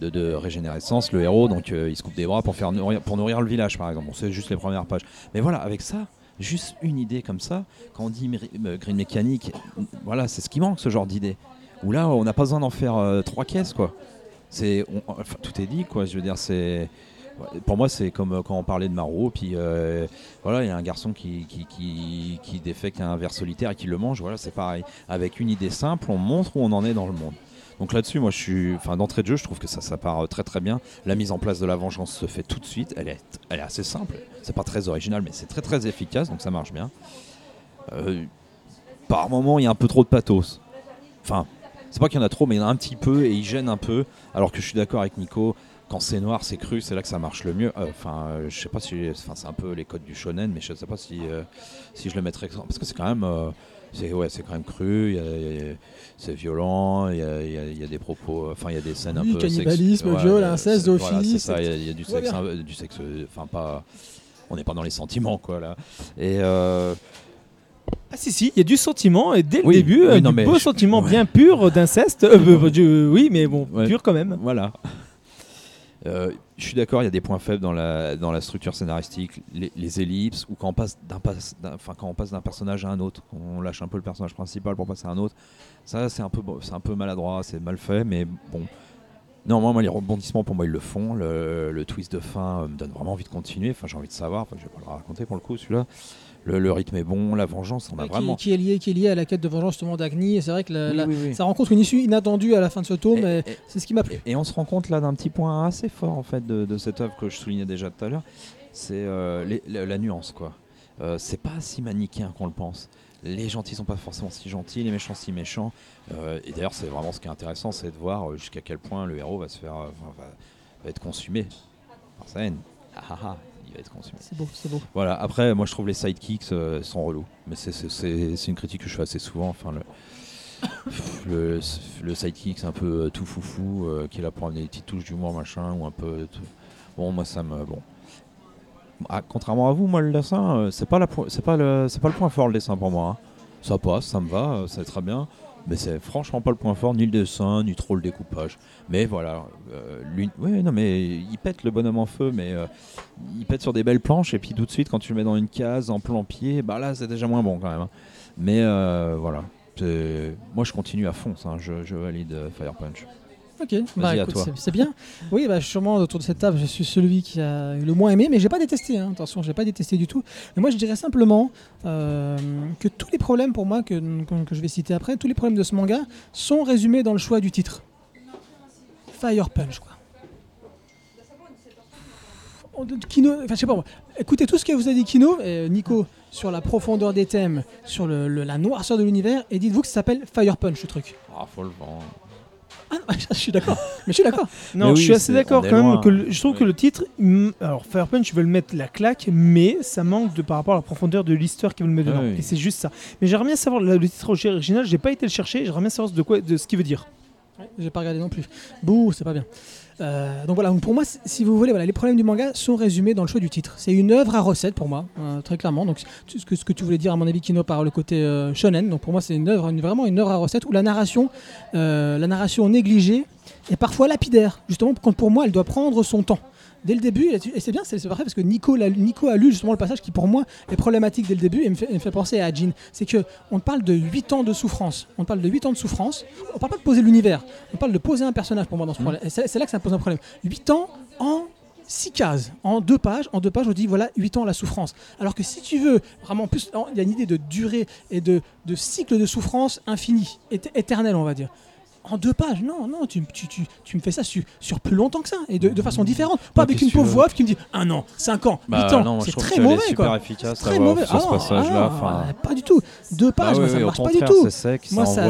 de, de régénérescence, le héros, donc il se coupe des bras pour faire nourrir, pour nourrir le village, par exemple. Bon, c'est juste les premières pages. Mais voilà, avec ça, juste une idée comme ça, quand on dit green mécanique, voilà, c'est ce qui manque, ce genre d'idée. Où là, on n'a pas besoin d'en faire trois caisses, quoi. C'est, tout est dit, quoi. Je veux dire, c'est, pour moi, c'est comme euh, quand on parlait de Maro, puis euh, voilà, il y a un garçon qui, qui, qui, qui défecte un verre solitaire et qui le mange. Voilà, c'est pareil. Avec une idée simple, on montre où on en est dans le monde. Donc là-dessus, moi, je suis, enfin, d'entrée de jeu, je trouve que ça, ça part euh, très très bien. La mise en place de la vengeance se fait tout de suite. Elle est, elle est assez simple. C'est pas très original, mais c'est très très efficace, donc ça marche bien. Par moment, il y a un peu trop de pathos. Enfin, c'est pas qu'il y en a trop, mais il y en a un petit peu et il gêne un peu. Alors que je suis d'accord avec Nico, quand c'est noir, c'est cru, c'est là que ça marche le mieux. Euh, Enfin, euh, je sais pas si, enfin, c'est un peu les codes du shonen, mais je sais pas si, euh, si je le mettrais parce que c'est quand même, euh, c'est ouais, c'est quand même cru. c'est violent, il y a, il y a- il y a des propos, enfin, il y a des scènes Oui, un peu cannibalisme, viol, inceste, c'est- voilà, Il y a, il y a du sexe, du sexe, enfin pas, on n'est pas dans les sentiments quoi là. Et Ah si si, il y a du sentiment et dès Oui, le début, oui, euh, non, du beau je- sentiment ouais. bien pur d'inceste. [laughs] Euh, euh, oui, mais bon, Ouais. pur quand même. Voilà. Euh, je suis d'accord, il y a des points faibles dans la, dans la structure scénaristique, les, les ellipses, ou quand on passe d'un quand on passe d'un personnage à un autre, on lâche un peu le personnage principal pour passer à un autre. Ça, c'est un peu, c'est un peu maladroit, c'est mal fait, mais bon. Néanmoins, moi, les rebondissements, pour moi, ils le font. Le, le twist de fin euh, me donne vraiment envie de continuer. Enfin, j'ai envie de savoir. Enfin, je vais pas le raconter pour le coup, celui-là. Le, le rythme est bon, la vengeance, on a vraiment. qui est lié, qui est lié à la quête de vengeance justement d'Agni. Et c'est vrai que la- Oui, la- oui, ça rencontre une issue inattendue à la fin de ce tome. Et- et et- c'est ce qui m'a plu. Et, on se rend compte là d'un petit point assez fort en fait de, de cette œuvre que je soulignais déjà tout à l'heure, c'est euh, les- la, la nuance quoi. Euh, c'est pas si manichéen qu'on le pense. Les gentils sont pas forcément si gentils, les méchants si méchants. Euh, et d'ailleurs, c'est vraiment ce qui est intéressant, c'est de voir euh, jusqu'à quel point le héros va se faire, va, va être consumé par sa haine. Ah, ah, ah, il va être consumé. C'est beau, c'est beau. Voilà. Après, moi, je trouve les sidekicks euh, sont relous, mais c'est- une critique que je fais assez souvent. Enfin, le, le, le sidekick, c'est un peu euh, tout foufou, euh, qui est là pour amener des petites touches d'humour, machin, ou un peu. tout- Bon, moi, ça me. Bon. Ah, contrairement à vous, moi, le dessin, c'est pas, la pas, le, c'est pas le point fort, le dessin pour moi. hein. Ça passe, ça me va, euh, c'est très bien. Mais c'est franchement pas le point fort, ni le dessin, ni trop le découpage. Mais voilà, euh, non, mais il pète le bonhomme en feu, mais euh, il pète sur des belles planches, et puis tout de suite, quand tu le mets dans une case, en plan pied, bah là, c'est déjà moins bon quand même. hein. Mais euh, voilà, moi je continue à fond, hein. je, je valide euh, Fire Punch. Ok, bah, à écoute, toi. c'est- c'est bien. Oui, bah, sûrement autour de cette table, je suis celui qui a le moins aimé, mais j'ai pas détesté. hein. Attention, j'ai pas détesté du tout. Mais moi, je dirais simplement euh, que tous les problèmes pour moi que, que- que je vais citer après, tous les problèmes de ce manga sont résumés dans le choix du titre. Fire Punch, quoi. On- Kino, enfin, je sais pas moi. Écoutez tout ce que vous a dit Kino, et Nico, sur la profondeur des thèmes, sur le- le- la noirceur de l'univers, et dites-vous que ça s'appelle Fire Punch, ce truc. Ah, faut le vendre. Ah, non, je suis d'accord. Mais je suis d'accord. [laughs] Non, je suis assez d'accord quand même que le- je trouve que le titre, mm, alors Fire Punch, je veux le mettre la claque, mais ça manque de par rapport à la profondeur de l'histoire qu'ils veulent mettre Ah dedans. oui. Et c'est juste ça. Mais j'aimerais bien savoir le, le titre original. J'ai pas été le chercher. J'aimerais bien savoir de quoi, de ce qu'il veut dire. J'ai pas regardé non plus. Bouh, c'est pas bien. Euh, donc voilà, pour moi, si vous voulez, voilà, les problèmes du manga sont résumés dans le choix du titre. C'est une œuvre à recette pour moi, euh, très clairement. Donc ce que, tu voulais dire à mon avis, Kino, par le côté euh, shonen. Donc pour moi, c'est une œuvre, vraiment une œuvre à recette où la narration, euh, la narration négligée est parfois lapidaire. Justement, quand pour moi, elle doit prendre son temps. Dès le début, et c'est bien, c'est parfait parce que Nico, l'a- Nico a lu justement le passage qui pour moi est problématique dès le début et me fait, me fait penser à Jin. C'est que on parle de 8 ans de souffrance. On parle de 8 ans de souffrance. On parle pas de poser l'univers. On parle de poser un personnage pour moi dans ce problème. Et c'est là que ça pose un problème. 8 ans en 6 cases, en deux pages. En deux pages, on dit voilà 8 ans la souffrance. Alors que si tu veux, vraiment, en plus, il y a une idée de durée et de, de cycle de souffrance infini, éte- éternel, on va dire. En deux pages, non, non, tu, tu, tu, tu me fais ça sur, sur plus longtemps que ça et de, de façon différente. Pas avec une pauvre voix off qui me dit un an, 5 ans, 8 Bah ans. non, moi, je c'est très mauvais super quoi. efficace Très mauvais. off Ah non, ah, pas du tout. Deux pages, bah moi, oui, ça oui, marche pas du tout. Sec, Moi, ça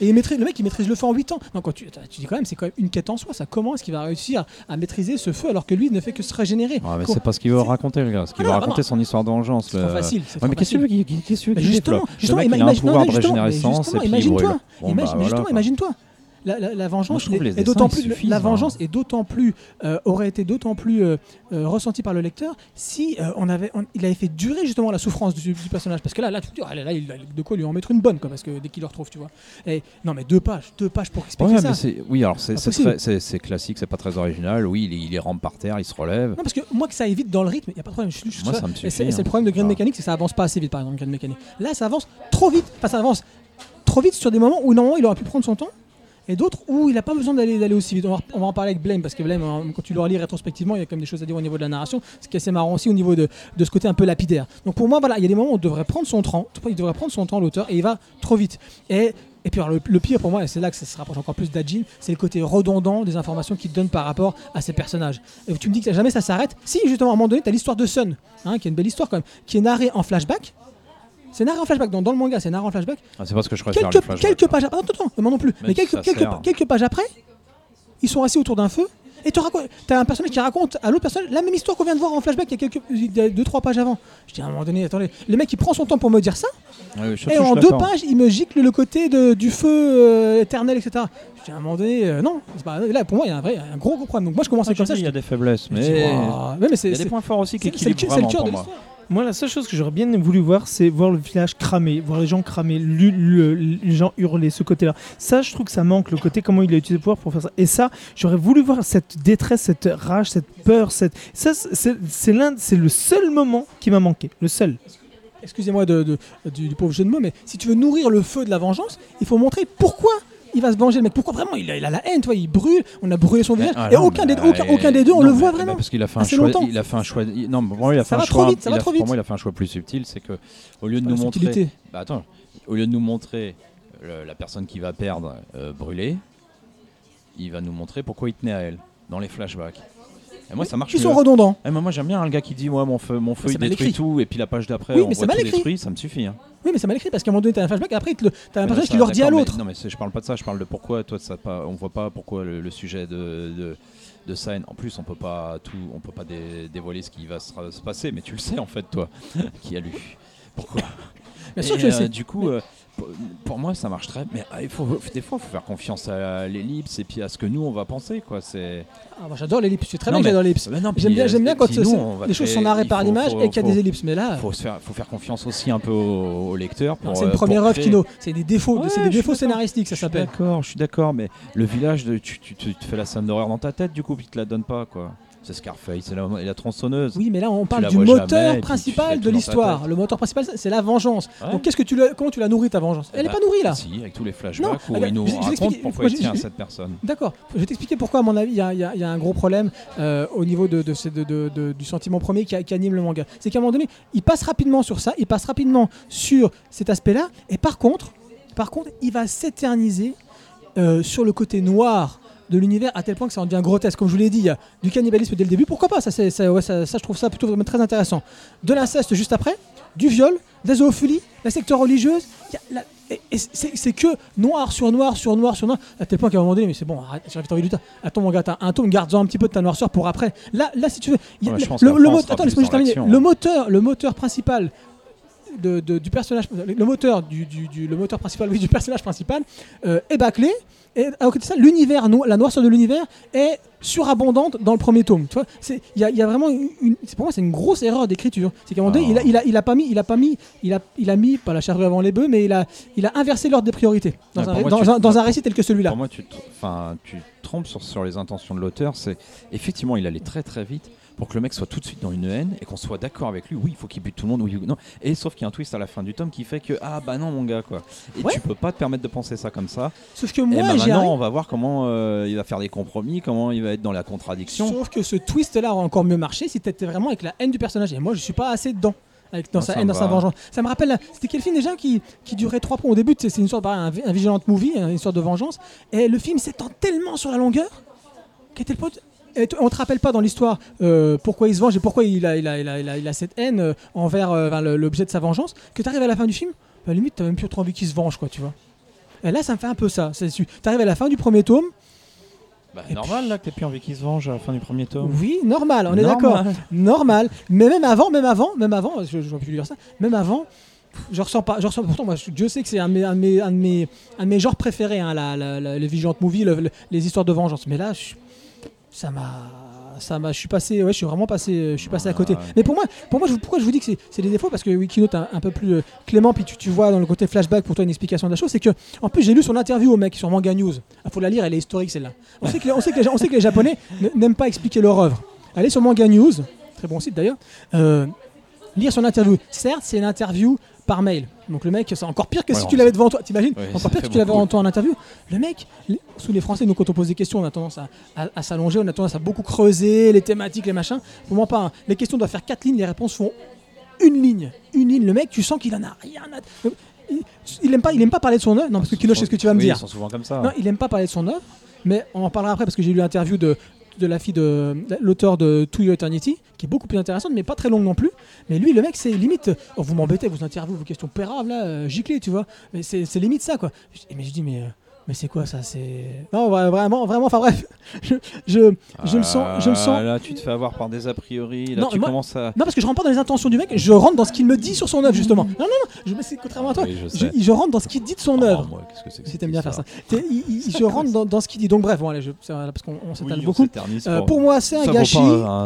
Et maîtrise- le mec, il maîtrise le feu en 8 ans. Donc, quand tu, tu dis quand même, c'est quand même une quête en soi. Ça, comment est-ce qu'il va réussir à maîtriser ce feu alors que lui ne fait que se régénérer? Ouais, c'est pas ce qu'il veut raconter, le gars. Ce qu'il Ah veut non, raconter non. son histoire de vengeance. C'est facile. mais qu'est-ce que tu veux justement, non, imagine-toi. Bon, Imagine- bah, imagine-toi. La, la- la vengeance, Moi, est- d'autant plus, suffisent, la hein. vengeance est d'autant plus euh, aurait été d'autant plus euh, euh, ressentie par le lecteur si euh, on avait, on- il avait fait durer justement la souffrance du, du personnage. Parce que là, là, tu te dis, ah, là, là, il a de quoi lui en mettre une bonne, quoi, parce que dès qu'il le retrouve, tu vois. Et non, mais deux pages, deux pages pour expliquer Ouais, ça. mais oui, alors c'est classique, c'est pas très original. Oui, il, il rampe par terre, il se relève. Non, parce que moi, que ça aille vite dans le rythme, il n'y a pas de problème. Je, je- Moi, ça me suffit, C'est c'est hein. le problème de Green Ah. Mechanic, c'est que ça avance pas assez vite, par exemple, Green Mechanic. Là, ça avance trop vite. Enfin, ça avance trop vite sur des moments où normalement il aurait pu prendre son temps. Et d'autres où il n'a pas besoin d'aller aussi vite. On va, en parler avec Blame, parce que Blame, hein, quand tu le relis rétrospectivement, il y a quand même des choses à dire au niveau de la narration. Ce qui est assez marrant aussi au niveau de, ce côté un peu lapidaire. Donc pour moi, voilà, il y a des moments où on devrait prendre son temps. Il devrait prendre son temps, l'auteur, et il va trop vite. Et puis le, pire pour moi, et c'est là que ça se rapproche encore plus d'Ajin, c'est le côté redondant des informations qu'il donne par rapport à ces personnages. Et tu me dis que jamais ça s'arrête. Si, justement, à un moment donné, tu as l'histoire de Sun, hein, qui est une belle histoire quand même, qui est narrée en flashback. C'est narré en flashback, dans, dans le manga, c'est narré en flashback. Ah, c'est parce que je les flashbacks. quelques pages après, attends, attends, moi non plus, mais quelques, pages après, ils sont assis autour d'un feu. Et tu as un personnage qui raconte à l'autre personnage la même histoire qu'on vient de voir en flashback il y a quelques, il y a deux trois pages avant. Je dis à un moment donné, attendez, le mec il prend son temps pour me dire ça, je- et en deux pages, il me gicle le côté de- du feu euh, éternel, etc. Je dis à un moment donné, euh, non, pas- là pour moi il y a un, vrai, un gros, gros problème. Donc moi je commençais Ah, comme ça. Il y a des faiblesses, dis, mais il y a des points forts aussi qui le équilibrent le vraiment cœur de pour moi. Moi, la seule chose que j'aurais bien voulu voir, c'est voir le village cramé, voir les gens cramer, lu- les gens hurler, ce côté-là. Ça, je trouve que ça manque, le côté comment il a utilisé le pouvoir pour faire ça. Et ça, j'aurais voulu voir cette détresse, cette rage, cette peur, cette... ça, c'est l'un, c'est le seul moment qui m'a manqué, le seul. excusez-moi du, du pauvre jeu de mots, mais si tu veux nourrir le feu de la vengeance, il faut montrer pourquoi il va se venger le mec. Pourquoi vraiment? Il a, il a la haine, toi, il brûle, on a brûlé son visage, Ah et non, aucun, mais, des, aucun, aucun des deux, on non, le voit mais vraiment. Parce qu'il a fait un choix. longtemps. Il a fait un choix. Non, vraiment, il a fait Ça un va choix. trop vite, ça va trop Pour vite. moi, il a fait un choix plus subtil, c'est que au lieu de nous montrer, bah attends, au lieu de nous montrer le- la personne qui va perdre euh, brûlée, il va nous montrer pourquoi il tenait à elle dans les flashbacks. Et moi, ça marche. Ils sont redondants. Eh, mais moi, j'aime bien le gars qui dit ouais, mon feu, mon feu, il mal détruit tout, et puis la page d'après, Oui, on mais voit mal tout écrit. détruit, ça me suffit. hein. Oui, mais ça m'a écrit parce qu'à un moment donné, t'as un flashback, et après, tu as un personnage qui leur dit à l'autre. Non, mais je parle pas de ça, je parle de pourquoi toi, ça pas, on voit pas pourquoi le, le sujet de, de, de scène. En plus, on peut pas tout, on peut pas dé- dévoiler ce qui va se, se passer, mais tu le sais en fait, toi, [laughs] qui a lu. Pourquoi? Bien sûr Et, que euh, sais. Du coup, euh, pour, moi, ça marche très. Mais ah, il faut, des fois, il faut faire confiance à l'ellipse et puis à ce que nous on va penser, quoi. C'est. Ah, moi, j'adore l'ellipse, c'est très Non, bien que mais- j'adore l'ellipse. Bah J'aime bien, j'aime bien quand les choses sont narrées il par faut- l'image faut- et qu'il y a faut- des ellipses. Mais là, faut, se faire, faut faire confiance aussi un peu au, au lecteur. pour, c'est une euh, première œuvre Kino. C'est des défauts, Ouais, c'est des défauts scénaristiques, ça s'appelle. D'accord, je suis d'accord, mais le village, de, tu, tu- tu te fais la scène d'horreur dans ta tête, du coup, puis tu te la donnes pas, quoi. C'est Scarface, c'est la, tronçonneuse. Oui, mais là, on parle du jamais, moteur principal de l'histoire. Le moteur principal, c'est la vengeance. Ouais. Donc, qu'est-ce que tu comment tu la nourris ta vengeance? Elle est Bah, pas nourrie là. Si, avec tous les flashbacks Non, où regarde, il nous je- je raconte expliquer- pourquoi il je- tient à je- cette personne. D'accord. Je vais t'expliquer pourquoi, à mon avis, il y a, y y un gros problème euh, au niveau de, de ce- de- de- de- du sentiment premier qui anime le manga. C'est qu'à un moment donné, il passe rapidement sur ça, il passe rapidement sur cet aspect-là, et par contre, par contre, il va s'éterniser euh, sur le côté noir de l'univers à tel point que ça en devient grotesque. Comme je vous l'ai dit, il y a du cannibalisme dès le début. Pourquoi pas? Ça, ça, ouais, ça, ça, je trouve ça plutôt vraiment très intéressant. De l'inceste juste après, du viol, de la zoophilie, la secte religieuse. La- c'est que noir sur noir sur noir sur noir, à tel point qu'à un moment donné, mais c'est bon, j'ai envie du temps. Attends, mon gars, t'as un tome, garde-en un petit peu de ta noirceur pour après. Là, là si tu veux, a- Ouais, je le, qu'après, le attends, hein. moteur, le moteur principal de- de- du personnage, le moteur du, du- du- le moteur principal, oui, du personnage principal euh, est bâclé. Et à côté de ça, l'univers, no- la noirceur de l'univers est surabondante dans le premier tome. Tu vois, c'est, il y, y a vraiment une, pour moi, c'est une grosse erreur d'écriture. C'est qu'à un moment donné, Ah. il a, il a, il a pas mis, il a pas mis, il a, il a mis pas la charrue avant les bœufs, mais il a, il a inversé l'ordre des priorités dans, Ouais, un, moi, dans tu- un- dans un récit tel que celui-là. Pour moi, tu enfin, tu trompes sur, sur les intentions de l'auteur. C'est effectivement, il allait très très vite pour que le mec soit tout de suite dans une haine et qu'on soit d'accord avec lui. Oui, il faut qu'il bute tout le monde. Oui, ou non. Et sauf qu'il y a un twist à la fin du tome qui fait que ah bah non mon gars quoi. Et Ouais. tu peux pas te permettre de penser ça comme ça. Sauf que et moi, bah, j'ai maintenant, on va voir comment euh, il va faire des compromis, comment il va être dans la contradiction. Sauf que ce twist-là aurait encore mieux marché si t'étais vraiment avec la haine du personnage. Et moi, je suis pas assez dedans. Avec, dans Non, sa haine, dans sa vengeance. Ça me rappelle, c'était quel film déjà qui, qui durait trois points au début? C'est une sorte, pareil, un, un Vigilant movie, une histoire de vengeance. Et le film s'étend tellement sur la longueur qu'était le pote. Et on te rappelle pas dans l'histoire euh, pourquoi il se venge et pourquoi il a, il a, il a, il a, il a cette haine euh, envers euh, l'objet de sa vengeance, que tu arrives à la fin du film, bah, limite t'as même plus trop envie qu'il se venge, quoi, tu vois. Et là, ça me fait un peu ça. Tu arrives à la fin du premier tome, Bah, normal là que t'aies plus envie qu'il se venge à la fin du premier tome. oui, normal, on est d'accord. normal. Mais même avant, même avant, même avant, je, je plus dire ça, même avant, je ressens pas, je ressens pourtant, moi, je- Dieu sait que c'est un de mes, un de mes, un de mes, un de mes genres préférés, hein, la, la- la- les Vigilant Movie, le- le- les histoires de vengeance. Mais là, je- ça m'a, ça m'a, je suis passé, ouais, je suis vraiment passé, je suis passé à côté. Mais pour moi, pour moi, je, pourquoi je vous dis que c'est, c'est des défauts? Parce que Wikinote est un, un peu plus euh, clément, puis tu, tu vois dans le côté flashback pour toi une explication de la chose, c'est que, en plus, j'ai lu son interview au mec sur Manga News. Il faut la lire, elle est historique celle-là. On sait que, les- on sait que les, on sait que les Japonais [laughs] n'aiment pas expliquer leur œuvre. Allez sur Manga News, très bon site d'ailleurs, euh, lire son interview. Certes, c'est une interview par mail. Donc le mec, c'est encore pire que Ouais, si tu l'avais devant toi. T'imagines Ouais, Encore pire que tu l'avais en toi en interview. Le mec, les- sous les Français, nous quand on pose des questions, on a tendance à, à- à s'allonger, on a tendance à beaucoup creuser les thématiques, les machins. Pour moi, pas. hein. Les questions doivent faire quatre lignes, les réponses font une ligne. Une ligne. Le mec, tu sens qu'il en a rien à. Il, il aime pas, il aime pas parler de son œuvre. Non, parce que Kilo, je sais ce que tu vas me dire. Ils sont souvent comme ça. Non, il aime pas parler de son œuvre, mais on en parlera après parce que j'ai lu l'interview de, de la fille de l'auteur de To Your Eternity, qui est beaucoup plus intéressante, mais pas très longue non plus. Mais lui, le mec, c'est limite. oh, vous m'embêtez, vous interviewez vos questions pérables, là, euh, giclées, tu vois. Mais c'est limite ça, quoi. Mais je dis, mais. euh, mais c'est quoi ça C'est non vra- vraiment vraiment enfin bref [laughs] je, je, je le sens je Ah, sens Là, tu te fais avoir par des a priori. Là, Non, tu moi- commences à. non parce que je rentre pas dans les intentions du mec je rentre dans ce qu'il me dit sur son œuvre justement non non non je mais c'est contrairement à toi Oui, je rentre dans ce qu'il dit de son Oh, œuvre moi, qu'est-ce que c'est que si t'aimes bien faire ça il- il- je rentre dans, dans ce qu'il dit donc bref bon allez je, parce qu'on on s'étale Oui, beaucoup Euh, pour- moi, c'est un gâchis.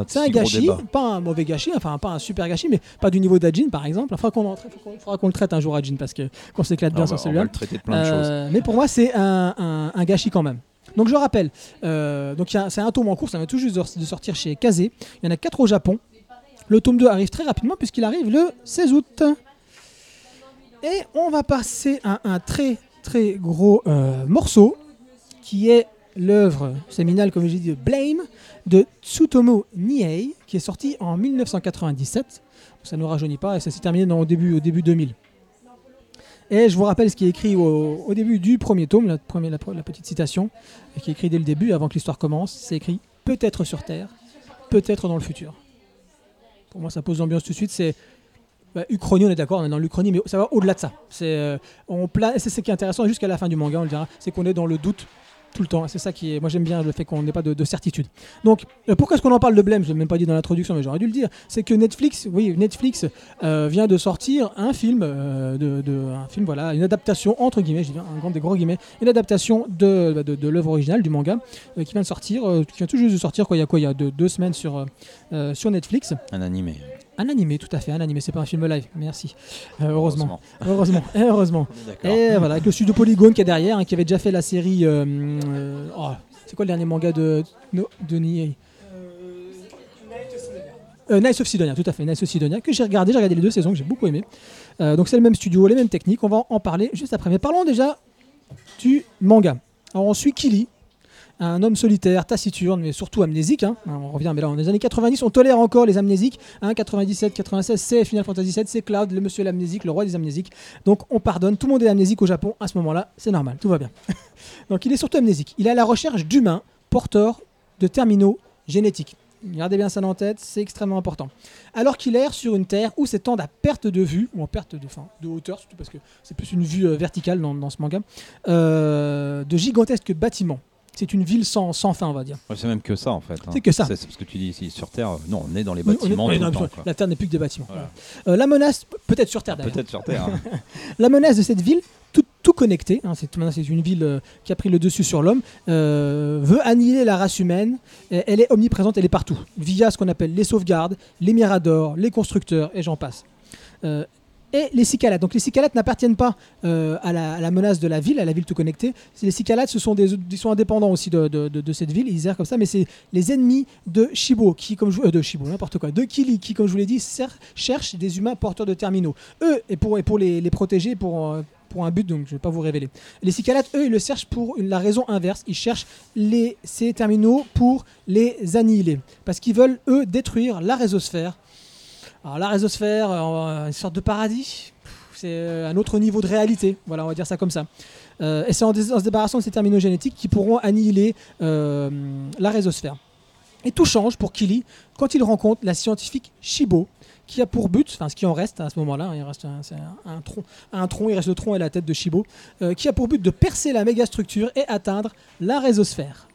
C'est un gâchis, pas un mauvais gâchis, enfin pas un super gâchis, mais pas du niveau d'Ajin par exemple. Il faudra qu'on le traite un jour Ajin parce que qu'on s'éclate bien Ah, sur bah, va celui-là. Euh, mais pour moi, c'est un, un- gâchis quand même. Donc je rappelle, euh, donc c'est un tome en cours, ça vient tout juste de, sortir chez Kazé. Il y en a 4 au Japon. Le tome 2 arrive très rapidement puisqu'il arrive le 16 août. Et on va passer à un très très gros euh, morceau qui est l'œuvre séminale, comme j'ai dit, de Blame de Tsutomu Niei, qui est sorti en 1997. Ça ne nous rajeunit pas et ça s'est terminé dans, au, début, au début 2000. Et je vous rappelle ce qui est écrit au, début du premier tome, la, petite citation, qui est écrit dès le début, avant que l'histoire commence. C'est écrit peut-être sur Terre, peut-être dans le futur. Pour moi, ça pose l'ambiance tout de suite. C'est bah, Uchronie, on est d'accord, on est dans l'Uchronie, mais ça va au-delà de ça. C'est euh, c'est ce qui est intéressant jusqu'à la fin du manga, on le dira, c'est qu'on est dans le doute tout le temps. C'est ça qui est. Moi, j'aime bien le fait qu'on n'ait pas de, de certitude. Donc, euh, pourquoi est-ce qu'on en parle de Blame Je l'ai même pas dit dans l'introduction, mais j'aurais dû le dire. C'est que Netflix, oui, Netflix euh, vient de sortir un film, euh, de, un film, voilà, une adaptation entre guillemets, je dis un grand des gros guillemets, une adaptation de, bah, de, de l'œuvre originale du manga qui vient de sortir, qui vient tout juste de sortir. Quoi, il y a quoi? Il y a deux, deux semaines sur sur Netflix. Un animé. Un animé, tout à fait, un animé. C'est pas un film live. Merci. Euh, heureusement, heureusement, et heureusement. [laughs] D'accord. Et voilà, avec le studio Polygone qui est derrière, hein, qui avait déjà fait la série. euh, euh, oh, c'est quoi le dernier manga de, no, de Niei euh, Nice of Sidonia, tout à fait, Nice of Sidonia, que j'ai regardé, j'ai regardé les deux saisons, que j'ai beaucoup aimé. Euh, donc c'est le même studio, les mêmes techniques, on va en parler juste après. Mais parlons déjà du manga. Alors on suit Kili, un homme solitaire, taciturne, mais surtout amnésique. hein. On revient, mais là, dans les années 90, on tolère encore les amnésiques. Hein, 97, 96, c'est Final Fantasy VII, c'est Cloud, le monsieur l'amnésique, le roi des amnésiques. Donc on pardonne, tout le monde est amnésique au Japon à ce moment-là, c'est normal, tout va bien. [laughs] Donc il est surtout amnésique. Il est à la recherche d'humains porteurs de terminaux génétiques. Gardez bien ça en tête, c'est extrêmement important. Alors qu'il erre sur une terre où s'étendent à perte de vue, ou en perte de, fin, de hauteur, surtout parce que c'est plus une vue euh, verticale dans, dans ce manga, euh, de gigantesques bâtiments. C'est une ville sans, sans fin, on va dire. Ouais, c'est même que ça en fait. hein. C'est que ça. C'est parce que tu dis ici sur Terre, non, on est dans les Oui, on est- bâtiments on est temps. la Terre n'est plus que des bâtiments. Voilà. Euh, la menace, peut-être sur Terre d'ailleurs. Peut-être sur Terre. hein. [laughs] La menace de cette ville, tout, tout connecté, hein, c'est, une ville euh, qui a pris le dessus sur l'homme, euh, veut annihiler la race humaine. Et elle est omniprésente, elle est partout, via ce qu'on appelle les sauvegardes, les miradors, les constructeurs, et j'en passe. Et les cicalates. Donc les cicalates n'appartiennent pas euh, à, la, menace de la ville, à la ville tout connectée. Les cicalates, ce sont ils sont indépendants aussi de, cette ville, ils errent comme ça, mais c'est les ennemis de Shibo, qui, comme je, euh, de Shibo, n'importe quoi, de Kili, qui, comme je vous l'ai dit, cherchent des humains porteurs de terminaux. Eux, et pour, et pour les, protéger, pour, euh, pour un but, donc je ne vais pas vous révéler. Les cicalates, eux, ils le cherchent pour la raison inverse. Ils cherchent les, ces terminaux pour les annihiler. Parce qu'ils veulent, eux, détruire la résosphère. Alors, la résosphère, euh, une sorte de paradis. C'est euh, un autre niveau de réalité. Voilà, on va dire ça comme ça. Euh, et c'est en, se débarrassant de ces terminaux génétiques qu'ils pourront annihiler euh, la résosphère. Et tout change pour Kili quand il rencontre la scientifique Shibo, qui a pour but, enfin ce qui en reste à ce moment-là, hein, il reste un, tronc, un tronc, il reste le tronc et la tête de Shibo, euh, qui a pour but de percer la mégastructure et atteindre la résosphère.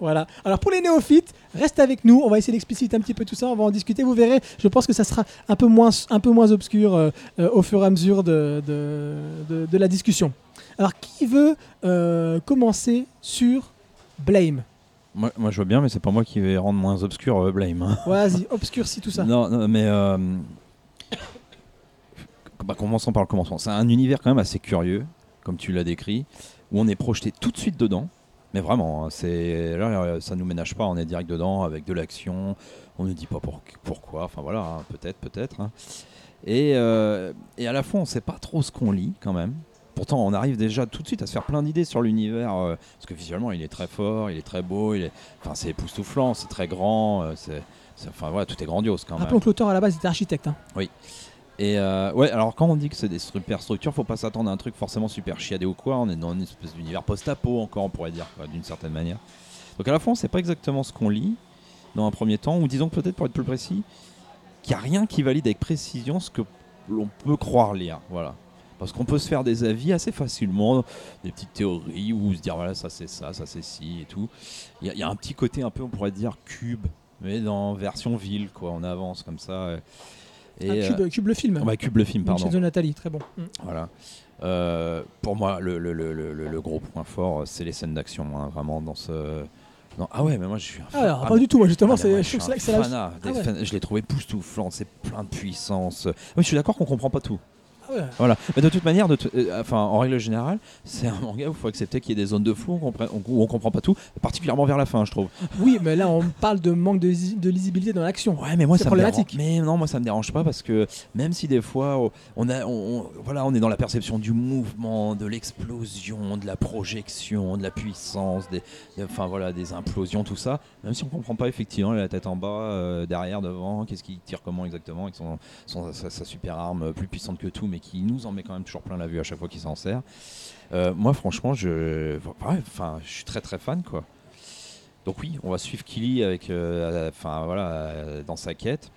Voilà. Alors pour les néophytes, reste avec nous, on va essayer d'expliciter un petit peu tout ça, on va en discuter, vous verrez, je pense que ça sera un peu moins, un peu moins obscur euh, euh, au fur et à mesure de, de, de- de la discussion. Alors qui veut euh, commencer sur Blame? Moi, moi, je veux bien, mais c'est pas moi qui vais rendre moins obscur Blame. hein. [laughs] Vas-y, obscurcis tout ça. Non, non, mais. bah, commençons par le commencement. C'est un univers quand même assez curieux, comme tu l'as décrit, où on est projeté tout de suite dedans. Mais vraiment, hein, c'est là, euh, ça nous ménage pas. On est direct dedans avec de l'action. On ne dit pas pour- pourquoi. Enfin voilà, hein, peut-être, peut-être. hein. Et, euh, et à la fois, on sait pas trop ce qu'on lit quand même. Pourtant, on arrive déjà tout de suite à se faire plein d'idées sur l'univers, euh, parce que visuellement, il est très fort, il est très beau, il est, enfin, c'est époustouflant, c'est très grand, euh, c'est, enfin voilà, tout est grandiose quand même. Rappelons que l'auteur à la base était architecte. hein. Et euh, ouais, alors quand on dit que c'est des super structures, faut pas s'attendre à un truc forcément super chiadé ou quoi. On est dans une espèce d'univers post-apo encore, on pourrait dire, d'une certaine manière. Donc à la fois, on sait pas exactement ce qu'on lit dans un premier temps, ou disons peut-être pour être plus précis, qu'il n'y a rien qui valide avec précision ce que l'on peut croire lire. Voilà. Parce qu'on peut se faire des avis assez facilement, des petites théories, ou se dire voilà, ça c'est ça, ça c'est ci et tout. Il y, y a un petit côté un peu, on pourrait dire, cube, mais dans version ville, quoi. On avance comme ça. Et, Un euh, cube, cube le film. ah bah, Cube le film, Donc, pardon. Chez Nathalie, très bon. Mm. Voilà. Euh, pour moi, le, le- le- le- le- le gros point fort, euh, c'est les scènes d'action, hein, vraiment dans ce. non, ah ouais, mais moi je suis. un Ah, fan- alors, ah, pas du tout, moi justement, ah, c'est, je suis un la- Ah ouais. fan- Je l'ai trouvé époustouflant, c'est plein de puissance. Oui, je suis d'accord qu'on comprend pas tout. Ah ouais. Voilà. Mais de toute manière, de euh, enfin, en règle générale, c'est un manga où il faut accepter qu'il y ait des zones de flou, on où on comprend pas tout, particulièrement vers la fin, je trouve. Oui, mais là on parle de manque de, lisi- de lisibilité dans l'action. Ouais, mais moi C'est ça me dérange. problématique. Mais non, moi ça me dérange pas parce que même si des fois oh, on a, on, on- voilà, on est dans la perception du mouvement, de l'explosion, de la projection, de la puissance, des, des- enfin voilà, des implosions, tout ça. Même si on comprend pas effectivement la tête en bas, euh, derrière, devant, qu'est-ce qu'il tire comment exactement, avec son, son- sa, sa super arme plus puissante que tout, mais qui nous en met quand même toujours plein la vue à chaque fois qu'il s'en sert. Euh, moi, franchement, je, enfin, je suis très très fan quoi. Donc oui, on va suivre Killy avec, euh, enfin voilà, dans sa quête.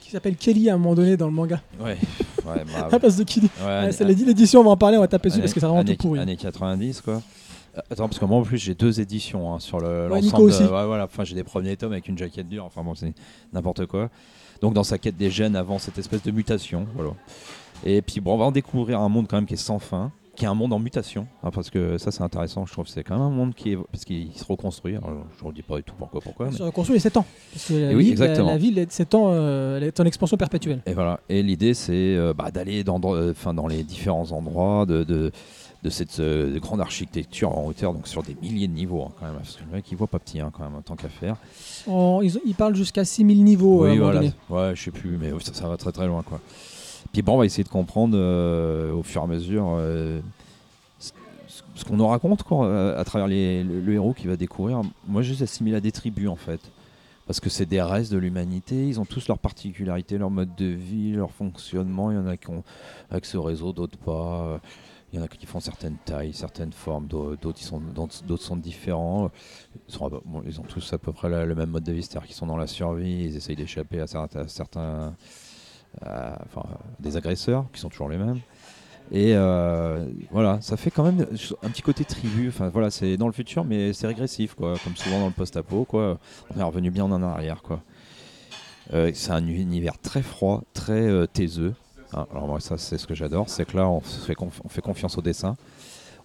Qui s'appelle Kelly à un moment donné dans le manga. Ouais, ouais, [laughs] bah, la place de Kelly. ouais, c'est l'édi- l'édition, on va en parler, on va taper dessus parce que c'est vraiment année- tout pourri. Années 90 quoi. Euh, Attends, parce que moi en plus j'ai deux éditions hein, sur le Ouais, Nico l'ensemble. de- ouais, voilà, enfin j'ai des premiers tomes avec une jaquette dure. Enfin bon, c'est n'importe quoi. Donc dans sa quête des gènes avant cette espèce de mutation, voilà. Et puis bon, on va en découvrir un monde quand même qui est sans fin, qui est un monde en mutation, hein, parce que ça c'est intéressant. Je trouve que c'est quand même un monde qui est parce qu'il se reconstruit. Alors, je ne dis pas du tout pourquoi, pourquoi. mais- Sur reconstruit les 7 ans. Parce que la, Et oui, ville, exactement. la, la ville est de 7 ans, euh, elle est en expansion perpétuelle. Et voilà. Et l'idée, c'est euh, bah, d'aller dans, euh, enfin, dans les différents endroits de, de, de cette euh, grande architecture en hauteur, donc sur des milliers de niveaux hein, quand même. Parce que le mec, il voit pas petit hein, quand même, tant qu'à faire. En- ils, ils parlent jusqu'à 6000 niveaux. oui, voilà. Ouais, je sais plus, mais ça, ça va très très loin, quoi. Puis bon, on va essayer de comprendre euh, au fur et à mesure euh, ce, qu'on nous raconte, quoi, euh, à travers le, héros qui va découvrir. Moi, je les assimile à des tribus, en fait. Parce que c'est des restes de l'humanité, ils ont tous leurs particularités, leur mode de vie, leur fonctionnement. Il y en a qui ont accès au réseau, d'autres pas. Il y en a qui font certaines tailles, certaines formes, d'au- d'autres sont, différents. Ils, ont tous à peu près le même mode de vie, c'est-à-dire qu'ils sont dans la survie, ils essayent d'échapper à certains, enfin, des agresseurs, qui sont toujours les mêmes. Et euh, voilà, ça fait quand même un petit côté tribu. Enfin voilà, c'est dans le futur, mais c'est régressif, quoi. Comme souvent dans le post-apo, quoi. On est revenu bien en arrière, quoi. Euh, c'est un univers très froid, très euh, taiseux. Ah, alors moi, ça, c'est ce que j'adore, c'est que là, on fait, conf- on fait confiance au dessin.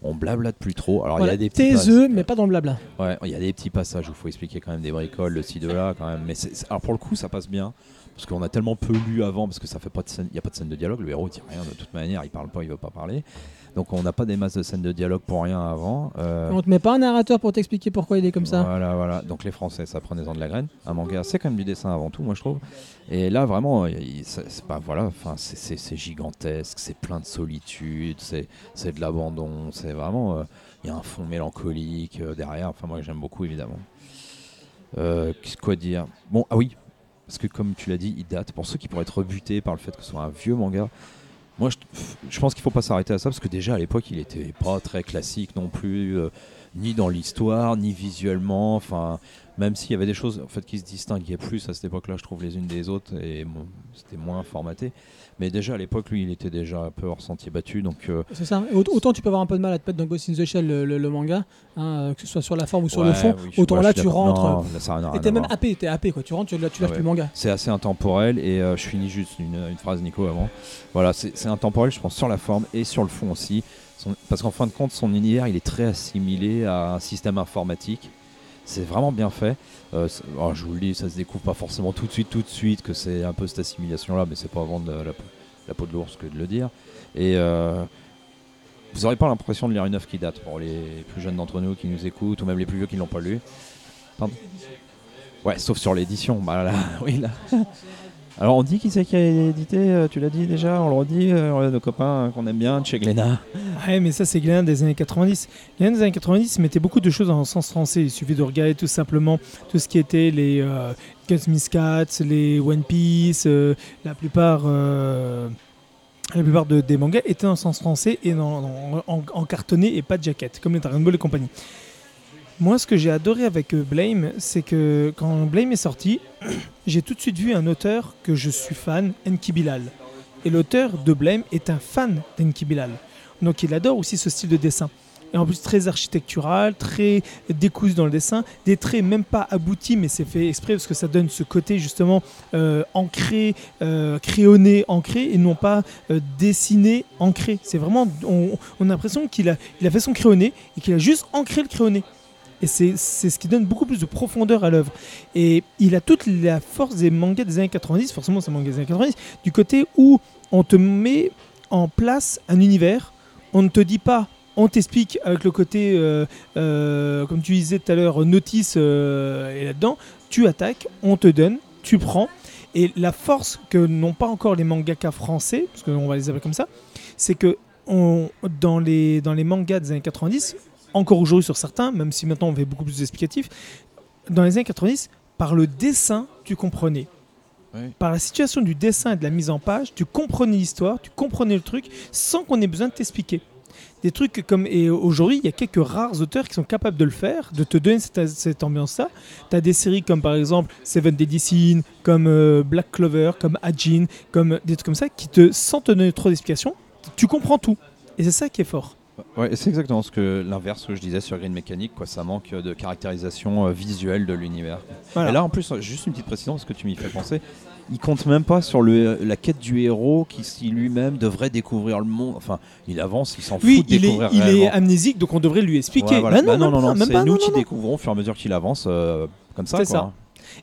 On blablate plus trop. Alors il Voilà, y a des petits taiseux, mais pas dans le blabla. Ouais, il y a des petits passages où il faut expliquer quand même des bricoles, le ci de là quand même. Mais alors pour le coup, ça passe bien parce qu'on a tellement peu lu avant parce que ça fait pas de il y a pas de scène de dialogue. Le héros il dit rien de toute manière, il parle pas, il veut pas parler. Donc on n'a pas des masses de scènes de dialogue pour rien avant. Euh, On te met pas un narrateur pour t'expliquer pourquoi il est comme ça. Voilà, voilà. Donc les Français, ça prenez-en de la graine. Un manga, c'est quand même du dessin avant tout, moi je trouve. Et là, vraiment, c'est pas voilà, enfin c'est- gigantesque, c'est plein de solitude, c'est de l'abandon, c'est vraiment, euh, il y a un fond mélancolique euh, derrière. Enfin moi j'aime beaucoup évidemment. Euh, quoi dire? Bon, ah oui, parce que comme tu l'as dit, il date. Pour ceux qui pourraient être rebutés par le fait que ce soit un vieux manga, moi je, pense qu'il faut pas s'arrêter à ça parce que déjà à l'époque il était pas très classique non plus, euh, ni dans l'histoire, ni visuellement. Enfin, même s'il y avait des choses en fait qui se distinguaient plus à cette époque-là, je trouve les unes des autres et c'était moins formaté. Mais déjà à l'époque, lui, il était déjà un peu hors sentier battu, donc euh, C'est ça. Autant tu peux avoir un peu de mal à te mettre dans Ghost in the Shell, le, le- le manga, hein, euh, que ce soit sur la forme ou sur le fond. oui, autant ouais, là, tu rentres. Non, et t'es même happé, t'es happé quoi. Tu rentres, tu, là, tu lâches Ah ouais. plus le manga. C'est assez intemporel et euh, je finis juste une, une phrase Nico avant. Voilà, c'est c'est intemporel je pense sur la forme et sur le fond aussi. Son- parce qu'en fin de compte son univers il est très assimilé à un système informatique. C'est vraiment bien fait. Euh, alors, je vous le dis, ça se découvre pas forcément tout de suite, tout de suite que c'est un peu cette assimilation là, mais c'est pas la, peau- la peau de l'ours que de le dire. Et euh, vous n'aurez pas l'impression de lire une œuvre qui date pour les plus jeunes d'entre nous qui nous écoutent ou même les plus vieux qui l'ont pas lu. Ouais, sauf sur l'édition. Bah là, [laughs] oui là. Alors on dit qui c'est qui a édité, euh, tu l'as dit déjà, on le redit, euh, nos copains euh, qu'on aime bien, chez Glénat. Ouais, mais ça, c'est Glénat des années 90. Glénat des années 90 mettait beaucoup de choses en sens français. Il suffit de regarder tout simplement tout ce qui était les euh, Guns Miss Cats, les One Piece, la plupart. la plupart de- des mangas étaient en sens français et dans- dans- en, en cartonné et pas de jaquette, comme les Dragon Ball et compagnie. Moi, ce que j'ai adoré avec euh, Blame, c'est que quand Blame est sorti, [clears throat] j'ai tout de suite vu un auteur que je suis fan, Enki Bilal. Et l'auteur de Blame est un fan d'Enki Bilal. Donc il adore aussi ce style de dessin. Et en plus très architectural, très décousu dans le dessin, des traits même pas aboutis, mais c'est fait exprès parce que ça donne ce côté justement euh, ancré, euh, crayonné, ancré, et non pas dessiné, ancré. C'est vraiment, on, a l'impression qu'il a, il a fait son crayonné et qu'il a juste ancré le crayonné. Et c'est ce qui donne beaucoup plus de profondeur à l'œuvre. Et il a toute la force des mangas des années 90, forcément c'est un manga des années 90, du côté où on te met en place un univers, on ne te dit pas, on t'explique avec le côté, euh, euh, comme tu disais tout à l'heure, notice euh, et là-dedans, tu attaques, on te donne, tu prends. Et la force que n'ont pas encore les mangaka français, parce qu'on va les appeler comme ça, c'est que on, dans, les, dans les mangas des années 90, encore aujourd'hui sur certains, même si maintenant on fait beaucoup plus d'explicatifs, dans les années 90, par le dessin, tu comprenais. Oui. Par la situation du dessin et de la mise en page, tu comprenais l'histoire, tu comprenais le truc sans qu'on ait besoin de t'expliquer. Des trucs comme. Et aujourd'hui, il y a quelques rares auteurs qui sont capables de le faire, de te donner cette, cette ambiance-là. Tu as des séries comme par exemple Seven Deadly Sin, comme euh, Black Clover, comme Ajin, comme des trucs comme ça, qui te, sans te donner trop d'explications, tu comprends tout. Et c'est ça qui est fort. Ouais, c'est exactement ce que l'inverse que je disais sur Green Mechanic, quoi. Ça manque de caractérisation euh, visuelle de l'univers. Voilà. Et là, en plus, euh, juste une petite précision, parce que tu m'y fais penser, il compte même pas sur le, la quête du héros qui, si lui-même devrait découvrir le monde. Enfin, il avance, il s'en Oui, fout de il est, découvrir il est amnésique, donc on devrait lui expliquer. Ouais, voilà. Bah non, Bah non, non, non, c'est nous non, qui non, non. découvrons au fur et à mesure qu'il avance, euh, comme ça. C'est quoi. ça.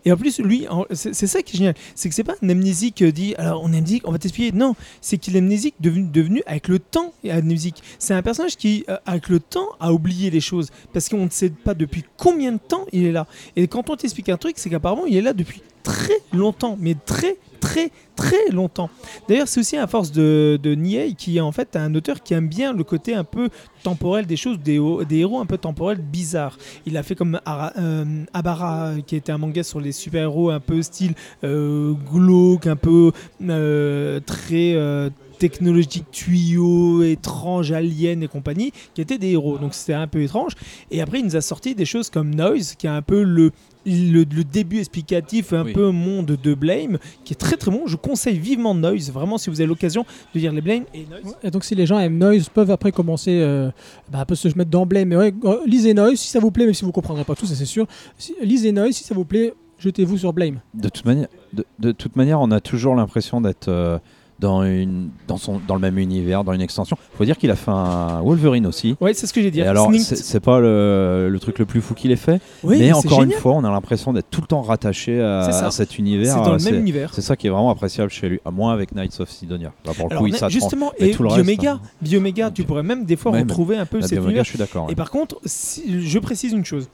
Et en plus, lui, c'est ça qui est génial. C'est que c'est pas un amnésique euh, dit, alors on est amnésique, on va t'expliquer. Non, c'est qu'il est amnésique devenu, devenu avec le temps amnésique. C'est un personnage qui, euh, avec le temps, a oublié les choses. Parce qu'on ne sait pas depuis combien de temps il est là. Et quand on t'explique un truc, c'est qu'apparemment, il est là depuis très longtemps. Mais très, très, très longtemps. D'ailleurs, c'est aussi à force de, de qui est en fait un auteur qui aime bien le côté un peu temporel des choses, des, héros- un peu temporels bizarres. Il a fait comme Ara- euh, Abara, qui était un manga sur les super-héros un peu style euh, glauque, un peu euh, très, euh, technologiques, tuyaux, étranges, aliens et compagnie, qui étaient des héros. Donc c'était un peu étrange. Et après, il nous a sorti des choses comme Noise, qui est un peu le, le, le début explicatif, un Oui. peu monde de Blame, qui est très très bon. Je conseille vivement Noise, vraiment, si vous avez l'occasion de lire les Blame et Noise. Et donc si les gens aiment Noise, peuvent après commencer euh, bah, un peu se mettre d'emblée. Mais ouais, lisez Noise si ça vous plaît, même si vous comprendrez pas tout, ça c'est sûr. Si- lisez Noise si ça vous plaît, jetez-vous sur Blame. De toute manière, de, de toute manière, on a toujours l'impression d'être euh, dans une, dans son, dans le même univers, dans une extension. Faut dire qu'il a fait un Wolverine aussi. Ouais, c'est ce que j'ai dit. Et alors, c'est pas le, le truc le plus fou qu'il ait fait, Oui, mais encore une fois, on a l'impression d'être tout le temps rattaché à, cet univers. C'est dans le même univers. C'est ça qui est vraiment appréciable chez lui, à moins avec Knights of Sidonia. Là, pour le coup, il justement, et tout le reste, hein. Bioméga, tu pourrais même des fois Ouais, retrouver un peu cet Bioméga, univers. je suis d'accord. Et ouais. par contre, si- je précise une chose.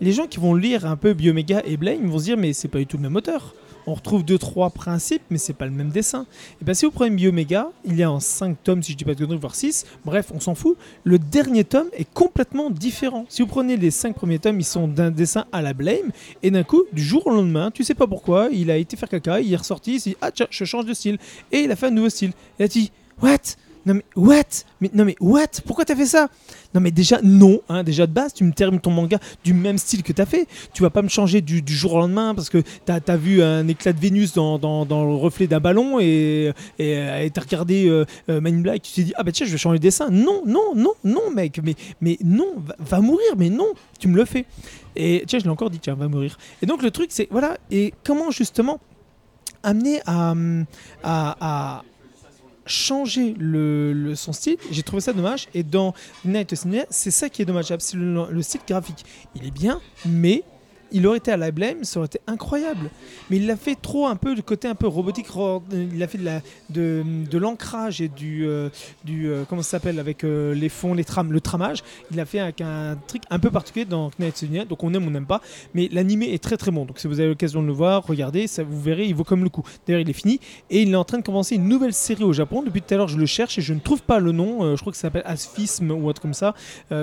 Les gens qui vont lire un peu Bioméga et Blame vont se dire mais c'est pas du tout le même auteur. On retrouve deux trois principes mais c'est pas le même dessin. Et bien si vous prenez Bioméga, il est en 5 tomes si je dis pas de conneries voire 6. Bref, on s'en fout. Le dernier tome est complètement différent. Si vous prenez les 5 premiers tomes, ils sont d'un dessin à la Blame et d'un coup, du jour au lendemain, tu sais pas pourquoi, il a été faire caca, il est ressorti, il s'est dit ah tiens, je change de style et il a fait un nouveau style. Là tu dis what? Non mais what? Mais, Non mais what? Pourquoi t'as fait ça? Non mais déjà non, hein, déjà de base tu me termines ton manga du même style que t'as fait. Tu vas pas me changer du, jour au lendemain parce que t'as as vu un éclat de Vénus dans, le reflet d'un ballon et et euh, et t'as regardé euh, euh, Man in Black, tu t'es dit ah bah tiens je vais changer le dessin. Non non non non mec, mais mais non va, mourir mais non tu me le fais. Et tiens je l'ai encore dit tiens va mourir. Et donc le truc c'est voilà et comment justement amener à changer le, son style, j'ai trouvé ça dommage. Et dans Night of c'est ça qui est dommageable. C'est le, le style graphique. Il est bien, mais il aurait été à la blême, ça aurait été incroyable. Mais il l'a fait trop un peu de côté un peu robotique. ro- Il a fait de la- l'ancrage et du, euh, du euh, comment ça s'appelle avec euh, les fonds, les trames, le tramage. Il a fait avec un truc un peu particulier dans Night of Sidonia. Donc on aime, on n'aime pas. Mais l'animé est très très bon. Donc si vous avez l'occasion de le voir, regardez, vous verrez, il vaut comme le coup. D'ailleurs, il est fini et il est en train de commencer une nouvelle série au Japon. Depuis tout à l'heure, je le cherche et je ne trouve pas le nom. Je crois que ça s'appelle Asphisme ou autre comme ça.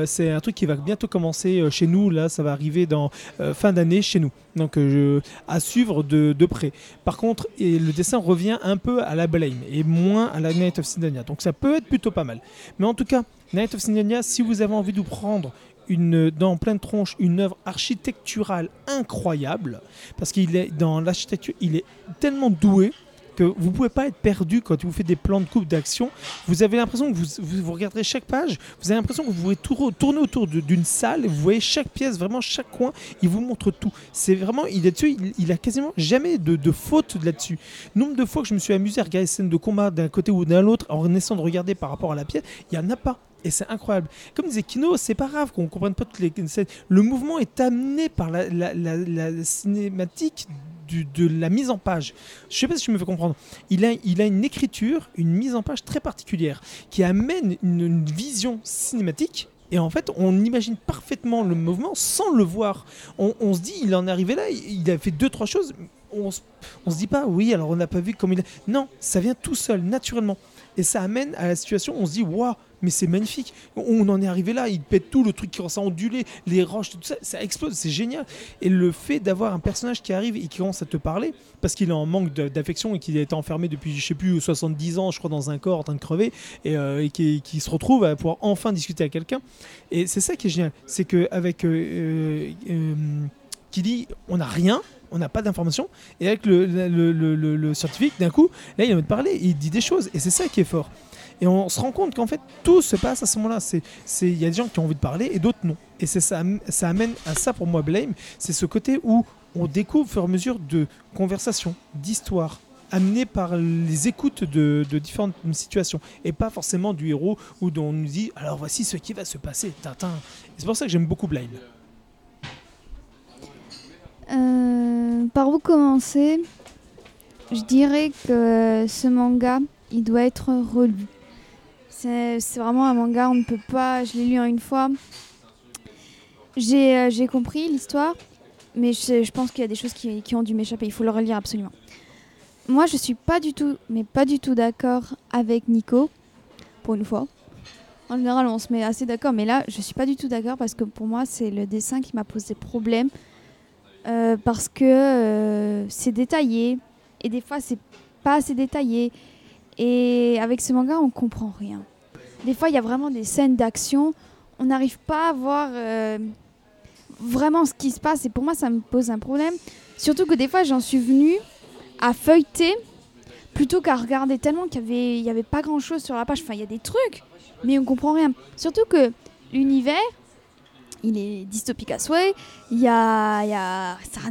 C'est un truc qui va bientôt commencer chez nous. Là, ça va arriver dans euh, fin chez nous. Donc euh, à suivre de, de près. Par contre, et le dessin revient un peu à la Blame et moins à la Night of Sidonia. Donc ça peut être plutôt pas mal. Mais en tout cas, Night of Sidonia, si vous avez envie de vous prendre une, dans pleine tronche une œuvre architecturale incroyable, parce qu'il est dans l'architecture, il est tellement doué que vous pouvez pas être perdu quand vous fait des plans de coupe d'action. Vous avez l'impression que vous, vous, vous regarderez chaque page, vous avez l'impression que vous pouvez tour- tourner autour d'une salle vous voyez chaque pièce, vraiment chaque coin, il vous montre tout. C'est vraiment, il est dessus, il, a quasiment jamais de, faute là-dessus. Nombre de fois que je me suis amusé à regarder des scènes de combat d'un côté ou d'un autre en essayant de regarder par rapport à la pièce, il y en a pas. Et c'est incroyable. Comme disait Kino, c'est pas grave qu'on comprenne pas toutes les scènes. Le mouvement est amené par la cinématique de la mise en page. Je sais pas si je me fais comprendre. Il a, il a une écriture, une mise en page très particulière qui amène une, vision cinématique. Et en fait, on imagine parfaitement le mouvement sans le voir. On, se dit, il en est arrivé là, il a fait deux, trois choses. On, on se dit pas, oui, alors on n'a pas vu comme il a. Non, ça vient tout seul, naturellement. Et ça amène à la situation, on se dit, waouh, mais c'est magnifique. On en est arrivé là, il pète tout, le truc qui commence à onduler, les roches, tout ça, ça explose, c'est génial. Et le fait d'avoir un personnage qui arrive et qui commence à te parler, parce qu'il est en manque d'affection et qu'il a été enfermé depuis, je sais plus, 70 ans, je crois, dans un corps en train de crever, et, euh, qui, se retrouve à pouvoir enfin discuter avec quelqu'un. Et c'est ça qui est génial, c'est qu'avec euh, euh, qui dit on n'a rien, on n'a pas d'informations, et avec le, le, le- scientifique, d'un coup, là il a envie de parler, il dit des choses, et c'est ça qui est fort. Et on se rend compte qu'en fait, tout se passe à ce moment-là. Il y a des gens qui ont envie de parler et d'autres non. Et ça, ça amène à ça pour moi, Blame. C'est ce côté où on découvre au fur et à mesure de conversations, d'histoires, amenées par les écoutes de, de différentes situations. Et pas forcément du héros où on nous dit alors voici ce qui va se passer, Tintin. C'est pour ça que j'aime beaucoup Blame. Euh, par où commencer? Je dirais que ce manga, il doit être relu. C'est vraiment un manga, on ne peut pas. Je l'ai lu en une fois. J'ai euh, compris l'histoire, mais je, pense qu'il y a des choses qui, qui ont dû m'échapper. Il faut le relire absolument. Moi, je suis pas du tout, mais pas du tout d'accord avec Nico, pour une fois. En général, on se met assez d'accord, mais là, je suis pas du tout d'accord parce que pour moi, c'est le dessin qui m'a posé problème. Euh, parce que euh, c'est détaillé et des fois c'est pas assez détaillé Et avec ce manga, on comprend rien. Des fois, il y a vraiment des scènes d'action. On n'arrive pas à voir euh, vraiment ce qui se passe. Et pour moi, ça me pose un problème. Surtout que des fois, j'en suis venue à feuilleter plutôt qu'à regarder tellement qu'il n'y avait, avait pas grand-chose sur la page. Enfin, il y a des trucs, mais on comprend rien. Surtout que l'univers, il est dystopique à souhait. Il y a, ça,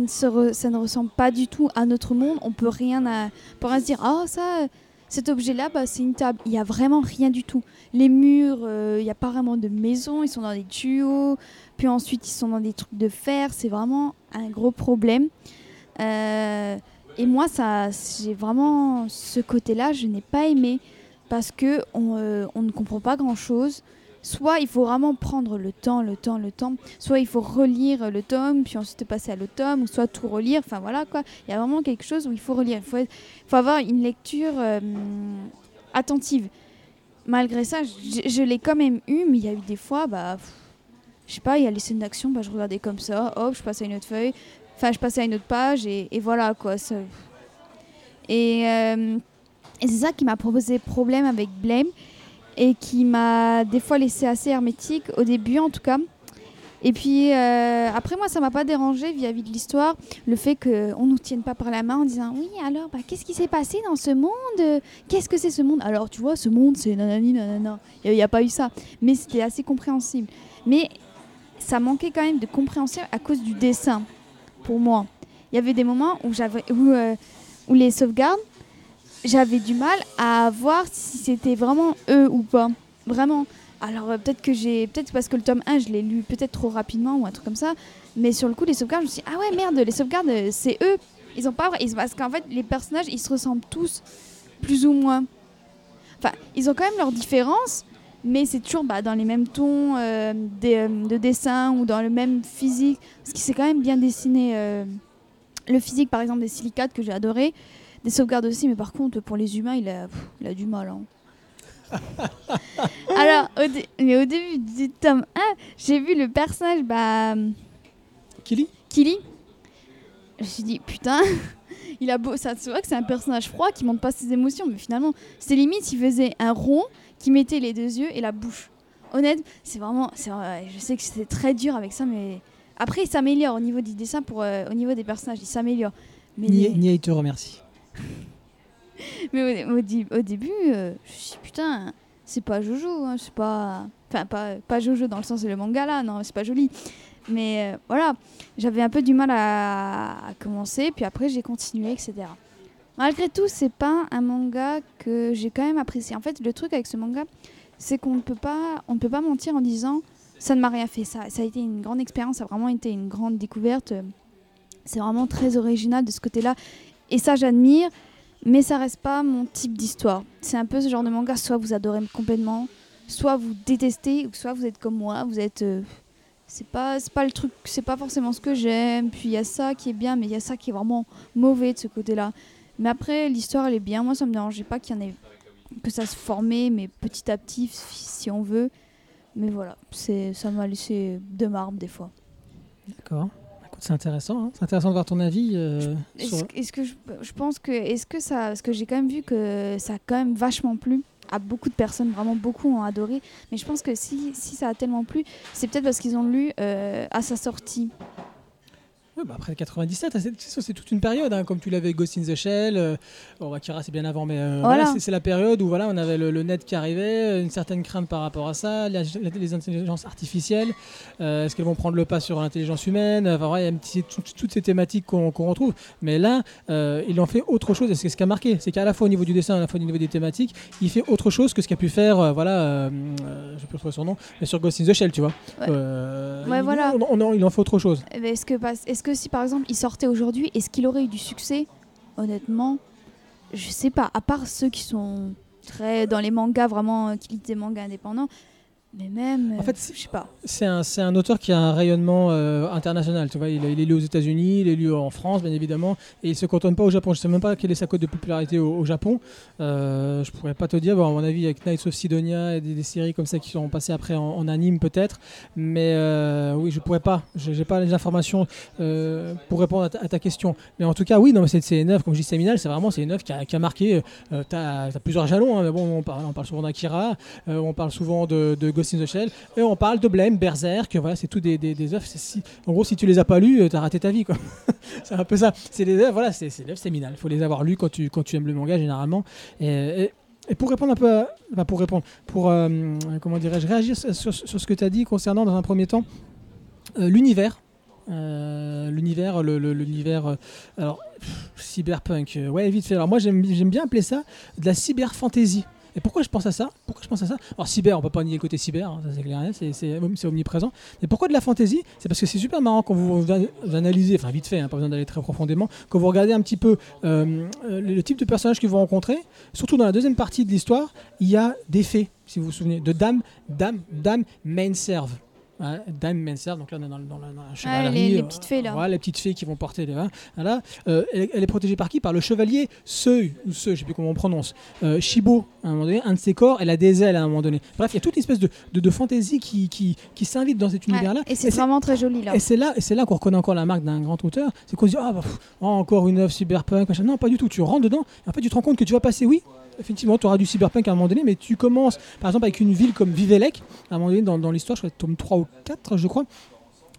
ne ressemble pas du tout à notre monde. On peut rien, à, rien se dire. Ah ça, cet objet-là, bah, c'est une table. Il y a vraiment rien du tout. Les murs, euh, il n'y a pas vraiment de maison. Ils sont dans des tuyaux. Puis ensuite, ils sont dans des trucs de fer. C'est vraiment un gros problème. Euh, et moi, j'ai vraiment ce côté-là, je n'ai pas aimé parce que on, euh, on ne comprend pas grand-chose. Soit il faut vraiment prendre le temps, le temps, le temps. Soit il faut relire le tome, puis ensuite passer à l'autre tome, ou soit tout relire. Enfin voilà quoi. Il y a vraiment quelque chose où il faut relire. Il faut, avoir une lecture euh, attentive. Malgré ça, je, l'ai quand même eu, mais il y a eu des fois, bah, je sais pas, il y a les scènes d'action, bah, je regardais comme ça, hop, je passe à une autre feuille, enfin je passe à une autre page, et, voilà quoi. Et, euh, et c'est ça qui m'a posé problème avec Blame et qui m'a des fois laissé assez hermétique, au début en tout cas. Et puis euh, après moi ça m'a pas dérangé vis-à-vis de l'histoire, le fait qu'on nous tienne pas par la main en disant oui alors bah, qu'est-ce qui s'est passé dans ce monde? Qu'est-ce que c'est ce monde? Alors tu vois ce monde c'est nanani nanana, il n'y a, pas eu ça, mais c'était assez compréhensible. Mais ça manquait quand même de compréhension à cause du dessin pour moi. Il y avait des moments où j'avais où, euh, où les sauvegardes j'avais du mal à voir si c'était vraiment eux ou pas. Vraiment. Alors euh, peut-être que j'ai. Peut-être parce que le tome 1, je l'ai lu peut-être trop rapidement ou un truc comme ça. Mais sur le coup, les sauvegardes, je me suis dit, ah ouais, merde, les sauvegardes, euh, c'est eux. Ils ont pas. Parce qu'en fait, les personnages, ils se ressemblent tous, plus ou moins. Enfin, ils ont quand même leurs différences, mais c'est toujours bah, dans les mêmes tons euh, de dessin ou dans le même physique. Parce qu'il s'est quand même bien dessiné. le physique, par exemple, des silicates que j'ai adoré. Des sauvegardes aussi, mais par contre, pour les humains, il a, pff, il a du mal. hein. [laughs] Alors, au, dé- mais au début du tome 1, j'ai vu le personnage, bah, Kili Kili. Je me suis dit, putain, [laughs] il a beau. Ça se voit que c'est un personnage froid qui montre pas ses émotions, mais finalement, c'est limite s'il faisait un rond qui mettait les deux yeux et la bouche. Honnête, c'est vraiment. je sais que c'est très dur avec ça, mais. Après, il s'améliore au niveau du dessin, pour, euh, au niveau des personnages, il s'améliore. Mais, Nia les- Nia, il te remercie. Mais au, au début, euh, je me suis dit, putain, c'est pas Jojo, hein, c'est pas. Enfin, pas, pas Jojo dans le sens de le manga là, non, c'est pas joli. Mais euh, voilà, j'avais un peu du mal à, commencer, puis après j'ai continué, etc. Malgré tout, c'est pas un manga que j'ai quand même apprécié. En fait, le truc avec ce manga, c'est qu'on ne peut pas, on peut pas mentir en disant ça ne m'a rien fait. Ça, ça a été une grande expérience, ça a vraiment été une grande découverte. C'est vraiment très original de ce côté-là, et ça j'admire. Mais ça reste pas mon type d'histoire. C'est un peu ce genre de manga, soit vous adorez complètement, soit vous détestez, ou soit vous êtes comme moi, vous êtes euh, c'est pas pas le truc c'est pas forcément ce que j'aime puis il y a ça qui est bien mais il y a ça qui est vraiment mauvais de ce côté-là mais après l'histoire elle est bien moi ça me dérangeait pas qu'il y en ait que ça se formait mais petit à petit si on veut mais voilà c'est ça m'a laissé de marbre des fois D'accord. C'est intéressant. hein. C'est intéressant de voir ton avis. euh, est-ce sur- que je, je pense que est-ce que ça parce que j'ai quand même vu que ça a quand même vachement plu à beaucoup de personnes vraiment beaucoup ont adoré mais je pense que si, si ça a tellement plu c'est peut-être parce qu'ils ont lu euh, à sa sortie Ouais, bah après 97, c'est- toute une période, hein, comme tu l'avais Ghost in the Shell. euh, bon, Akira, c'est bien avant, mais euh, Voilà. voilà, c'est- la période où voilà, on avait le, le net qui arrivait, une certaine crainte par rapport à ça, la- la- les intelligences artificielles. euh, Est-ce qu'elles vont prendre le pas sur l'intelligence humaine Enfin, voilà, il y a un petit- tout- toutes ces thématiques qu'on retrouve. Mais là, euh, il en fait autre chose. Et c'est ce qui a marqué, c'est qu'à la fois au niveau du dessin, à la fois au niveau des thématiques, il fait autre chose que ce qu'a pu faire, euh, voilà, je sais plus retrouver son nom, mais sur Ghost in the Shell, tu vois. Ouais. Ouais, il- voilà. on- on- il en fait autre chose. Eh ben, Est-ce que, pas- est-ce que si par exemple il sortait aujourd'hui, est-ce qu'il aurait eu du succès? Honnêtement, je sais pas. À part ceux qui sont très dans les mangas, vraiment, qui lisent des mangas indépendants, Mais même, En fait, c'est- je sais pas. C'est un, c'est un auteur qui a un rayonnement euh, international. Tu vois, il, il est lu aux États-Unis, il est lu en France, bien évidemment, et il se cantonne pas au Japon. Je sais même pas quelle est sa cote de popularité au, au Japon. Euh, je pourrais pas te dire. Bon, à mon avis, avec Knights of Sidonia et des, des séries comme ça qui sont passées après en, en anime peut-être. Mais euh, oui, je pourrais pas. J'ai pas les informations euh, pour répondre à ta, à ta question. Mais en tout cas, oui, non, mais c'est une œuvre, comme je dis, séminale. C'est vraiment c'est une œuvre qui a, qui a marqué. T'as as plusieurs jalons. hein, mais bon, on parle, on parle souvent d'Akira, on parle souvent de, de Ghost in. Et on parle de Blame, Berserk, voilà, c'est tout des, des, œuvres. en gros, si tu les as pas lues, euh, t'as raté ta vie, quoi. [laughs] c'est un peu ça. C'est des œuvres, voilà, c'est des œuvres séminales. Faut les avoir lues quand tu, quand tu aimes le manga, généralement. Et, pour répondre un peu, pour répondre, pour, euh, comment dirais-je, réagir sur, sur- ce que tu as dit concernant, dans un premier temps, euh, l'univers. Euh, l'univers, l'univers, euh, alors, cyberpunk, euh, ouais, vite fait. Alors, moi, j'aime j'aime bien appeler ça de la cyberfantasy. Et pourquoi je pense à ça? Pourquoi je pense à ça? Alors cyber, on peut pas nier le côté cyber, hein, ça c'est clair, c'est- omniprésent. Mais pourquoi de la fantasy C'est parce que c'est super marrant quand vous, vous analysez, enfin vite fait, hein, pas besoin d'aller très profondément, quand vous regardez un petit peu euh, euh, le, type de personnage que vous rencontrez, surtout dans la deuxième partie de l'histoire, il y a des fées, si vous vous souvenez, de dames, dames, dames main serve. Ouais, dame main serve, donc là on est dans, dans la, dans la chevalerie. les euh, petites fées, là. Voilà, les petites fées qui vont porter les. hein, Voilà. Euh, elle, elle est protégée par qui? Par le chevalier Seu, ou Seu, je sais plus comment on prononce. Euh, Shibo, à un moment donné, un de ses corps, elle a des ailes à un moment donné. Bref, il y a toute une espèce de, de, de fantaisie qui, qui, qui s'invite dans cet Ouais, univers-là. et c'est vraiment très joli là. Et c'est là, là qu'on reconnaît encore la marque d'un grand auteur. C'est qu'on se dit, ah, bah, pff, oh, encore une œuvre cyberpunk, machin. Non, pas du tout. Tu rentres dedans, et en fait, tu te rends compte que tu vas passer, oui, effectivement, tu auras du cyberpunk à un moment donné, mais tu commences, par exemple, avec une ville comme Vivelec, à un moment donné, dans, l'histoire, je crois, tome 3 ou 4, je crois.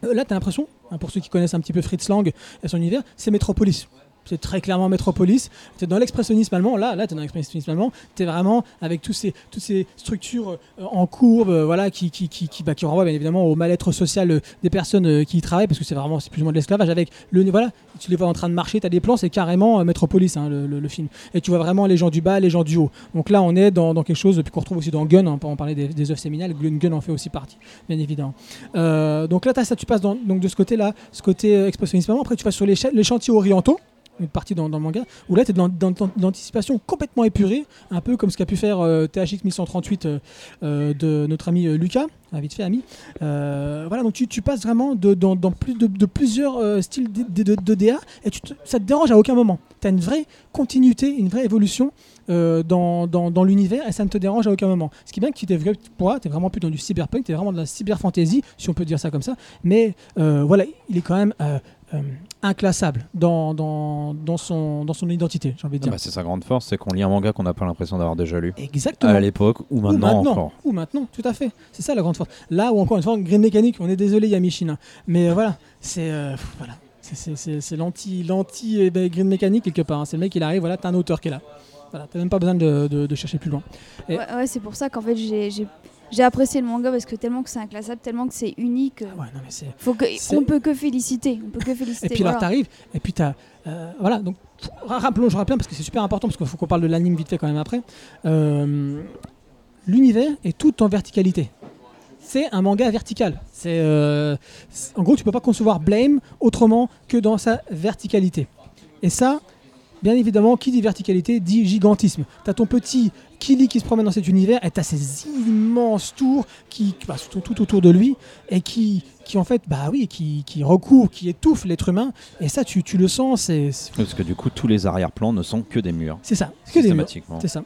Euh, là, tu as l'impression, hein, pour ceux qui connaissent un petit peu Fritz Lang et son univers, c'est Metropolis. C'est très clairement Metropolis. Tu dans l'expressionnisme allemand. Là, là tu es dans l'expressionnisme allemand. Tu es vraiment avec tous ces, toutes ces structures euh, en courbe euh, voilà, qui, qui, qui, qui, bah, qui renvoient bien évidemment au mal-être social euh, des personnes qui y travaillent parce que c'est vraiment plus ou moins de l'esclavage. Avec le, voilà, tu les vois en train de marcher, tu as des plans, c'est carrément Metropolis hein, le, film. Et tu vois vraiment les gens du bas, les gens du haut. Donc là, on est dans, quelque chose qu'on retrouve aussi dans Gun. hein, on parlait des, des œuvres séminales. Gun, Gun en fait aussi partie, bien évidemment. Donc là, t'as ça, tu passes donc de ce côté-là, ce côté expressionnisme allemand. Après, tu vas sur les chantiers orientaux une partie dans, le manga, où là tu es dans, dans- dans l'anticipation complètement épurée, un peu comme ce qu'a pu faire euh, THX 1138 euh, euh, de notre ami euh, Lucas, ah, vite fait ami. Voilà, donc tu, passes vraiment de, dans, plusieurs styles de, de- DA, et tu te- ça te dérange à aucun moment. Tu as une vraie continuité, une vraie évolution dans, dans, l'univers, et ça ne te dérange à aucun moment. Ce qui est bien que tu t'es pour toi, tu es vraiment plus dans du cyberpunk, tu es vraiment dans la cyberfantasy, si on peut dire ça comme ça, mais voilà, il est quand même... euh, inclassable dans, dans, dans, son, dans son identité, j'ai envie de Ah dire. bah, c'est sa grande force, c'est qu'on lit un manga qu'on n'a pas l'impression d'avoir déjà lu. Exactement. À l'époque ou Ou maintenant, maintenant, encore. ou maintenant, tout à fait. C'est ça la grande force. Là où encore une fois, Green Mécanique, on est désolé Yamishina, mais euh, voilà, c'est euh, voilà, c'est- c'est- c'est c'est l'anti l'anti eh ben, Green Mécanique quelque part. hein. C'est le mec il arrive, voilà, t'as un auteur qui est là. Voilà, t'as même pas besoin de, de- de chercher plus loin. Et- Ouais, ouais, c'est pour ça qu'en fait j'ai j'ai- apprécié le manga parce que tellement que c'est inclassable, tellement que c'est unique. euh, Ouais, non mais. Faut que, on peut que féliciter. On peut que féliciter. Et puis là, voilà. t'arrives, et puis t'as. euh, voilà, donc ra- rappelons, je rappelle parce que c'est super important parce qu'il faut qu'on parle de l'anime vite fait quand même après. Euh, L'univers est tout en verticalité. C'est un manga vertical. C'est euh, c'est- en gros, tu peux pas concevoir Blame autrement que dans sa verticalité. Et ça, bien évidemment, qui dit verticalité dit gigantisme. T'as ton petit Kili qui se promène dans cet univers et t'as ces immenses tours qui, bah, tout, tout autour de lui et qui, qui en fait, bah oui, qui, qui recouvrent, qui étouffent l'être humain. Et ça, tu, tu le sens, c'est Parce que du coup, tous les arrière-plans ne sont que des murs. c'est ça. Que des murs. C'est ça.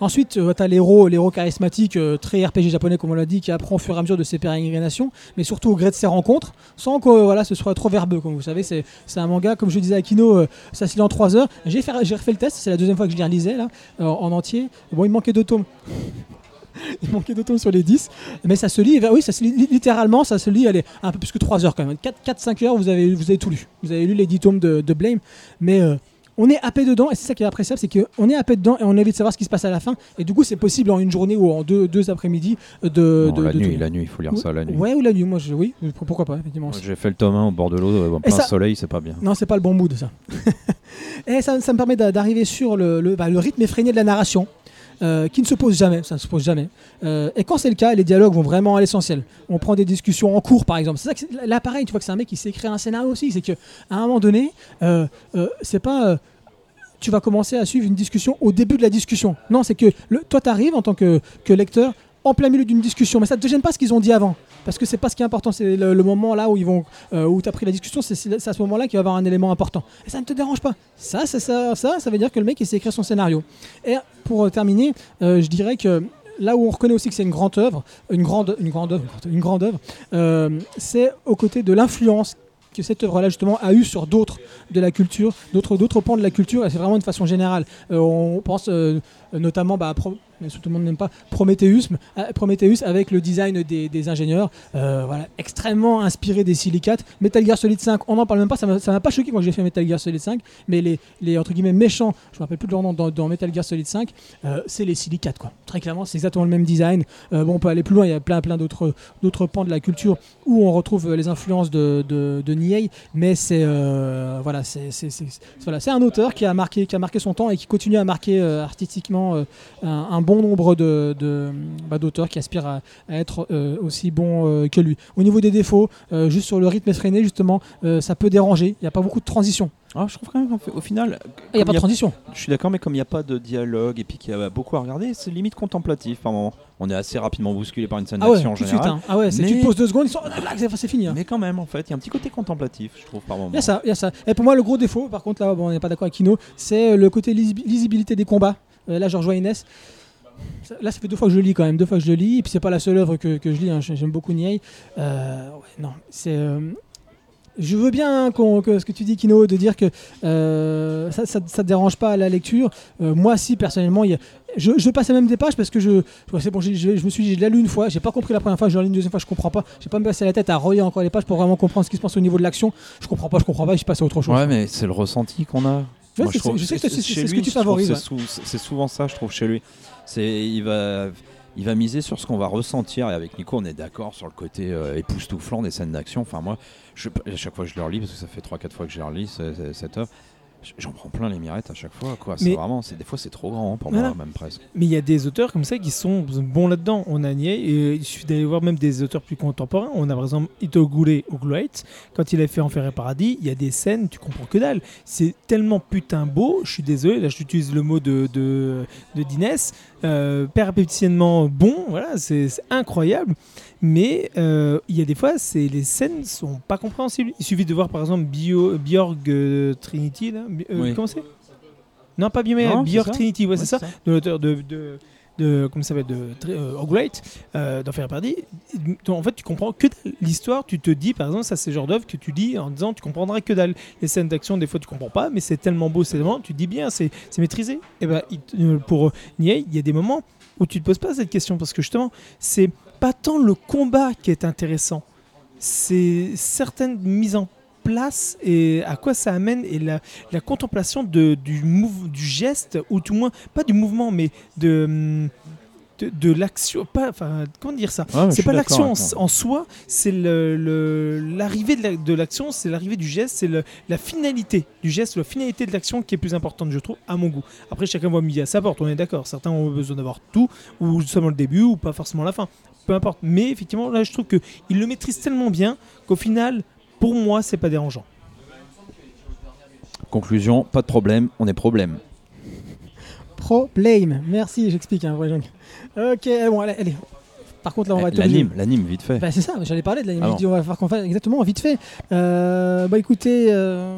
Ensuite, tu as l'héros, charismatique, euh, très RPG japonais comme on l'a dit, qui apprend au fur et à mesure de ses pérégrinations, mais surtout au gré de ses rencontres, sans que euh, voilà, ce soit trop verbeux. Comme vous savez, c'est un manga, comme je disais à Kino, euh, ça se lit en 3 heures. J'ai fait- j'ai refait le test, c'est la deuxième fois que je les relisais là, euh, en entier. Bon, il manquait deux tomes. [laughs] Il manquait deux tomes sur les 10, mais ça se lit, oui, ça se lit li- littéralement, ça se lit, allez, un peu plus que 3 heures quand même. 4-5 heures, vous avez, vous avez tout lu. Vous avez lu les 10 tomes de, Blame, mais euh, on est happé dedans, et c'est ça qui est appréciable, c'est qu'on est happé dedans et on a envie de savoir ce qui se passe à la fin, et du coup, c'est possible en une journée ou en deux, deux après-midi euh, de, Non, de, la de nuit, tout. la nuit, il faut lire ça la nuit. Ouais, ou la nuit, moi, je, oui, pourquoi pas, effectivement. J'ai fait le tome 1 au bord de l'eau, euh, en Et plein ça- soleil, c'est pas bien. Non, c'est pas le bon mood, ça. [laughs] et ça, ça me permet d'a- d'arriver sur le, le- bah, le rythme effréné de la narration, euh, qui ne se pose jamais, ça ne se pose jamais. Euh, et quand c'est le cas, les dialogues vont vraiment à l'essentiel. On prend des discussions en cours, par exemple. C'est ça que là, pareil, tu vois que c'est un mec qui sait écrire un scénario aussi. C'est qu'à un moment donné, euh, c'est pas. tu vas commencer à suivre une discussion au début de la discussion. Non, c'est que le, toi, tu arrives en tant que, que lecteur en plein milieu d'une discussion, mais ça ne te gêne pas ce qu'ils ont dit avant? Parce que c'est pas ce qui est important, c'est le, moment là où ils vont, euh, où tu as pris la discussion, c'est à ce moment-là qu'il va y avoir un élément important. Et ça ne te dérange pas. Ça, ça, ça, ça, veut dire que le mec il sait écrire son scénario. Et pour euh, terminer, euh, je dirais que là où on reconnaît aussi que c'est une grande œuvre, une grande, une grande œuvre, une grande œuvre, c'est aux côtés de l'influence que cette œuvre-là justement a eu sur d'autres de la culture, d'autres d'autres pans de la culture, et c'est vraiment de façon générale. On pense notamment bah, Pro- mais tout le monde n'aime pas Prometheus, euh, Prometheus avec le design des, ingénieurs, euh, voilà, extrêmement inspiré des silicates. Metal Gear Solid 5, on n'en parle même pas, ça m'a pas choqué quand j'ai fait Metal Gear Solid 5, mais les, les entre guillemets méchants, je me rappelle plus de leur nom dans, Metal Gear Solid 5, euh, c'est les silicates quoi. Très clairement, c'est exactement le même design. Bon, on peut aller plus loin, il y a plein plein d'autres pans de la culture où on retrouve les influences de, de, de mais c'est voilà, voilà, un auteur qui a marqué qui a marqué son temps et qui continue à marquer artistiquement un, un bon nombre de, de- bah, d'auteurs qui aspirent à, à être euh, aussi bons euh, que lui. Au niveau des défauts, euh, juste sur le rythme effréné, justement, ça peut déranger. Il n'y a pas beaucoup de transition. Ah, je trouve quand même qu'en fait, au final, Il n'y a pas de transition. Je suis d'accord, mais comme il n'y a pas de dialogue et puis qu'il y a beaucoup à regarder, c'est limite contemplatif par moment. On est assez rapidement bousculé par une scène Ah ouais, d'action en de suite. général. hein. Ah ouais, c'est- tu Mais- te poses deux secondes, ils sont... ah, c'est fini. hein. Mais quand même, en fait, il y a un petit côté contemplatif, je trouve, par moment. Il y a ça, il y a ça. Et pour moi, le gros défaut, par contre, là, bon, on n'est pas d'accord avec Kino, c'est le côté lisi- lisibilité des combats. Euh, là, je rejoins Inès. Là, ça fait deux fois que je lis quand même, deux fois que je lis. Et puis, c'est pas la seule œuvre que, que je lis. hein. J'aime beaucoup Niei. Euh, ouais, non, c'est. euh, Je veux bien hein, que ce que tu dis, Kino, de dire que euh, ça, ça, ça te dérange pas à la lecture. Moi, si, personnellement, y a- je, je passais même des pages parce que je, c'est bon, je, je me suis dit, je l'ai lu une fois, j'ai pas compris la première fois, je l'ai lu une deuxième fois, je comprends pas. J'ai pas me passer la tête à relire encore les pages pour vraiment comprendre ce qui se passe au niveau de l'action. Je comprends pas, je comprends pas, je passe à autre chose. Ouais, mais c'est le ressenti qu'on a. Ouais, Moi, c'est- trouve je sais que c'est- ce que tu je favorises, c'est souvent ça, je trouve, chez lui. C'est il va, il va miser sur ce qu'on va ressentir. Et avec Nico, on est d'accord sur le côté euh, époustouflant des scènes d'action. Enfin, moi, à chaque fois que je le relis, parce que ça fait 3-4 fois que je le relis, ce- ce- cette œuvre, j'en prends plein les mirettes à chaque fois. Quoi. C'est Mais- vraiment, c'est des fois, c'est trop grand hein, pour Voilà. moi, même presque. Mais il y a des auteurs comme ça qui sont bons là-dedans. On a Nier, et il suffit d'aller voir même des auteurs plus contemporains. On a par exemple Itogure Ogloit. Quand il a fait Enfer et Paradis, il y a des scènes, tu comprends que dalle. C'est tellement putain beau. Je suis désolé, là j'utilise le mot de, de, de Dinès. Euh, bon, voilà, c'est incroyable. Mais euh, il y a des fois, c'est les scènes sont pas compréhensibles. Il suffit de voir par exemple Bio, Bjorg euh, Trinity, là. Euh, Oui. comment c'est? Non, pas Bjorg, Bjorg. Trinity, ouais, Ouais, c'est ça de l'auteur de, de, de comment ça s'appelle de euh, euh, d'Enfer. Donc, En fait, tu comprends que dalle. l'histoire. Tu te dis, par exemple, ça c'est genre d'œuvre que tu lis en disant, tu comprendras que dalle. Les scènes d'action, des fois, tu comprends pas, mais c'est tellement beau, c'est tellement, tu te dis bien, c'est maîtrisé. Et ben, il- euh, pour Niei, il y a des moments où tu te poses pas cette question parce que justement, c'est pas tant le combat qui est intéressant, c'est certaines mises en place et à quoi ça amène et la, la contemplation de, du, mouv- du geste, ou tout moins, pas du mouvement, mais de, hum, de, de l'action. Pas, enfin, comment dire ça? Ouais, mais je C'est pas l'action en, soi, c'est le- le- l'arrivée de la- de l'action, c'est l'arrivée du geste, c'est le- la finalité du geste, la finalité de l'action qui est plus importante, je trouve, à mon goût. Après, chacun voit midi à sa porte, on est d'accord. Certains ont besoin d'avoir tout, ou seulement le début, ou pas forcément la fin. Peu importe. Mais effectivement, là, je trouve qu'il le maîtrise tellement bien qu'au final, pour moi, c'est pas dérangeant. Conclusion, pas de problème, on est problème. Problème. Merci, j'explique. Hein, ouais, donc. Ok, bon, allez, allez. Par contre, là, on va Eh, L'anime, l'anime, vite fait. Bah, c'est ça, j'allais parler de l'anime. Ah Je bon. dis, on va faire qu'on fasse exactement vite fait. Euh, bah écoutez, euh,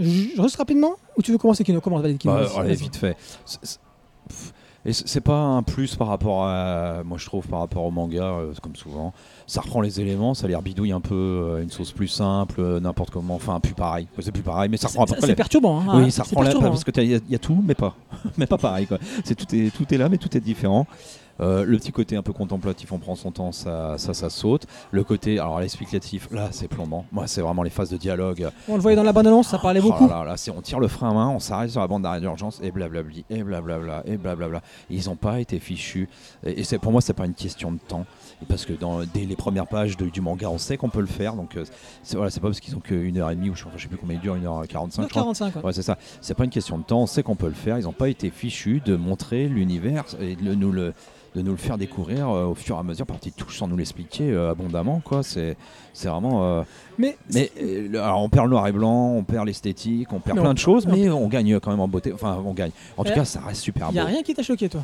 je reste rapidement ou tu veux commencer Kino? Commence, Kino? Bah, allez, vite fait. Et c'est pas un plus par rapport à, moi je trouve par rapport au manga, euh, comme souvent. Ça reprend les éléments, ça les bidouille un peu, euh, une sauce plus simple, n'importe comment, enfin plus pareil. C'est plus pareil, mais ça reprend à peu C'est près c'est les- perturbant. Hein, Oui, ça reprend la parce que il y, a tout, mais pas, [laughs] mais pas pareil quoi. C'est tout est tout est là, mais tout est différent. Euh, le petit côté un peu contemplatif, on prend son temps, ça, ça, ça saute. Le côté, alors l'explicatif, là, c'est plombant. Moi, c'est vraiment les phases de dialogue. On le voyait dans la bande annonce, ça parlait Oh beaucoup. là là, là, c'est- on tire le frein à main, on s'arrête sur la bande d'arrêt d'urgence et blablabli, et blablabla, et blablabla. Ils n'ont pas été fichus. Et, et c'est pour moi, c'est pas une question de temps. Et parce que dans, dès les premières pages de- du manga, on sait qu'on peut le faire. Donc, euh, c'est voilà, c'est pas parce qu'ils ont qu'une heure et demie ou je, enfin, je sais plus combien il dure, une heure 45 je crois. 45. ouais. Ouais, c'est ça. C'est pas une question de temps. On sait qu'on peut le faire. Ils n'ont pas été fichus de montrer l'univers et de nous le de nous le faire découvrir euh, au fur et à mesure par petites touches sans nous l'expliquer euh, abondamment quoi. C'est c'est vraiment euh, Mais, alors on perd le noir et blanc on perd l'esthétique on perd plein de choses mais on gagne quand même en beauté. Enfin on gagne. En tout Eh, cas ça reste super il n'y a beau. rien qui t'a choqué, toi?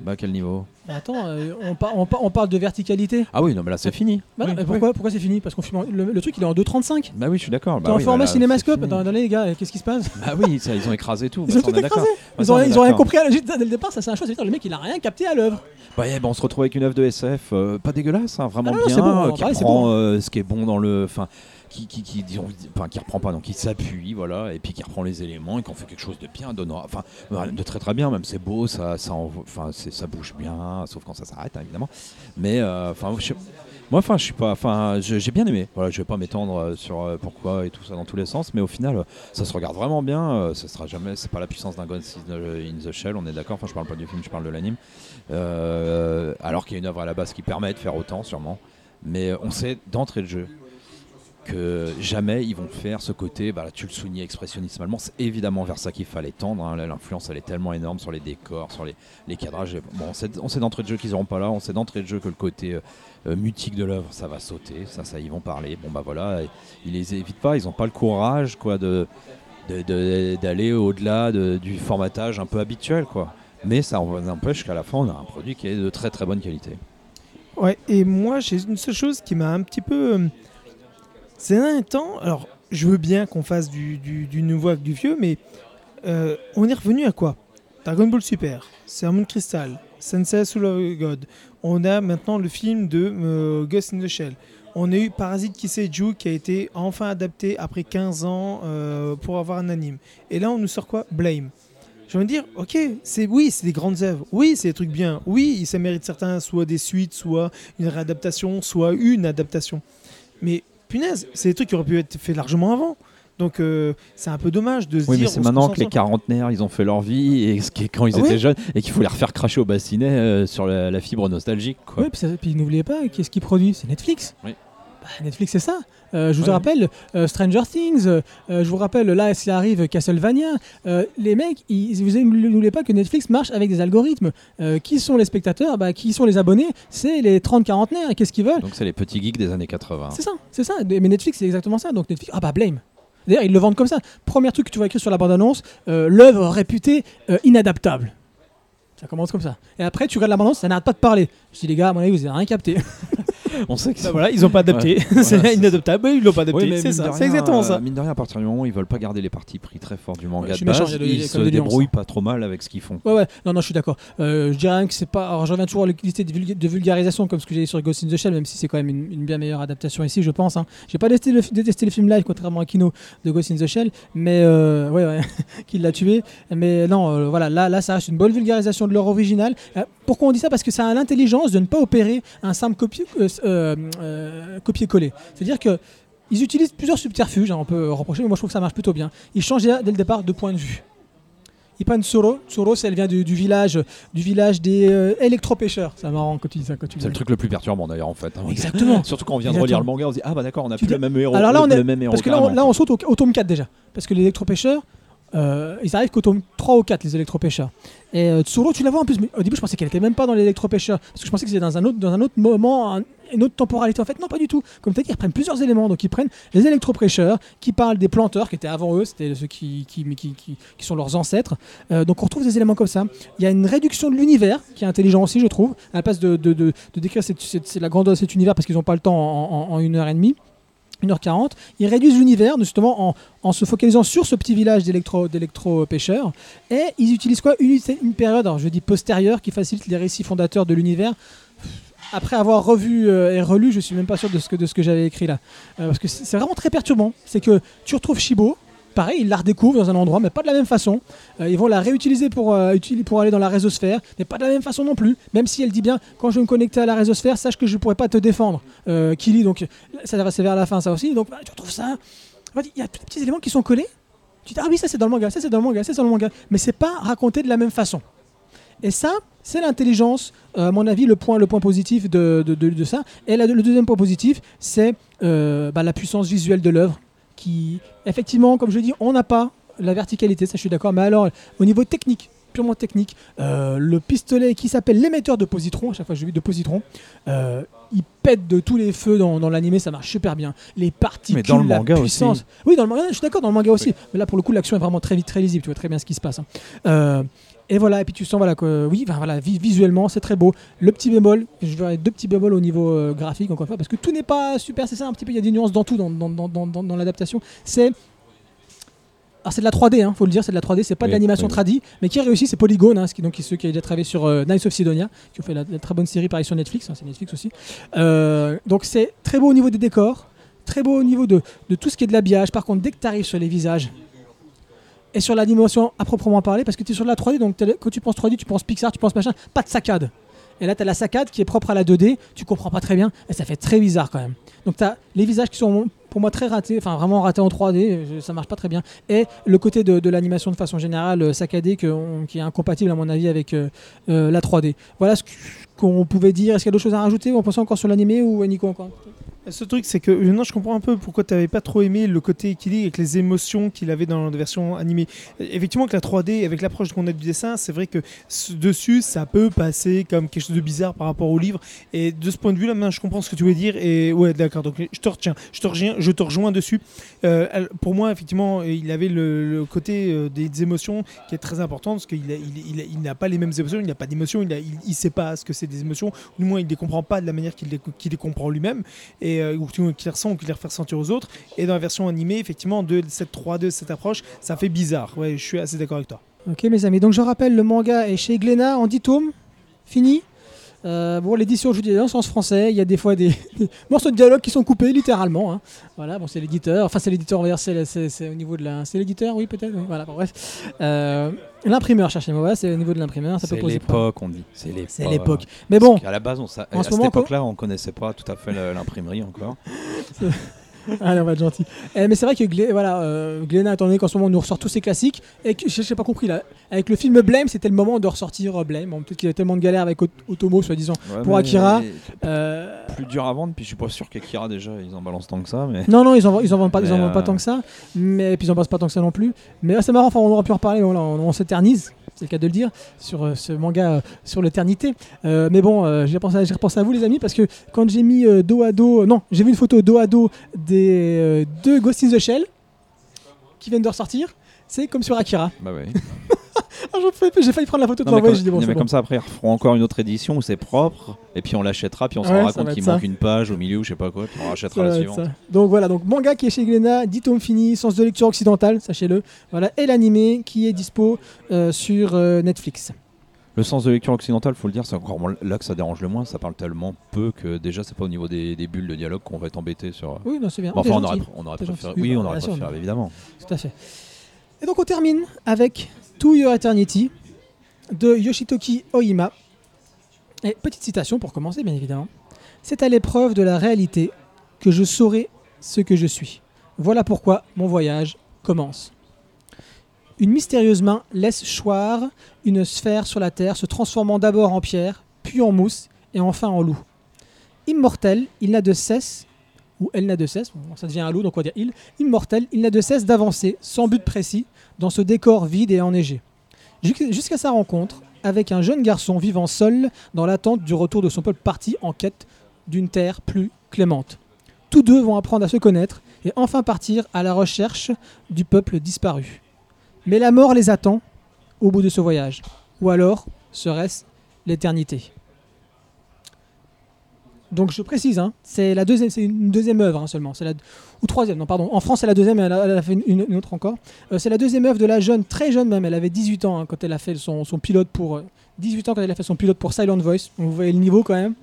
Bah, quel niveau Bah, attends, euh, on, par- on par- on parle de verticalité. Ah oui, non, mais là, c'est fini. Bah, Oui, euh, pourquoi, pourquoi c'est fini? Parce qu'on le, le truc il est en 2.35. Bah oui, je suis d'accord. T'es Bah en oui, format cinémascope. Attends, attendez les gars, qu'est-ce qui se passe? Bah oui, ça, ils ont écrasé tout. [laughs] Ils ont tout écrasé. Ils ont, ils rien compris à la- dès le départ, ça c'est un choix. C'est-à-dire le mec il a rien capté à l'œuvre. Bah, yeah, bah, on se retrouve avec une œuvre de SF euh, pas dégueulasse, hein, vraiment Ah non, bien, c'est bon, euh, qui bon. euh, ce qui est bon dans le, enfin, qui, qui, qui, enfin, qui reprend pas, donc qui s'appuie, voilà, et puis qui reprend les éléments et qu'on fait quelque chose de bien, d'honorable, enfin, de très très bien, même c'est beau, ça, ça, enfin, ça bouge bien, sauf quand ça s'arrête, hein, évidemment. Mais, euh, moi, enfin, je suis pas, enfin, j'ai bien aimé. Voilà, je vais pas m'étendre euh, sur euh, pourquoi et tout ça dans tous les sens, mais au final, ça se regarde vraiment bien. ça sera jamais, c'est pas la puissance d'un Ghost in the- Shell, on est d'accord. Enfin, je parle pas du film, je parle de l'anime. Alors qu'il y a une œuvre à la base qui permet de faire autant, sûrement. Mais on sait d'entrée de jeu que jamais ils vont faire ce côté, bah, tu le soulignais expressionnisme allemand, c'est évidemment vers ça qu'il fallait tendre. hein. L'influence elle est tellement énorme sur les décors, sur les, les cadrages. Bon, on sait, sait d'entrée de jeu qu'ils n'auront pas là, on sait d'entrée de jeu que le côté euh, euh, mutique de l'œuvre ça va sauter, ça, ils vont parler. Bon bah voilà, ils les évitent pas, ils n'ont pas le courage quoi de d'aller au-delà de- du formatage un peu habituel quoi. Mais ça n'empêche qu'à la fin on a un produit qui est de très très bonne qualité. Ouais, et moi, j'ai une seule chose qui m'a un petit peu. Euh, Ces derniers temps, alors, je veux bien qu'on fasse du nouveau avec du vieux, mais euh, on est revenu à quoi? Dragon Ball Super, Sermon Crystal, Sensei Soul of God. On a maintenant le film de euh, Ghost in the Shell. On a eu Parasite Kiseiju qui a été enfin adapté après 15 ans euh, pour avoir un anime. Et là, on nous sort quoi? Blame. Je veux dire, ok, c'est oui, c'est des grandes œuvres, oui, c'est des trucs bien, oui, ça mérite certains, soit des suites, soit une réadaptation, soit une adaptation. Mais punaise, c'est des trucs qui auraient pu être faits largement avant. Donc euh, c'est un peu dommage de se Oui, dire. mais c'est maintenant que les quarantenaires, ils ont fait leur vie et ce qui est quand ils Ah étaient jeunes et qu'il faut les refaire cracher au bassinet euh, sur la, la fibre nostalgique. Quoi. Oui, puis, puis n'oubliez pas, qu'est-ce qui produit C'est Netflix. Oui. Bah, Netflix, c'est ça. Euh, je vous Ouais. rappelle euh, Stranger Things, euh, je vous rappelle là, s'il arrive Castlevania. Les mecs, ils, vous n'oubliez pas que Netflix marche avec des algorithmes. Qui sont les spectateurs? Bah, Qui sont les abonnés? C'est les 30 quarantenaires. Qu'est-ce qu'ils veulent? Donc c'est les petits geeks des années 80. C'est ça, c'est ça. Mais Netflix, c'est exactement ça. Donc Netflix, ah bah Blame. D'ailleurs, ils le vendent comme ça. Premier truc que tu vas écrire sur la bande-annonce, l'œuvre réputée inadaptable. Ça commence comme ça. Et après, tu regardes la bande-annonce, ça n'arrête pas de parler. Je dis, les gars, à mon avis, vous avez rien capté. [laughs] On sait que Bah voilà, ils ont pas adapté. Ouais. [laughs] c'est Voilà, inadaptable. Ils l'ont pas adapté. Oui, c'est ça. C'est exactement ça. euh, Mine de rien, à partir du moment où ils veulent pas garder les parties pris très forts du manga Ouais, de base, méchant, ils se même débrouillent pas trop mal avec ce qu'ils font. Ouais, ouais, non, non, je suis d'accord. Euh, je dirais rien que c'est pas. Alors, je reviens toujours à l'utilité de, vulga- de vulgarisation, comme ce que j'ai dit sur Ghost in the Shell, même si c'est quand même une, une bien meilleure adaptation ici, je pense. Hein. J'ai pas détesté le, détesté le film live, contrairement à Kino de Ghost in the Shell, mais euh, [laughs] ouais, ouais, qui l'a tué. Mais non, euh, voilà, là, là, ça reste une bonne vulgarisation de l'œuvre originale. Pourquoi on dit ça? Parce que ça a l'intelligence de ne pas opérer un simple euh, euh, euh, copier-coller. C'est-à-dire que. Ils utilisent plusieurs subterfuges, hein, on peut reprocher, mais moi je trouve que ça marche plutôt bien. Ils changent dès le départ de point de vue. Ils prennent. Tsoro, c'est- elle vient du, du village, du village des euh, électropêcheurs. C'est marrant quand tu dis ça. C'est le truc le plus perturbant d'ailleurs en fait. hein. Exactement. [laughs] Surtout quand on vient de relire le manga, on se dit ah bah d'accord, on a Tu plus le même héros. Alors là, on est- le même héros. Parce que là, on, carrément. là, on saute au, au tome 4 déjà. Parce que les électropêcheurs, euh, ils arrivent qu'au tome 3 ou 4, les électropêcheurs. Et euh, Tsuro, tu la vois en plus. Mais au début, je pensais qu'elle était même pas dans l'électropêcheur. Parce que je pensais que c'était dans un autre, dans un autre moment, un- une autre temporalité. En fait, non, pas du tout. Comme tu as dit, ils prennent plusieurs éléments. Donc, ils prennent les électropêcheurs qui parlent des planteurs qui étaient avant eux. C'était ceux qui, sont leurs ancêtres. Euh, donc, on retrouve des éléments comme ça. Il y a une réduction de l'univers qui est intelligent aussi, je trouve. À la place de, décrire la grandeur de cet univers parce qu'ils n'ont pas le temps en une heure et demie. 1h40, ils réduisent l'univers justement en, en se focalisant sur ce petit village d'électro- d'électro-pêcheurs et ils utilisent quoi? Une, période, alors je dis postérieure, qui facilite les récits fondateurs de l'univers. Après avoir revu euh, et relu, je suis même pas sûr de ce que, j'avais écrit là. Euh, parce que c'est c'est vraiment très perturbant. C'est que tu retrouves Shibo, pareil, ils la redécouvrent dans un endroit, mais pas de la même façon. Euh, ils vont la réutiliser pour, euh, pour aller dans la résosphère, mais pas de la même façon non plus. Même si elle dit bien, quand je vais me connecter à la résosphère, sache que je ne pourrai pas te défendre. Euh, Kili, donc ça va c'est vers la fin ça aussi. Donc voilà, tu retrouves ça. Il y a tous les petits éléments qui sont collés. Tu dis, ah oui, ça c'est dans le manga, ça c'est dans le manga, ça c'est dans le manga. Mais c'est pas raconté de la même façon. Et ça, c'est l'intelligence, euh, à mon avis, le point, le point positif de, de- ça. Et le deuxième point positif, c'est bah, la puissance visuelle de l'œuvre. Qui, effectivement, comme je dis, on n'a pas la verticalité, ça je suis d'accord. Mais alors, au niveau technique, purement technique, euh, le pistolet qui s'appelle l'émetteur de positron, à chaque fois que je dis de positron, euh, il pète de tous les feux dans, dans l'animé, ça marche super bien. Les particules, Mais dans le la puissance. aussi. Oui, dans le manga, je suis d'accord, dans le manga aussi. Mais là, pour le coup, l'action est vraiment très vite, très lisible. Tu vois très bien ce qui se passe. hein. Euh, Et voilà, et puis tu sens voilà, que oui, voilà, vi- visuellement c'est très beau. Le petit bémol, je verrai deux petits bémols au niveau euh, graphique encore une fois, parce que tout n'est pas super, c'est ça un petit peu, il y a des nuances dans tout, dans, dans, dans, dans, l'adaptation. C'est. Alors c'est de la 3D, hein, faut le dire, c'est de la 3D, c'est pas de l'animation oui, tradie, mais qui a réussi, c'est Polygone, hein, ce qui, donc, ceux qui ont déjà travaillé sur euh, Knights of Sidonia, qui ont fait la, la très bonne série pareil sur Netflix, hein, c'est Netflix aussi. Euh, donc c'est très beau au niveau des décors, très beau au niveau de, de tout ce qui est de l'habillage. Par contre, dès que tu arrives sur les visages et sur l'animation à proprement parler, parce que tu es sur la 3D, donc quand tu penses 3D, tu penses Pixar, tu penses machin, pas de saccade. Et là, tu as la saccade qui est propre à la 2D, tu comprends pas très bien, et ça fait très bizarre quand même. Donc tu as les visages qui sont pour moi très ratés, enfin vraiment ratés en 3D, je- ça marche pas très bien. Et le côté de, l'animation de façon générale euh, saccadé que on- qui est incompatible à mon avis avec euh, euh, la 3D. Voilà ce qu'on pouvait dire. Est-ce qu'il y a d'autres choses à rajouter On pense encore sur l'animé ou Nico encore? Ce truc, c'est que maintenant je comprends un peu pourquoi tu n'avais pas trop aimé le côté équilibre avec les émotions qu'il avait dans la version animée. Euh, Effectivement, que la 3D, avec l'approche qu'on a du dessin, c'est vrai que dessus, ça peut passer comme quelque chose de bizarre par rapport au livre. Et de ce point de vue-là, maintenant je comprends ce que tu veux dire. Et ouais, d'accord, donc je te retiens, je te rejoins, dessus. Euh, pour moi, effectivement, il avait le, côté euh, des, émotions qui est très important parce qu'il n'a pas les mêmes émotions, il n'a pas d'émotions, il ne sait pas ce que c'est des émotions, ou du moins il ne les comprend pas de la manière qu'il les, comprend lui-même euh, ou qu'il les ressent ou qu'il les fait ressentir aux autres. Et dans la version animée, effectivement, de cette 3D, cette approche, ça fait bizarre. Ouais, je suis assez d'accord avec toi. Ok mes amis, donc je rappelle, le manga est chez Glénat en 10 tomes, fini? Euh, bon, l'édition, je vous dis, dans le sens français, il y a des fois des, des morceaux de dialogue qui sont coupés littéralement. hein. Voilà, bon, c'est l'éditeur, enfin c'est l'éditeur, on va dire, c'est, c'est- c'est au niveau de la... C'est l'éditeur, oui peut-être, oui, voilà, bon, bref. Euh, l'imprimeur, cherchez-moi, voilà, c'est au niveau de l'imprimeur, ça peut C'est poser problème. l'époque, on dit. C'est l'époque. C'est l'époque. Mais bon, À la base, on sa- En à ce cette moment, époque-là, on connaissait pas tout à fait l'imprimerie encore. [laughs] [laughs] Allez, on va être gentil. Eh, mais c'est vrai que Glé- voilà, euh, Glénat, étant donné qu'en ce moment on nous ressort tous ces classiques, et que je n'ai pas compris là, avec le film Blame, c'était le moment de ressortir euh, Blame. Bon, Peut-être qu'il y a tellement de galères avec Ot- Otomo, soi-disant. Pour Akira, Euh, Plus dur à vendre, puis je suis pas sûr qu'Akira déjà ils en balancent tant que ça. Mais... non, non, ils en, ils en vendent pas, ils en Mais, vendent pas tant que ça, mais puis ils en passent pas tant que ça non plus. Mais c'est marrant, enfin, on aura pu en reparler, on, on- on s'éternise, c'est le cas de le dire, sur euh, ce manga euh, sur l'éternité. Euh, mais bon, j'ai repensé, à- j'ai repensé à vous les amis, parce que quand j'ai mis dos à dos, non, j'ai vu une photo dos à dos des deux Ghost in the Shell qui viennent de ressortir, c'est comme sur Akira. Bah ouais. [laughs] Ah, j'ai failli prendre la photo de l'envoyer, comme, j'ai dit bon, mais bon. comme ça, après, ils referont encore une autre édition où c'est propre, et puis on l'achètera, puis on se Ouais, rendra ça compte qu'il manque une page au milieu ou je sais pas quoi, puis on rachètera la suivante. Donc voilà, donc manga qui est chez Glénat, 10 tomes finis, sens de lecture occidentale, sachez-le. Voilà, et l'animé qui est dispo euh, sur euh, Netflix. Le sens de lecture occidentale, faut le dire, c'est encore là que ça dérange le moins. Ça parle tellement peu que déjà, c'est pas au niveau des, des bulles de dialogue qu'on va être embêté sur. Oui, non, c'est bien. Bon, enfin, on aurait, on aurait préféré. Oui, on aurait préféré, évidemment. Tout à fait. Et donc on termine avec To Your Eternity de Yoshitoki Oima. Et petite citation pour commencer, bien évidemment. C'est à l'épreuve de la réalité que je saurai ce que je suis. Voilà pourquoi mon voyage commence. Une mystérieuse main laisse choir une sphère sur la terre, se transformant d'abord en pierre, puis en mousse et enfin en loup. Immortel, il n'a de cesse, ou elle n'a de cesse, ça devient un loup, donc on va dire il, immortel, il n'a de cesse d'avancer, sans but précis, dans ce décor vide et enneigé. Jusqu'- Jusqu'à sa rencontre avec un jeune garçon vivant seul dans l'attente du retour de son peuple parti en quête d'une terre plus clémente. Tous deux vont apprendre à se connaître et enfin partir à la recherche du peuple disparu. Mais la mort les attend au bout de ce voyage. Ou alors serait-ce l'éternité donc je précise, hein, c'est la deuxième, c'est une deuxième œuvre hein, seulement, c'est la ou troisième, non pardon. En France c'est la deuxième, elle a, elle a fait une, autre encore. Euh, c'est la deuxième œuvre de la jeune, très jeune même, elle avait 18 ans hein, quand elle a fait son, son pilote pour euh, 18 ans quand elle a fait son pilote pour Silent Voice. Donc, vous voyez le niveau quand même.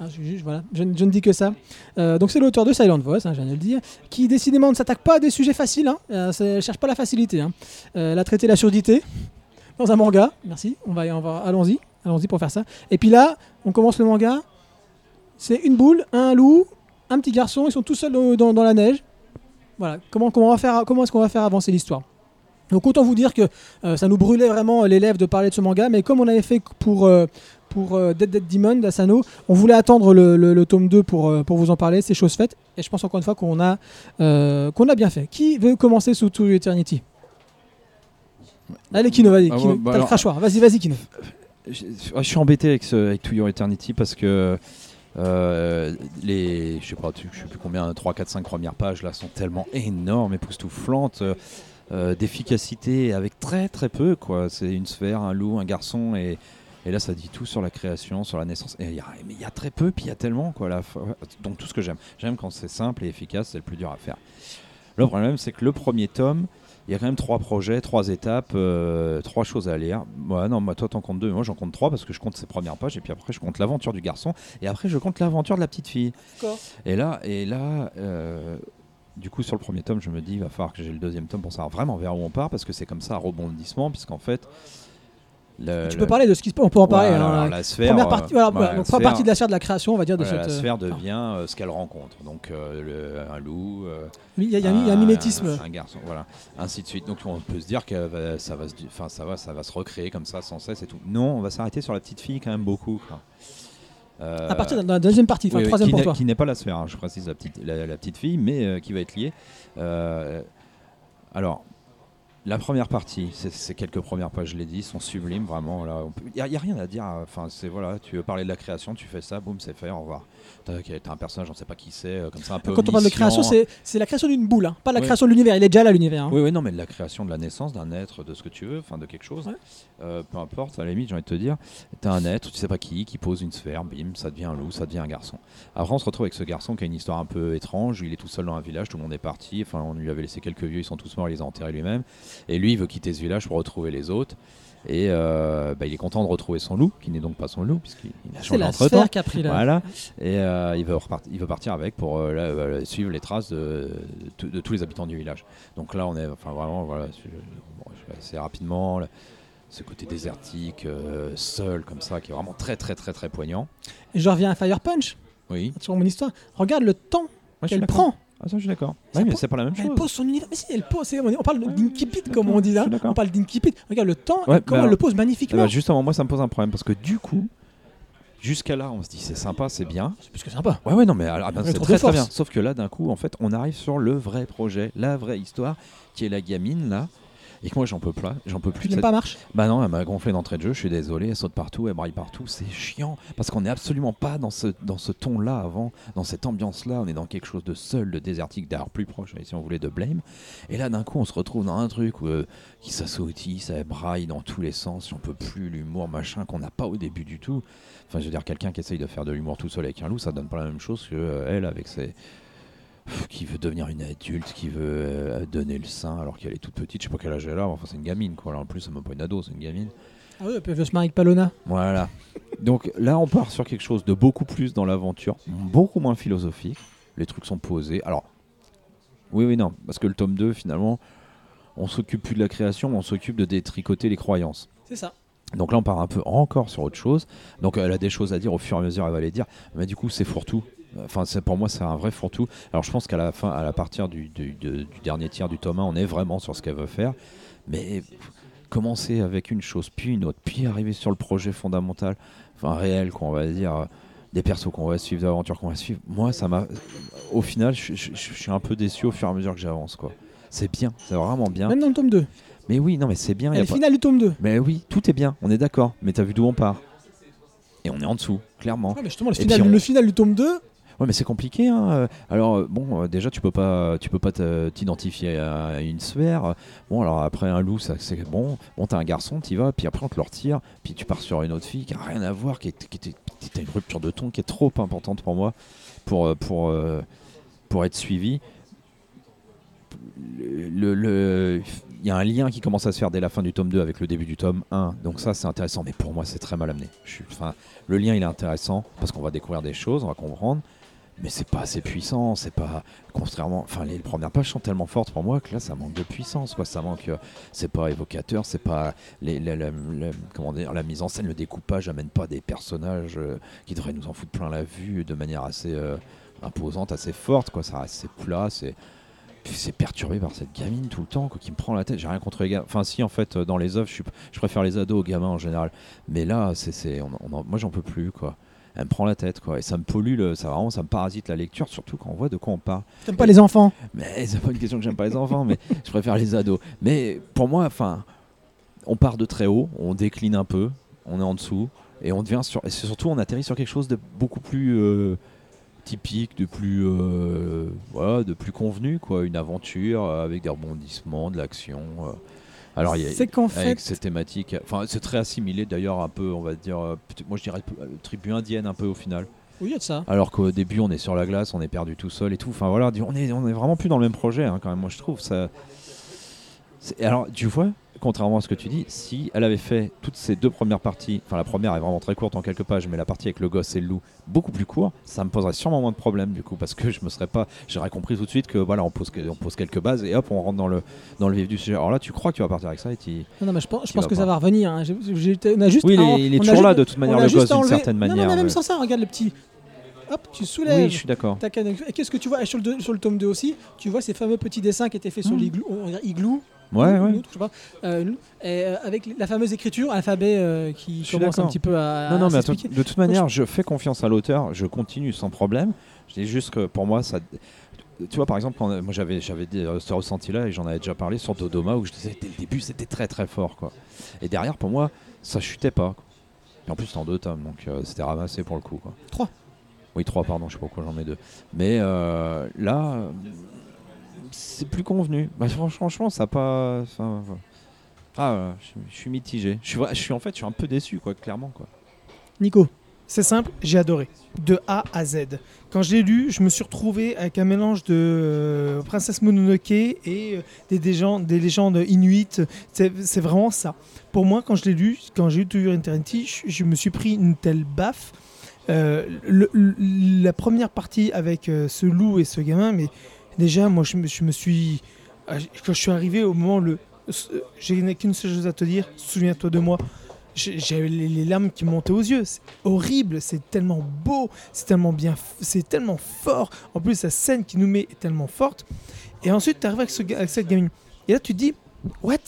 Je, ne- dis que ça. Euh, donc c'est l'auteur de Silent Voice, hein, je viens de le dire, qui décidément ne s'attaque pas à des sujets faciles. Hein, euh, cherche pas la facilité. Hein. Euh, elle a traité la surdité dans un manga. Merci. On va, on va, allons-y, allons-y pour faire ça. Et puis là, on commence le manga. C'est une boule, un loup, un petit garçon. Ils sont tous seuls dans, dans- dans la neige. Voilà. Comment, comment, on va faire, comment est-ce qu'on va faire avancer l'histoire? Donc autant vous dire que euh, ça nous brûlait vraiment les lèvres de parler de ce manga, mais comme on avait fait pour, euh, pour euh, Dead Dead Demon d'Asano, on voulait attendre le, le- le tome 2 pour, pour vous en parler, c'est chose faite, et je pense encore une fois qu'on a, qu'on a bien fait. Qui veut commencer sous To Eternity? Allez Kino, vas-y, Ah, bah t'as le crachoir, vas-y, vas-y Kino. Je, je suis embêté avec, ce, avec To Your Eternity parce que euh, les, je sais pas, je sais plus combien, 3, 4, 5 premières pages là sont tellement énormes, époustouflantes, euh, euh, d'efficacité, avec très très peu, quoi. C'est une sphère, un loup, un garçon, et, et là, ça dit tout sur la création, sur la naissance. Mais il y a très peu, puis il y a tellement, quoi. Fois- Donc tout ce que j'aime. J'aime quand c'est simple et efficace, c'est le plus dur à faire. Le problème, c'est que le premier tome, il y a quand même trois projets, trois étapes, euh, trois choses à lire. Ouais, non, moi, toi, t'en comptes deux, moi, j'en compte trois parce que je compte ces premières pages, et puis après, je compte l'aventure du garçon, et après, je compte l'aventure de la petite fille. Et là, et là euh, du coup, sur le premier tome, je me dis, il va falloir que j'ai le deuxième tome pour savoir vraiment vers où on part, parce que c'est comme ça, un rebondissement, puisqu'en fait. Le- Tu le- peux parler de ce qui se passe, on peut en parler. Voilà, hein. alors, la sphère, première euh, partie, voilà, donc sphère- partie de la sphère de la création, on va dire, de voilà, cette. la euh, sphère devient euh, ce qu'elle rencontre. Donc, euh, le- un loup. euh, Il y a, il y a un- mimétisme. Un, un garçon, voilà, ainsi de suite. Donc on peut se dire que va- ça va, se, enfin ça va, ça va se recréer comme ça sans cesse et tout. Non, on va s'arrêter sur la petite fille quand même beaucoup. quoi. Euh, À partir de la deuxième partie, enfin oui, troisième pour toi. Qui n'est pas la sphère, hein, je précise la petite, la, la petite fille, mais euh, qui va être liée. Euh, alors, la première partie, ces quelques premières pages, je l'ai dit, sont sublimes, vraiment. Il n'y a, a rien à dire. Enfin, c'est voilà, tu veux parler de la création, tu fais ça, boum, c'est fait, au revoir. T'as t'as un personnage, on ne sait pas qui c'est, euh, comme ça un peu. Quand on parle de création, c'est c'est la création d'une boule, hein, pas la création de l'univers. Il est déjà là l'univers. hein. Oui, oui, non, mais de la création de la naissance d'un être, de ce que tu veux, enfin de quelque chose. Ouais. Euh, peu importe, à la limite, j'ai envie de te dire, t'as un être, tu sais pas qui, qui pose une sphère, bim, ça devient un loup, ça devient un garçon. Après, on se retrouve avec ce garçon qui a une histoire un peu étrange, il est tout seul dans un village, tout le monde est parti, enfin, on lui avait laissé quelques vieux, ils sont tous morts, il les a enterrés lui-même. Et lui, il veut quitter ce village pour retrouver les autres. Et euh, bah, il est content de retrouver son loup, qui n'est donc pas son loup, puisqu'il il a C'est changé entre temps. a pris là. Voilà. Et euh, il, veut repart- il veut partir avec pour euh, là, suivre les traces de, de- de tous les habitants du village. Donc là, on est enfin, vraiment, voilà, assez rapidement, là, ce côté désertique, seul, comme ça, qui est vraiment très, très, très, très poignant. Et je reviens à Fire Punch, Oui. sur mon histoire. Regarde le temps qu'elle prend. Ah, ça, je suis d'accord. Oui, mais c'est pas la même Elle chose. pose son univers. Mais si, elle pose. On parle d'incipit, comme on dit là. On parle d'incipit. Regarde le temps, Ouais, comment elle le pose magnifiquement. ben, justement, moi, ça me pose un problème parce que du coup, jusqu'à là, on se dit c'est sympa, c'est bien. C'est plus que sympa. Ouais, ouais, non, mais alors, ben, c'est très, très bien. Sauf que là, d'un coup, en fait, on arrive sur le vrai projet, la vraie histoire, qui est la gamine, là. Et que moi, j'en peux pas, j'en peux plus. Tu pas marche? Bah non, elle m'a gonflé d'entrée de jeu, je suis désolé, elle saute partout, elle braille partout, c'est chiant. Parce qu'on n'est absolument pas dans ce, dans ce ton-là avant, dans cette ambiance-là, on est dans quelque chose de seul, de désertique, d'ailleurs plus proche, si on voulait, de Blame. Et là, d'un coup, on se retrouve dans un truc où, euh, qui s'assautille, ça braille dans tous les sens, j'en peux plus, l'humour, machin, qu'on n'a pas au début du tout. Enfin, je veux dire, quelqu'un qui essaye de faire de l'humour tout seul avec un loup, ça donne pas la même chose que euh, elle avec ses qui veut devenir une adulte, qui veut euh, donner le sein alors qu'elle est toute petite. Je sais pas quel âge elle a, mais enfin c'est une gamine quoi. Alors, en plus, c'est même pas une ado, c'est une gamine. Ah oui, elle veut se marier avec Palona. Voilà. Donc là, on part sur quelque chose de beaucoup plus dans l'aventure, beaucoup moins philosophique. Les trucs sont posés. Alors, oui, oui, non, parce que le tome 2, finalement, on s'occupe plus de la création, on s'occupe de détricoter les croyances. C'est ça. Donc là, on part un peu encore sur autre chose. Donc elle a des choses à dire au fur et à mesure, elle va les dire. Mais du coup, c'est fourre-tout. Enfin, pour moi, c'est un vrai fourre-tout. Alors, je pense qu'à la fin, à la partir du, du- de- du dernier tiers du tome 1, on est vraiment sur ce qu'elle veut faire. Mais commencer avec une chose, puis une autre, puis arriver sur le projet fondamental, enfin réel, qu'on va dire, euh, des persos qu'on va suivre, des aventures qu'on va suivre. Moi, ça m'a. Au final, je, je- je suis un peu déçu au fur et à mesure que j'avance, quoi. C'est bien, c'est vraiment bien. Même dans le tome 2. Mais oui, non, mais c'est bien. Et le pas- final du tome 2. mais oui, tout est bien, on est d'accord. Mais t'as vu d'où on part Et on est en dessous, clairement. Ouais, mais justement, le final, on- le final du tome 2, Ouais, mais c'est compliqué. Hein. Alors euh, bon, euh, déjà tu peux pas, tu peux pas t'identifier à une sphère. Bon, alors après un loup, c'est bon. Bon, t'as un garçon, t'y vas, puis après on te le retire, puis tu pars sur une autre fille qui a rien à voir, qui est, qui une rupture de ton qui est trop importante pour moi, pour euh, pour pour être suivi. Il y a un lien qui commence à se faire dès la fin du tome 2 avec le début du tome 1. Donc ça c'est intéressant, mais pour moi c'est très mal amené. Enfin, le lien il est intéressant parce qu'on va découvrir des choses, on va comprendre, mais c'est pas assez puissant, c'est pas contrairement, enfin les premières pages sont tellement fortes pour moi que là ça manque de puissance, quoi. Ça manque, euh, c'est pas évocateur, c'est pas les, comment dire, la mise en scène, le découpage amène pas des personnages euh, qui devraient nous en foutre plein la vue de manière assez euh, imposante, assez forte, quoi. Ça reste c'est plat, c'est c'est perturbé par cette gamine tout le temps quoi, qui me prend la tête. J'ai rien contre les gamins. Enfin, si, en fait, dans les œuvres, je, préfère les ados aux gamins en général. Mais là, c'est, c'est, on, on en- moi, j'en peux plus, quoi. Elle me prend la tête, quoi. Et ça me pollue, le, ça, vraiment, ça me parasite la lecture, surtout quand on voit de quoi on parle. t'aimes pas les enfants? Mais [laughs] c'est pas une question que j'aime pas les enfants, mais [laughs] je préfère les ados. Mais pour moi, enfin, on part de très haut, on décline un peu, on est en dessous, et on devient sur, et surtout on atterrit sur quelque chose de beaucoup plus euh, typique, de plus, euh, voilà, de plus convenu, quoi. Une aventure euh, avec des rebondissements, de l'action. euh, Alors, il y a, C'est qu'en avec fait, ces thématiques, enfin, c'est très assimilé d'ailleurs un peu, on va dire, euh, moi je dirais euh, tribu indienne un peu au final. oui, il y a de ça. Alors qu'au début, on est sur la glace, on est perdu tout seul et tout. Enfin voilà, on est, on est vraiment plus dans le même projet hein, quand même. Moi, je trouve ça. c'est- Alors, tu vois, contrairement à ce que tu dis, si elle avait fait toutes ces deux premières parties, enfin la première est vraiment très courte en quelques pages, mais la partie avec le gosse et le loup beaucoup plus court, ça me poserait sûrement moins de problèmes du coup, parce que je me serais pas, j'aurais compris tout de suite que voilà, on pose, on pose quelques bases et hop, on rentre dans le dans le vif du sujet. Alors là, tu crois que tu vas partir avec ça et tu. Non, non, mais je pense, je pense que ça va revenir. hein. On a juste Oui, il est, il est toujours là de toute manière, le gosse d'une certaine Non, non, manière. mais même ouais. sans ça, regarde le petit. Hop, tu Oui, soulèves. je suis d'accord. Et qu'est-ce que tu vois? Sur le, sur le tome 2 aussi, tu vois ces fameux petits dessins qui étaient faits sur Mm. l'igloo, Ouais, ou- ouais. ou autre, je sais pas, euh, et, euh, avec la fameuse écriture, alphabet euh, qui Je suis commence un d'accord. petit peu à. Non, non, mais attends, s'expliquer. de toute manière, je fais confiance à l'auteur, je continue sans problème. Je dis juste que pour moi, ça. Tu vois, par exemple, quand, moi j'avais j'avais dit, euh, ce ressenti-là et j'en avais déjà parlé sur Dodoma où je disais dès le début c'était très très fort quoi. Et derrière, pour moi, ça chutait pas. quoi. Et en plus, c'était en deux tomes donc euh, c'était ramassé pour le coup. Quoi. Trois. Oui, trois, pardon, je sais pas pourquoi j'en ai deux. Mais euh, là, euh, c'est plus convenu. Bah, fran- franchement, ça pas. Ah, euh, je, suis- mitigé. Je suis, en fait, je suis un peu déçu, quoi, clairement, quoi. Nico, C'est simple, j'ai adoré. De A à Z. Quand je l'ai lu, je me suis retrouvé avec un mélange de euh, Princesse Mononoke et euh, des, des, gens- des légendes inuites. C'est vraiment ça. Pour moi, quand je l'ai lu, quand j'ai lu To Your Eternity, je, me suis pris une telle baffe. La première partie avec ce loup et ce gamin, mais déjà, moi, je me, suis. ah, Quand je suis arrivé au moment, le, ce- j'ai qu'une seule chose à te dire, souviens-toi de moi. J'avais les, larmes qui montaient aux yeux. C'est horrible, c'est tellement beau, c'est tellement bien, c'est tellement fort. En plus, la scène qui nous met est tellement forte. Et ensuite, tu arrives avec, ce avec cette gamine. Et là, tu te dis, what?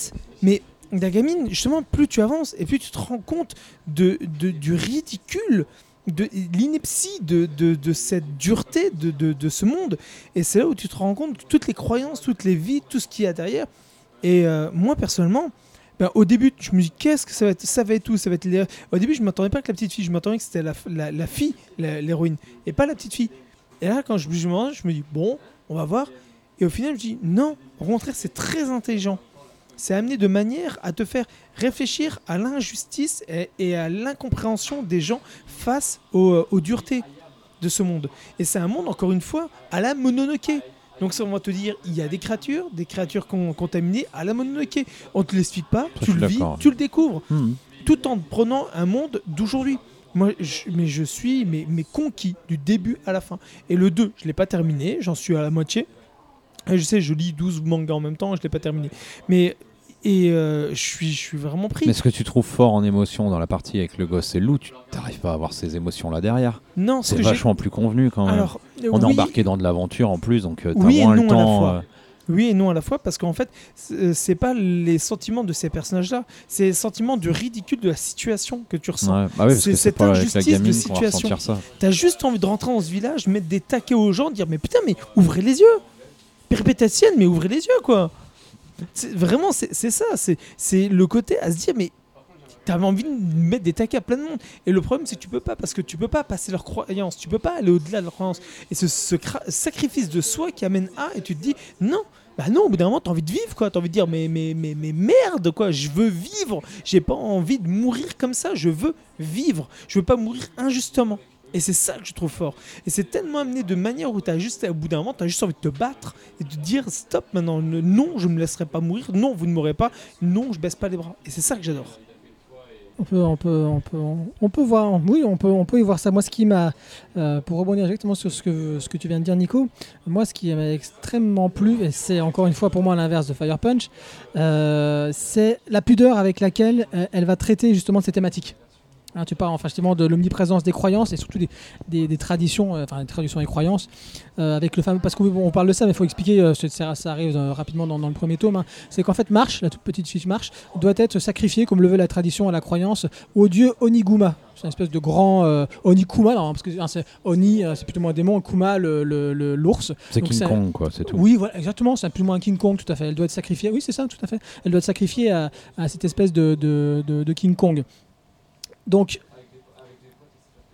Mais la gamine, justement, plus tu avances et plus tu te rends compte de- du ridicule, de l'ineptie de, de- cette dureté de, de- ce monde. Et c'est là où tu te rends compte de toutes les croyances, toutes les vies, tout ce qu'il y a derrière. Et euh, moi, personnellement, ben, au début, je me dis qu'est-ce que ça va être? Ça va être tout. Ça va être Au début, je m'attendais pas que la petite fille. Je m'attendais que c'était la, la- la fille, l'héroïne, et pas la petite fille. Et là, quand je, je me dis bon, on va voir. Et au final, je me dis non. Au contraire, c'est très intelligent. C'est amené de manière à te faire réfléchir à l'injustice et, et à l'incompréhension des gens face aux, euh, aux duretés de ce monde. Et c'est un monde, encore une fois, à la Mononoke. Donc ça, on va te dire, il y a des créatures, des créatures con- contaminées à la Mononoke. On te l'explique pas, tu le vis, tu le découvres, Hmm. tout en prenant un monde d'aujourd'hui. Moi, je, mais je suis mais, mais conquis du début à la fin. Et le 2, je l'ai pas terminé, j'en suis à la moitié. Et je sais, je lis 12 mangas en même temps, je l'ai pas terminé. Mais et euh, je suis je suis vraiment pris. Mais ce que tu trouves fort en émotion dans la partie avec le gosse et le loup, tu n'arrives pas à avoir ces émotions-là derrière. non, ce C'est vachement plus convenu quand même. alors On est embarqué dans de l'aventure en plus, donc euh, t'as Oui et moins le non à la temps. fois. euh, Oui et non à la fois, parce qu'en fait, c'est pas les sentiments de ces personnages-là, c'est les sentiments du ridicule de la situation que tu ressens. ouais. Bah oui, C'est cette pas avec la injustice de situation. T'as juste envie de rentrer dans ce village, mettre des taquets aux gens, dire mais putain, mais ouvrez les yeux Perpétatienne, mais ouvrez les yeux quoi Vraiment, c'est ça, c'est le côté à se dire mais t'avais envie de mettre des taquets à plein de monde. Et le problème, c'est que tu peux pas, parce que tu peux pas passer leurs croyances, tu peux pas aller au-delà de leurs croyances. Et ce, ce sacrifice de soi qui amène à, et tu te dis non. Bah non, au bout d'un moment, t'as envie de vivre, quoi. T'as envie de dire, mais, mais, mais, mais merde, quoi. Je veux vivre. J'ai pas envie de mourir comme ça. Je veux vivre. Je veux pas mourir injustement. Et c'est ça que je trouve fort. Et c'est tellement amené de manière où t'as juste, au bout d'un moment, t'as juste envie de te battre et de dire stop maintenant. Ne- Non, je me laisserai pas mourir. Non, vous ne mourrez pas. Non, je baisse pas les bras. Et c'est ça que j'adore. On peut, on peut, on peut, on peut voir, oui, on peut, on peut y voir ça. Moi, ce qui m'a, euh, pour rebondir exactement sur ce que, ce que tu viens de dire, Nico, moi, ce qui m'a extrêmement plu, et c'est encore une fois pour moi l'inverse de Fire Punch, euh, c'est la pudeur avec laquelle euh, elle va traiter justement ces thématiques. Hein, tu parles enfin, justement de l'omniprésence des croyances et surtout des, des- des traditions, euh, enfin des traditions et croyances, euh, avec le fameux. Parce qu'on on parle de ça, mais il faut expliquer, euh, ça, ça arrive rapidement dans, dans le premier tome. hein, c'est qu'en fait, Marche, la toute petite fille Marche, doit être sacrifiée, comme le veut la tradition à la croyance, au dieu Oniguma. C'est une espèce de grand Onikuma, non, parce que hein, c'est Oni, c'est plutôt un démon, Kuma, le- le- le- l'ours. C'est King Kong, quoi, c'est tout. Oui, voilà, exactement, c'est plus ou moins un King Kong, tout à fait. Elle doit être sacrifiée, oui, c'est ça, tout à fait. Elle doit être sacrifiée à, à cette espèce de, de- de- de King Kong. Donc,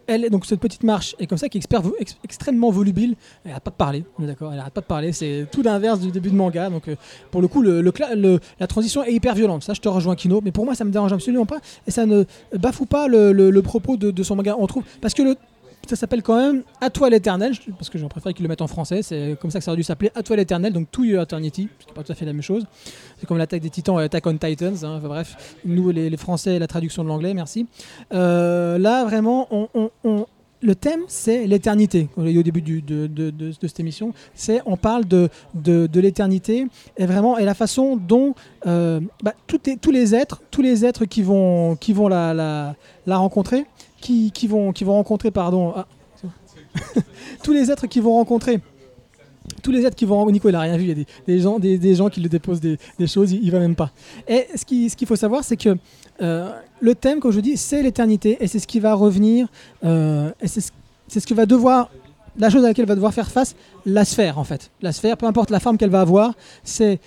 elle donc cette petite marche est comme ça, qui est extrêmement volubile. Elle arrête pas de parler. Elle arrête pas de parler. C'est tout l'inverse du début de manga. Donc euh, pour le coup, la transition est hyper violente. Ça, je te rejoins, Kino. Mais pour moi, ça me dérange absolument pas et ça ne bafoue pas le propos de, de son manga. On trouve parce que le ça s'appelle quand même À toi l'éternel, parce que j'en préfère qu'ils le mettent en français. C'est comme ça que ça aurait dû s'appeler À toi l'éternel, donc To Your Eternity, ce n'est pas tout à fait la même chose. C'est comme l'attaque des titans et Attack on Titans. hein. Bref, nous les, les Français, la traduction de l'anglais, merci. Euh, là, vraiment, le thème, c'est l'éternité. Au début du- de, de- de- cette émission. C'est on parle de, l'éternité et vraiment et la façon dont euh, bah, tous les êtres, tous les êtres qui vont, la rencontrer, qui, vont, qui vont rencontrer, pardon, ah, [laughs] tous les êtres qui vont rencontrer. Tous les êtres qui vont Nico il a rien vu, il y a des, gens, des, des gens qui lui déposent des, des choses, il, il va même pas. Et ce qui- ce qu'il faut savoir, c'est que euh, le thème, comme je dis, c'est l'éternité et c'est ce qui va revenir, euh, et c'est ce, ce que va devoir, la chose à laquelle va devoir faire face la sphère en fait. La sphère, peu importe la forme qu'elle va avoir, c'est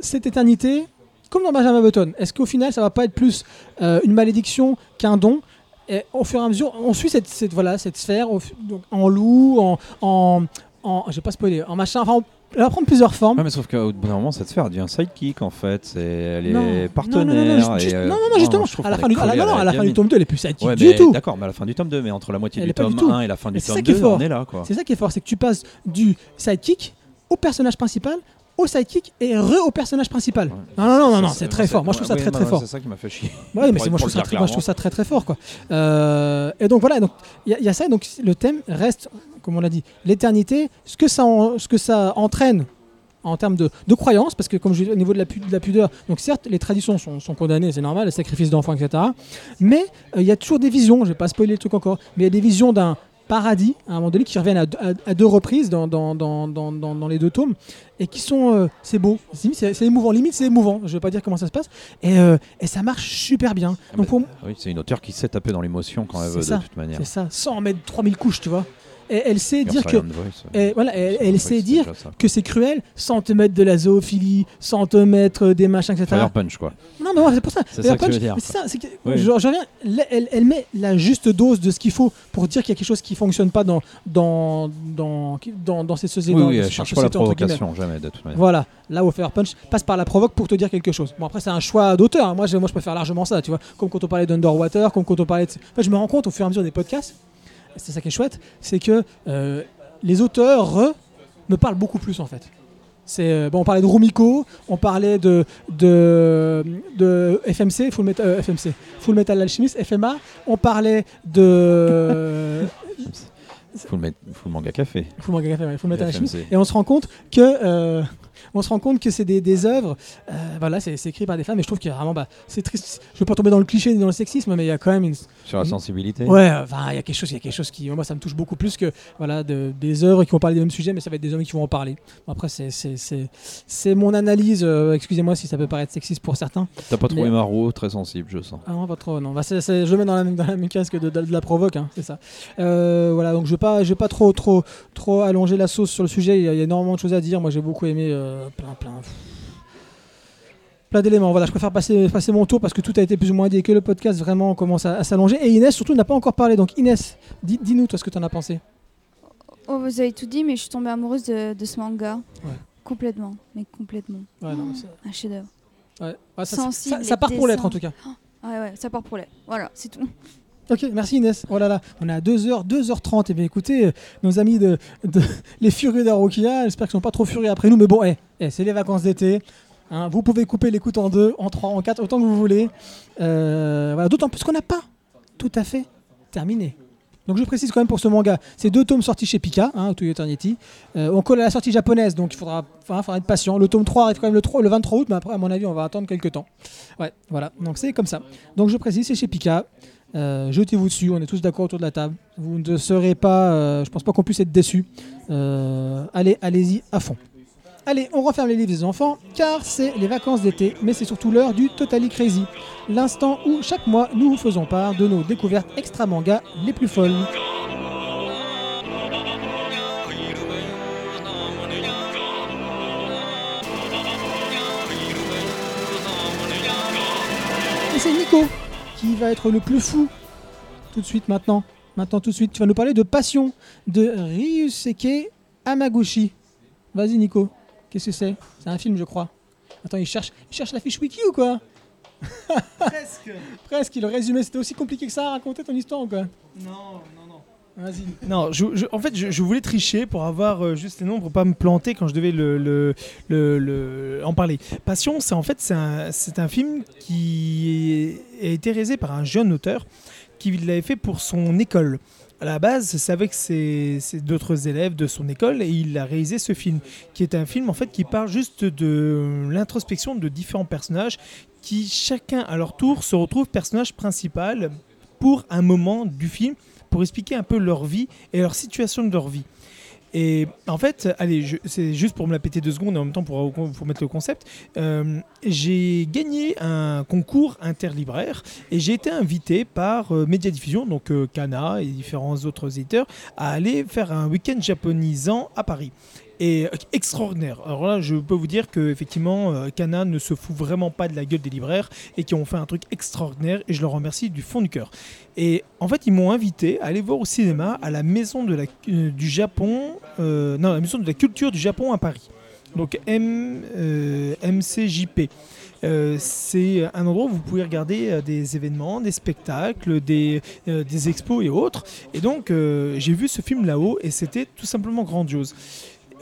cette éternité, comme dans Benjamin Button. Est-ce qu'au final, ça va pas être plus euh, une malédiction qu'un don? Et au fur et à mesure, on suit cette, cette- voilà, cette sphère au donc, en loup, en, en, en- je vais pas spoiler, en machin, enfin, elle va prendre plusieurs formes. Ouais, mais sauf qu'au bout d'un moment, cette sphère devient sidekick en fait. C'est- Elle est Non, partenaire. non, non, non, juste- euh, non, non, non, justement, je trouve à la fin du, à la- non, non, à la fin du tome 2, elle est plus sidekick Ouais, du tout. D'accord, mais à la fin du tome 2, mais entre la moitié Elle du tome du tout. 1 et la fin Mais du tome ça qui est 2, fort. on est là quoi. C'est ça qui est fort, c'est que tu passes du sidekick au personnage principal, au sidekick et re au personnage principal. Ouais. Non, non, non, non, c'est très fort. Moi, je trouve ça très, très fort. C'est ça qui m'a fait chier. Ouais, mais c'est- moi, je trouve ça très, dire moi, je trouve ça très très fort quoi. Euh, et donc voilà, donc il y, a- il y a ça. Donc le thème reste, comme on l'a dit, l'éternité. Ce que ça, en- ce que ça entraîne en termes de, de croyances, parce que comme je dis au niveau de la, pu- de la pudeur, donc certes les traditions sont, sont condamnées, c'est normal, les sacrifices d'enfants, etc. Mais euh, il y a toujours des visions. Je vais pas spoiler le truc encore, mais il y a des visions d'un paradis à un moment donné qui reviennent à, deux- à- à deux reprises dans, dans, dans, dans, dans- dans les deux tomes et qui sont euh, c'est beau. C'est émouvant. Limite c'est émouvant. Je vais pas dire comment ça se passe. Et, euh, et ça marche super bien. Ah, donc pour, Oui, c'est une auteure qui sait taper dans l'émotion quand elle veut, ça, de toute manière. c'est ça, sans en mettre 3000 couches, tu vois. Et elle sait dire que, et voilà, elle, elle sait dire que c'est cruel sans te mettre de la zoophilie, sans te mettre des machins, etc. Fire Punch quoi. Non, mais ouais, c'est pour ça. C'est ça que Punch, dire, c'est ça, c'est que, Oui. je, je reviens, elle, elle- met la juste dose de ce qu'il faut pour dire qu'il y a quelque chose qui fonctionne pas dans, dans, dans, dans, dans ces sociétés. Oui, oui, elle cherche pas la provocation, jamais de toute manière. Voilà, là où Fire Punch passe par la provoque pour te dire quelque chose. Bon après c'est un choix d'auteur, hein. moi, je, moi je préfère largement ça, tu vois. Comme quand on parlait d'Underwater, comme quand on parlait de... En fait, je me rends compte au fur et à mesure des podcasts, c'est ça qui est chouette, c'est que euh, les auteurs me parlent beaucoup plus en fait. C'est, euh, bon, on parlait de Rumiko, on parlait de, de, de FMC, Full Metal, euh, FMC, Full Metal Alchemist, FMA, on parlait de... [laughs] Full, full manga café. Full Manga Café, ouais, Full Metal. Et on se rend compte que, euh, on se rend compte que c'est des, des œuvres, euh, voilà, c'est écrit par des femmes. Et je trouve que vraiment, bah, c'est triste. Je veux pas tomber dans le cliché ni dans le sexisme, mais il y a quand même une, Sur la sensibilité. ouais, enfin, il y a quelque chose, il y a quelque chose qui, moi, ça me touche beaucoup plus que, voilà, de- des œuvres qui vont parler des mêmes sujets, mais ça va être des hommes qui vont en parler. Bon, après, c'est, c'est, mon analyse. euh, excusez-moi si ça peut paraître sexiste pour certains. T'as pas trouvé Mais- Maro très sensible, je sens. Ah non, pas trop, non. Bah, je le mets dans la, même- dans la même casque de, de- de la provoque, hein, c'est ça. Voilà, donc je pas, je vais pas trop, trop, trop allonger la sauce sur le sujet. Il y, a, il y a énormément de choses à dire. Moi, j'ai beaucoup aimé euh, plein, plein, plein d'éléments. Voilà, je préfère passer, passer mon tour parce que tout a été plus ou moins dit et que le podcast vraiment commence à, à s'allonger. Et Inès, surtout, n'a pas encore parlé. Donc, Inès, dis- dis-nous, toi, ce que tu en as pensé. Oh, vous avez tout dit, mais je suis tombée amoureuse de, de ce manga. Ouais. Complètement, mais complètement. Ouais, non, Un chef-d'œuvre. ouais. Ça, Sensible, ça- ça part pour l'être, en tout cas. Ouais, ouais, ça part pour les. Voilà, c'est tout. Ok, merci Inès. Oh on est à 2h, 2h30. Et bien écoutez, euh, nos amis de, [laughs] les furieux d'Arokia, j'espère qu'ils sont pas trop furieux après nous. Mais bon, eh, eh, c'est les vacances d'été. hein. vous pouvez couper l'écoute en deux, en trois, en quatre, autant que vous voulez. Euh, D'autant plus qu'on n'a pas tout à fait terminé. Donc je précise quand même pour ce manga, c'est deux tomes sortis chez Pika, hein, To Eternity. Euh, on colle à la sortie japonaise, donc il faudra être patient. Le tome 3 arrive quand même le, 3 le 23 août, mais après, à mon avis, on va attendre quelques temps. Ouais, voilà, donc c'est comme ça. Donc je précise, c'est chez Pika. Euh, Jetez-vous dessus, on est tous d'accord autour de la table. Vous ne serez pas, euh, je pense pas qu'on puisse être déçus. Euh, allez, allez-y à fond. Allez, on referme les livres des enfants, car c'est les vacances d'été, mais c'est surtout l'heure du Totally Crazy. L'instant où chaque mois nous vous faisons part de nos découvertes extra manga les plus folles. Et c'est Nico qui va être le plus fou tout de suite maintenant. Maintenant, tout de suite, tu vas nous parler de Passion de Ryusuke Hamaguchi. Vas-y, Nico. Qu'est-ce que c'est? C'est un film, je crois. Attends, il cherche, il cherche la fiche wiki ou quoi? Presque. [laughs] Presque, le résumé, c'était aussi compliqué que ça à raconter ton histoire ou quoi? Non, non, non. Je- je- en fait, je, voulais tricher pour avoir euh, juste les noms pour pas me planter quand je devais le, le- le- en parler. Passion, c'est en fait c'est un, un film qui a été réalisé par un jeune auteur qui l'avait fait pour son école. À la base, c'est avec ses, ses d'autres élèves de son école et il a réalisé ce film, qui est un film en fait qui parle juste de l'introspection de différents personnages qui chacun à leur tour se retrouvent personnage principal pour un moment du film pour expliquer un peu leur vie et leur situation de leur vie. Et en fait, allez, c'est juste pour me la péter deux secondes et en même temps pour, pour mettre le concept. euh, j'ai gagné un concours interlibraire et j'ai été invité par euh, Média Diffusion, donc euh, Kana et différents autres éditeurs, à aller faire un week-end japonisant à Paris. Et euh, extraordinaire. Alors là, je peux vous dire que effectivement, euh, Kana ne se fout vraiment pas de la gueule des libraires et qui ont fait un truc extraordinaire et je leur remercie du fond du cœur. Et en fait, ils m'ont invité à aller voir au cinéma à la maison de la, euh, du Japon, euh, non, la maison de la culture du Japon à Paris. Donc M, euh, MCJP. Euh, c'est un endroit où vous pouvez regarder euh, des événements, des spectacles, des, euh, des expos et autres. Et donc, euh, j'ai vu ce film là-haut et c'était tout simplement grandiose.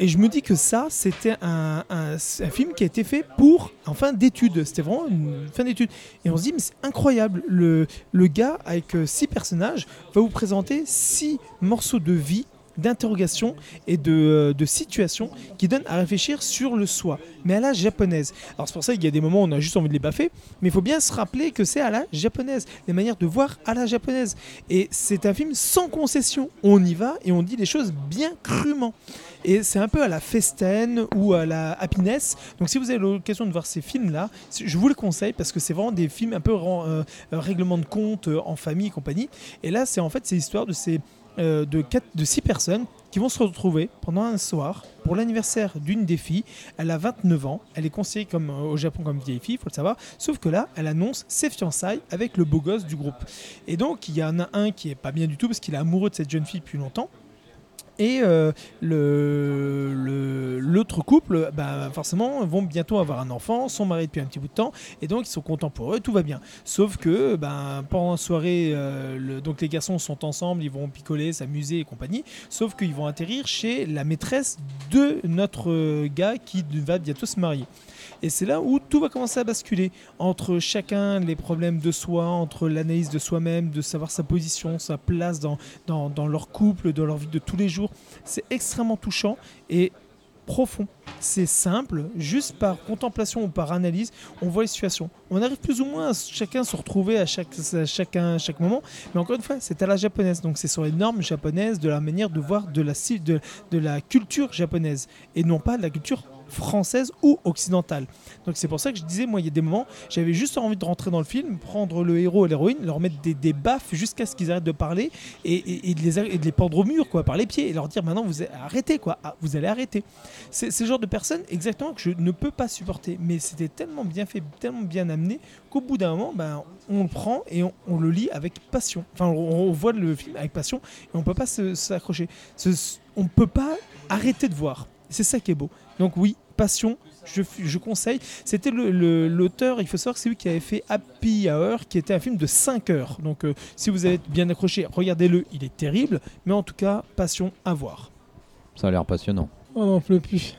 Et je me dis que ça, c'était un, film qui a été fait pour en fin d'études. C'était vraiment une fin d'études. Et on se dit, mais c'est incroyable. Le, le gars, avec euh, six personnages, va vous présenter six morceaux de vie, d'interrogation et de, euh, de situation qui donnent à réfléchir sur le soi, mais à la japonaise. Alors c'est pour ça qu'il y a des moments où on a juste envie de les baffer, mais il faut bien se rappeler que c'est à la japonaise, les manières de voir à la japonaise. Et c'est un film sans concession. On y va et on dit les choses bien crûment. Et c'est un peu à la Festen ou à la Happiness. Donc si vous avez l'occasion de voir ces films-là, je vous les conseille parce que c'est vraiment des films un peu euh, euh, règlement de compte euh, en famille et compagnie. Et là, c'est en fait c'est l'histoire de ces de, quatre, de six personnes qui vont se retrouver pendant un soir pour l'anniversaire d'une des filles. Elle a 29 ans, elle est considérée comme, au Japon comme vieille fille, il faut le savoir, sauf que là, elle annonce ses fiançailles avec le beau gosse du groupe. Et donc, il y en a un qui est pas bien du tout parce qu'il est amoureux de cette jeune fille depuis longtemps. Et euh, l'autre couple, bah, forcément, vont bientôt avoir un enfant, sont mariés depuis un petit bout de temps, et donc ils sont contents pour eux, tout va bien. Sauf que ben, pendant la soirée, euh, donc les garçons sont ensemble, ils vont picoler, s'amuser et compagnie, sauf qu'ils vont atterrir chez la maîtresse de notre gars qui va bientôt se marier. Et c'est là où tout va commencer à basculer entre chacun les problèmes de soi, entre l'analyse de soi-même, de savoir sa position, sa place dans, dans, leur couple, dans leur vie de tous les jours. C'est extrêmement touchant et profond. C'est simple, juste par contemplation ou par analyse, on voit les situations. On arrive plus ou moins à chacun se retrouver à chaque, à chacun, chaque moment, mais encore une fois, c'est à la japonaise. Donc c'est sur les normes japonaises, de la manière de voir de la, de, de la culture japonaise, et non pas de la culture française ou occidentale. Donc c'est pour ça que je disais, moi, il y a des moments, j'avais juste envie de rentrer dans le film, prendre le héros et l'héroïne, leur mettre des, baffes jusqu'à ce qu'ils arrêtent de parler et, de les, pendre au mur, quoi, par les pieds, et leur dire maintenant, vous arrêtez, quoi, Ah, vous allez arrêter. C'est le genre de personne exactement que je ne peux pas supporter. Mais c'était tellement bien fait, tellement bien amené qu'au bout d'un moment, ben, on le prend et on, le lit avec passion. Enfin, on, voit le film avec passion et on peut pas s'accrocher. Ce- On peut pas arrêter de voir. C'est ça qui est beau. Donc oui, passion. Je, je conseille. C'était l'auteur, il faut savoir que c'est lui qui avait fait Happy Hour, qui était un film de 5 heures. Donc euh, si vous êtes bien accroché, regardez-le, il est terrible. Mais en tout cas, passion à voir. Ça a l'air passionnant. On n'en peut plus.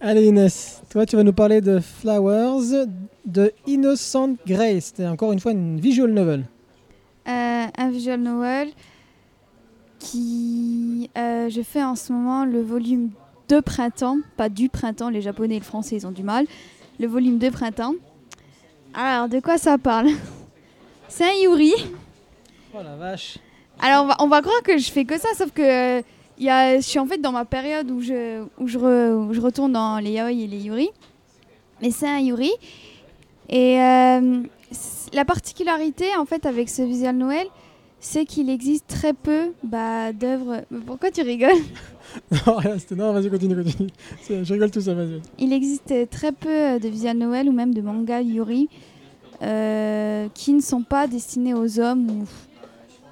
Allez Inès, toi tu vas nous parler de Flowers de Innocent Grace. C'était encore une fois une visual novel. Euh, un visual novel qui euh, je fais en ce moment le volume de printemps, pas du printemps, les japonais et les français ils ont du mal, le volume de printemps. Alors de quoi ça parle [laughs] C'est un Yuri. Oh la vache. Alors on va, on va croire que je fais que ça, sauf que euh, y a, je suis en fait dans ma période où je, où je, re- où je retourne dans les yaoi et les yuri. Mais c'est un yuri. Et euh, la particularité en fait avec ce visual Noël, c'est qu'il existe très peu bah, d'œuvres. Pourquoi tu rigoles? [laughs] Non, rien, c'était- non, vas-y, continue, continue. Je rigole tout ça, vas-y. Il existe très peu de visual Noël ou même de manga yuri euh, qui ne sont pas destinés aux hommes où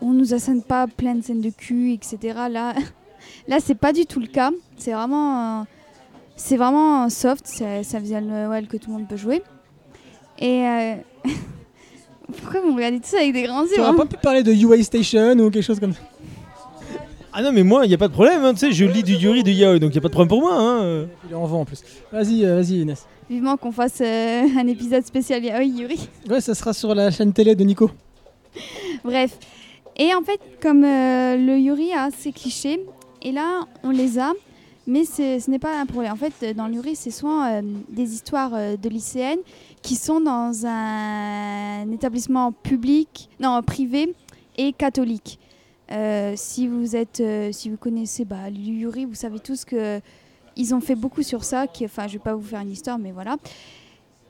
on nous assène pas plein de scènes de cul, etc. Là, [laughs] là c'est pas du tout le cas. C'est vraiment, euh, c'est vraiment soft. C'est vient le Noël que tout le monde peut jouer. Et euh, [laughs] pourquoi vous me regardez tout ça avec des grands yeux Tu n'auras hein pas pu parler de UA Station ou quelque chose comme ça Ah non, mais moi, il n'y a pas de problème. hein, tu sais, je lis du Yuri de Yaoi, donc il n'y a pas de problème pour moi. hein. Il est en vent en plus. Vas-y, euh, vas-y Inès. Vivement qu'on fasse euh, un épisode spécial Yaoi Yuri. Ouais, ça sera sur la chaîne télé de Nico. Bref. Et en fait, comme euh, le Yuri a ses clichés, et là, on les a, mais c'est- ce n'est pas un problème. En fait, dans le Yuri, c'est souvent euh, des histoires euh, de lycéennes qui sont dans un établissement public, non, privé et catholique. Euh, si vous êtes, euh, si vous connaissez bah, Yuri, vous savez tous que ils ont fait beaucoup sur ça. Qui, enfin, je vais pas vous faire une histoire, mais voilà.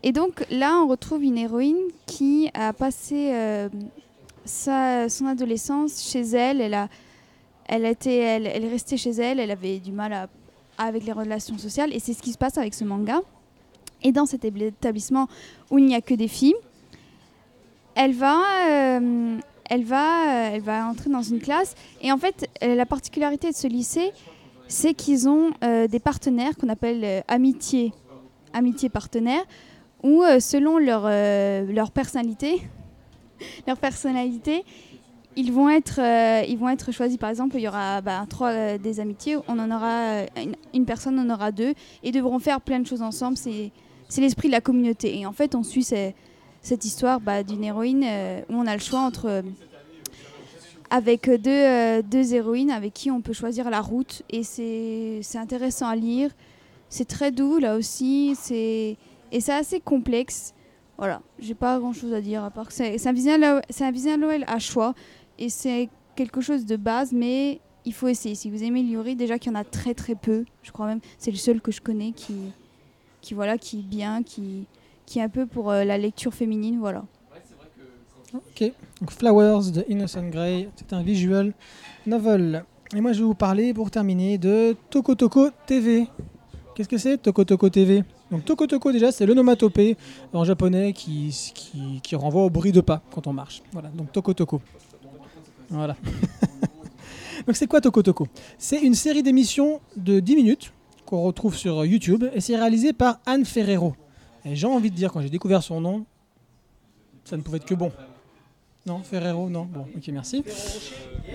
Et donc là, on retrouve une héroïne qui a passé euh, sa, son adolescence chez elle. Elle, a, elle, été, elle, elle est restée chez elle. Elle avait du mal à- avec les relations sociales. Et c'est ce qui se passe avec ce manga. Et dans cet établissement où il n'y a que des filles, elle va, euh, elle va, euh, elle va entrer dans une classe. Et en fait, euh, la particularité de ce lycée, c'est qu'ils ont des partenaires qu'on appelle euh, amitié, amitié partenaire, où selon [laughs] leur, personnalité, ils vont être, ils vont être choisis. Par exemple, il y aura bah, trois des amitiés, on en aura une, personne en aura deux et devront faire plein de choses ensemble. C'est l'esprit de la communauté. Et en fait, on suit cette histoire bah, d'une héroïne euh, où on a le choix entre euh, avec deux, euh, deux héroïnes avec qui on peut choisir la route et c'est, intéressant à lire. C'est très doux là aussi, et c'est assez complexe. Voilà, j'ai pas grand chose à dire à part que c'est, un visuel Noël à choix et c'est quelque chose de base, mais il faut essayer. Si vous aimez le Yuri, déjà qu'il y en a très très peu, je crois même, c'est le seul que je connais qui, qui voilà, qui est bien, qui, qui est un peu pour euh, la lecture féminine, voilà. Ok. Donc Flowers de Innocent Grey, c'est un visual novel. Et moi je vais vous parler pour terminer de Toko Toko TV. Qu'est-ce que c'est Toko Toko TV Donc Toko Toko déjà c'est l'onomatopée en japonais qui, qui, qui renvoie au bruit de pas quand on marche. Voilà, donc Toko Toko. Voilà. [laughs] donc c'est quoi Toko Toko? C'est une série d'émissions de 10 minutes qu'on retrouve sur YouTube et c'est réalisé par Anne Ferrero. Et j'ai envie de dire quand j'ai découvert son nom, ça ne pouvait être que bon. Non, Ferrero, non. Bon, ok, merci.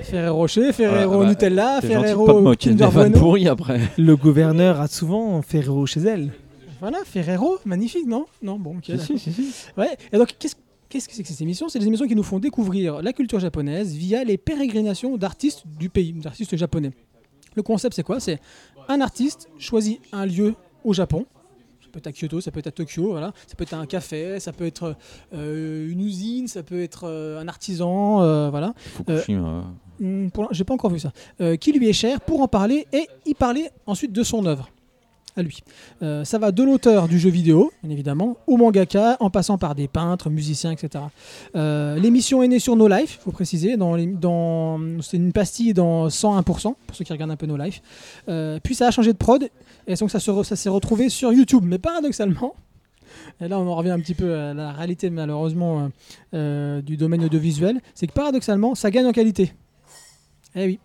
Ferrero Rocher, Ferrero Voilà, bah, Nutella, Ferrero Kinder pourries après. Le gouverneur a souvent Ferrero chez elle. Voilà, Ferrero, magnifique, non? Non, bon, ok. Si, d'accord. si, si, si. Ouais, et donc qu'est-ce qu'est-ce que c'est que ces émissions? C'est des émissions qui nous font découvrir la culture japonaise via les pérégrinations d'artistes du pays, d'artistes japonais. Le concept, c'est quoi? C'est un artiste choisit un lieu au Japon. Ça peut être à Kyoto, ça peut être à Tokyo, voilà. Ça peut être un café, ça peut être euh, une usine, ça peut être euh, un artisan, euh, voilà. Fukushima. Hmm, J'ai pas encore vu ça. Qui lui est cher pour en parler et y parler ensuite de son œuvre. À lui. Euh, ça va de l'auteur du jeu vidéo, bien évidemment, au mangaka, en passant par des peintres, musiciens, etc. Euh, L'émission est née sur No Life, faut préciser. Dans, dans, c'est une pastille dans 101%, pour ceux qui regardent un peu No Life. Euh, puis ça a changé de prod, et donc ça se re- s'est retrouvé sur YouTube. Mais paradoxalement, et là on en revient un petit peu à la réalité malheureusement euh, du domaine audiovisuel, c'est que paradoxalement ça gagne en qualité. Eh oui.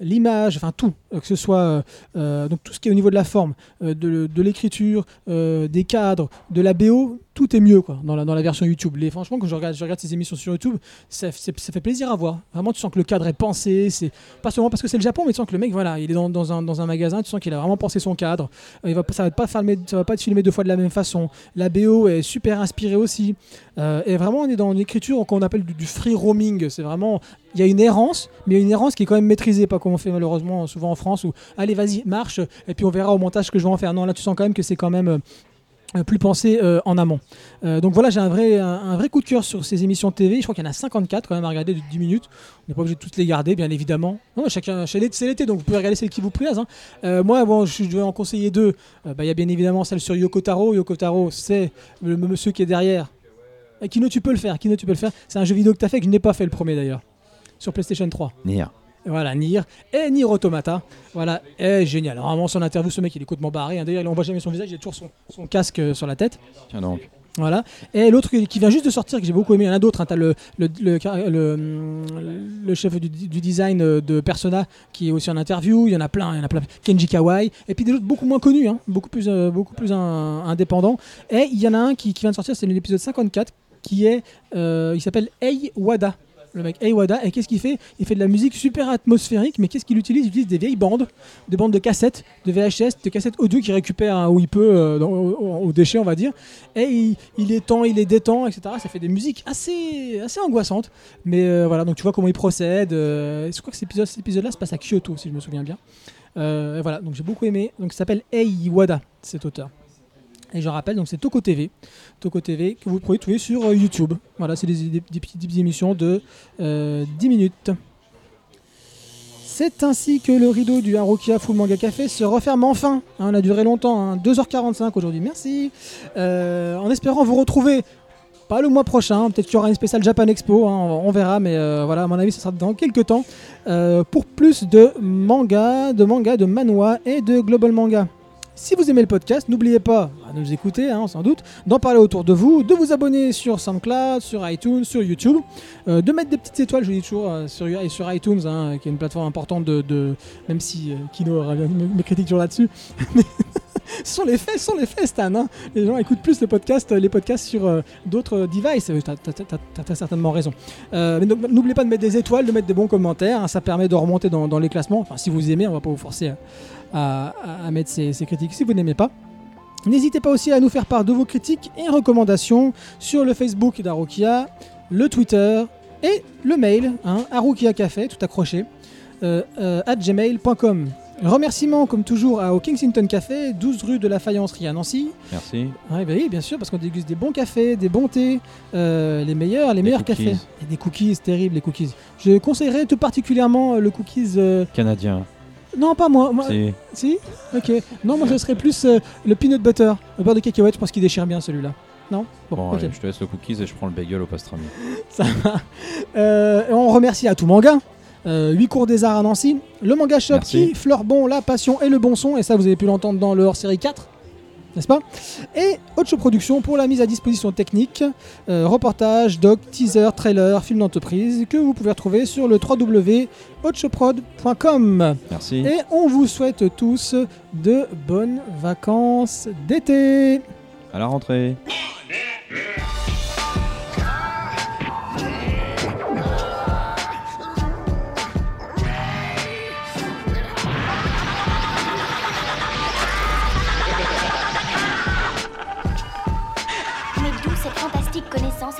L'image, enfin tout, euh, que ce soit euh, euh, donc tout ce qui est au niveau de la forme, de, l'écriture, des cadres, de la BO, tout est mieux quoi dans la, dans la version YouTube. Les, franchement, quand je regarde, je regarde ces émissions sur YouTube, ça, ça fait plaisir à voir. Vraiment, tu sens que le cadre est pensé. C'est pas seulement parce que c'est le Japon, mais tu sens que le mec, voilà, il est dans, un, dans un magasin, tu sens qu'il a vraiment pensé son cadre. Euh, il va, ça va va pas être filmé deux fois de la même façon. La BO est super inspirée aussi. Euh, et vraiment, on est dans une écriture qu'on appelle du, du free roaming. C'est vraiment, il y a une errance, mais une errance qui est quand même maîtrisée, pas comme on fait malheureusement souvent en France où allez, vas-y, marche, et puis on verra au montage ce que je vais en faire. Non, là, tu sens quand même que c'est quand même. Euh, plus pensé euh, en amont. Euh, donc voilà, j'ai un vrai, un, vrai coup de cœur sur ces émissions de TV. Je crois qu'il y en a 54 quand même à regarder de 10 minutes. On n'est pas obligé de toutes les garder, bien évidemment. Non, chacun, c'est l'été- donc vous pouvez regarder celle qui vous plaise. hein. Euh, moi, je vais en conseiller deux. Bah, Il y a bien évidemment celle sur Yoko Taro. Yoko Taro, c'est le monsieur qui est derrière. Kino, tu peux le faire. Kino, tu peux le faire. C'est un jeu vidéo que tu as fait que je n'ai pas fait le premier d'ailleurs. Sur PlayStation 3. Nier. Voilà, Nier et Nier Automata. Voilà, et génial. Alors, Vraiment, son interview, ce mec, il est complètement barré. hein. D'ailleurs, on voit jamais son visage, il a toujours son, son casque euh, sur la tête. Tiens donc. Voilà. Et l'autre qui vient juste de sortir, que j'ai beaucoup aimé, il y en a d'autres. hein. T'as le, le, le, le- le chef du, du design euh, de Persona qui est aussi en interview. Il y en a plein, il y en a plein. Kenji Kawai. Et puis des autres beaucoup moins connus, hein, beaucoup plus, euh, beaucoup plus un- indépendants. Et il y en a un qui, qui vient de sortir, c'est l'épisode 54, qui est, euh, il s'appelle Ei Wada. Le mec Ei Wada. Et qu'est-ce qu'il fait? Il fait de la musique super atmosphérique, mais qu'est-ce qu'il utilise? Il utilise des vieilles bandes, des bandes de cassettes, de VHS, de cassettes audio qu'il récupère hein, où il peut, euh, dans- au- déchet, on va dire et il, il étend, il les détend, etc. Ça fait des musiques assez, assez angoissantes. Mais euh, voilà, donc tu vois comment il procède. euh, je crois que cet épisode, cet épisode-là se passe à Kyoto, si je me souviens bien. Euh, voilà, donc j'ai beaucoup aimé. Donc il s'appelle Ei Wada, cet auteur. Et je rappelle, donc c'est Toko TV, Toko TV que vous pouvez trouver sur euh, YouTube. Voilà, c'est des, petites émissions de euh, 10 minutes. C'est ainsi que le rideau du Harukia Full Manga Café se referme enfin. Hein, on a duré longtemps, hein, 2h45 aujourd'hui. Merci. Euh, en espérant vous retrouver pas le mois prochain, peut-être qu'il y aura une spéciale Japan Expo, hein, on, verra, mais euh, voilà, à mon avis, ce sera dans quelques temps, euh, pour plus de manga, de manga, de manhwa et de global manga. Si vous aimez le podcast, n'oubliez pas de nous écouter, hein, sans doute, d'en parler autour de vous, de vous abonner sur SoundCloud, sur iTunes, sur YouTube, euh, de mettre des petites étoiles, je dis toujours, euh, sur, et sur iTunes, hein, qui est une plateforme importante de, même si euh, Kino me, critique toujours là-dessus. [laughs] sont les faits, sont les faits, Stan. hein. Les gens écoutent plus le podcast, les podcasts sur euh, d'autres devices. Euh, T'as, t'as- t'as- t'as certainement raison. Euh, mais n'oubliez pas de mettre des étoiles, de mettre des bons commentaires. hein, ça permet de remonter dans, les classements. Enfin, si vous aimez, on va pas vous forcer à- à mettre ces, ces critiques si vous n'aimez pas. N'hésitez pas aussi à nous faire part de vos critiques et recommandations sur le Facebook d'Arukia, le Twitter et le mail, hein, arukiacafé, tout accroché, euh, euh, at gmail.com. Remerciements, comme toujours, à, au Kensington Café, 12 rue de la Faïencerie à Nancy. Merci. Ouais, bah oui, bien sûr, parce qu'on déguste des bons cafés, des bons thés, euh, les meilleurs, les Des meilleurs cookies. cafés. Et des cookies, terribles les cookies. Je conseillerais tout particulièrement le cookies. euh, Canadien. Non, pas moi. moi C'est Si? Ok. Non, moi ce serait plus euh, le peanut butter, le beurre de cacahuète. Je pense qu'il déchire bien celui-là. Non? Bon, ok. allez, je te laisse le cookies et je prends le bagel au pastrami. [laughs] Ça va. Euh, et on remercie à tout manga. 8 cours des arts à Nancy. Le manga shop Merci. qui fleure bon la passion et le bon son. Et ça, vous avez pu l'entendre dans le hors-série 4. N'est-ce pas? Et Ocho Productions pour la mise à disposition technique, euh, reportage, doc, teaser, trailer, film d'entreprise que vous pouvez retrouver sur le www.ochoprod.com. Merci. Et on vous souhaite tous de bonnes vacances d'été. À la rentrée.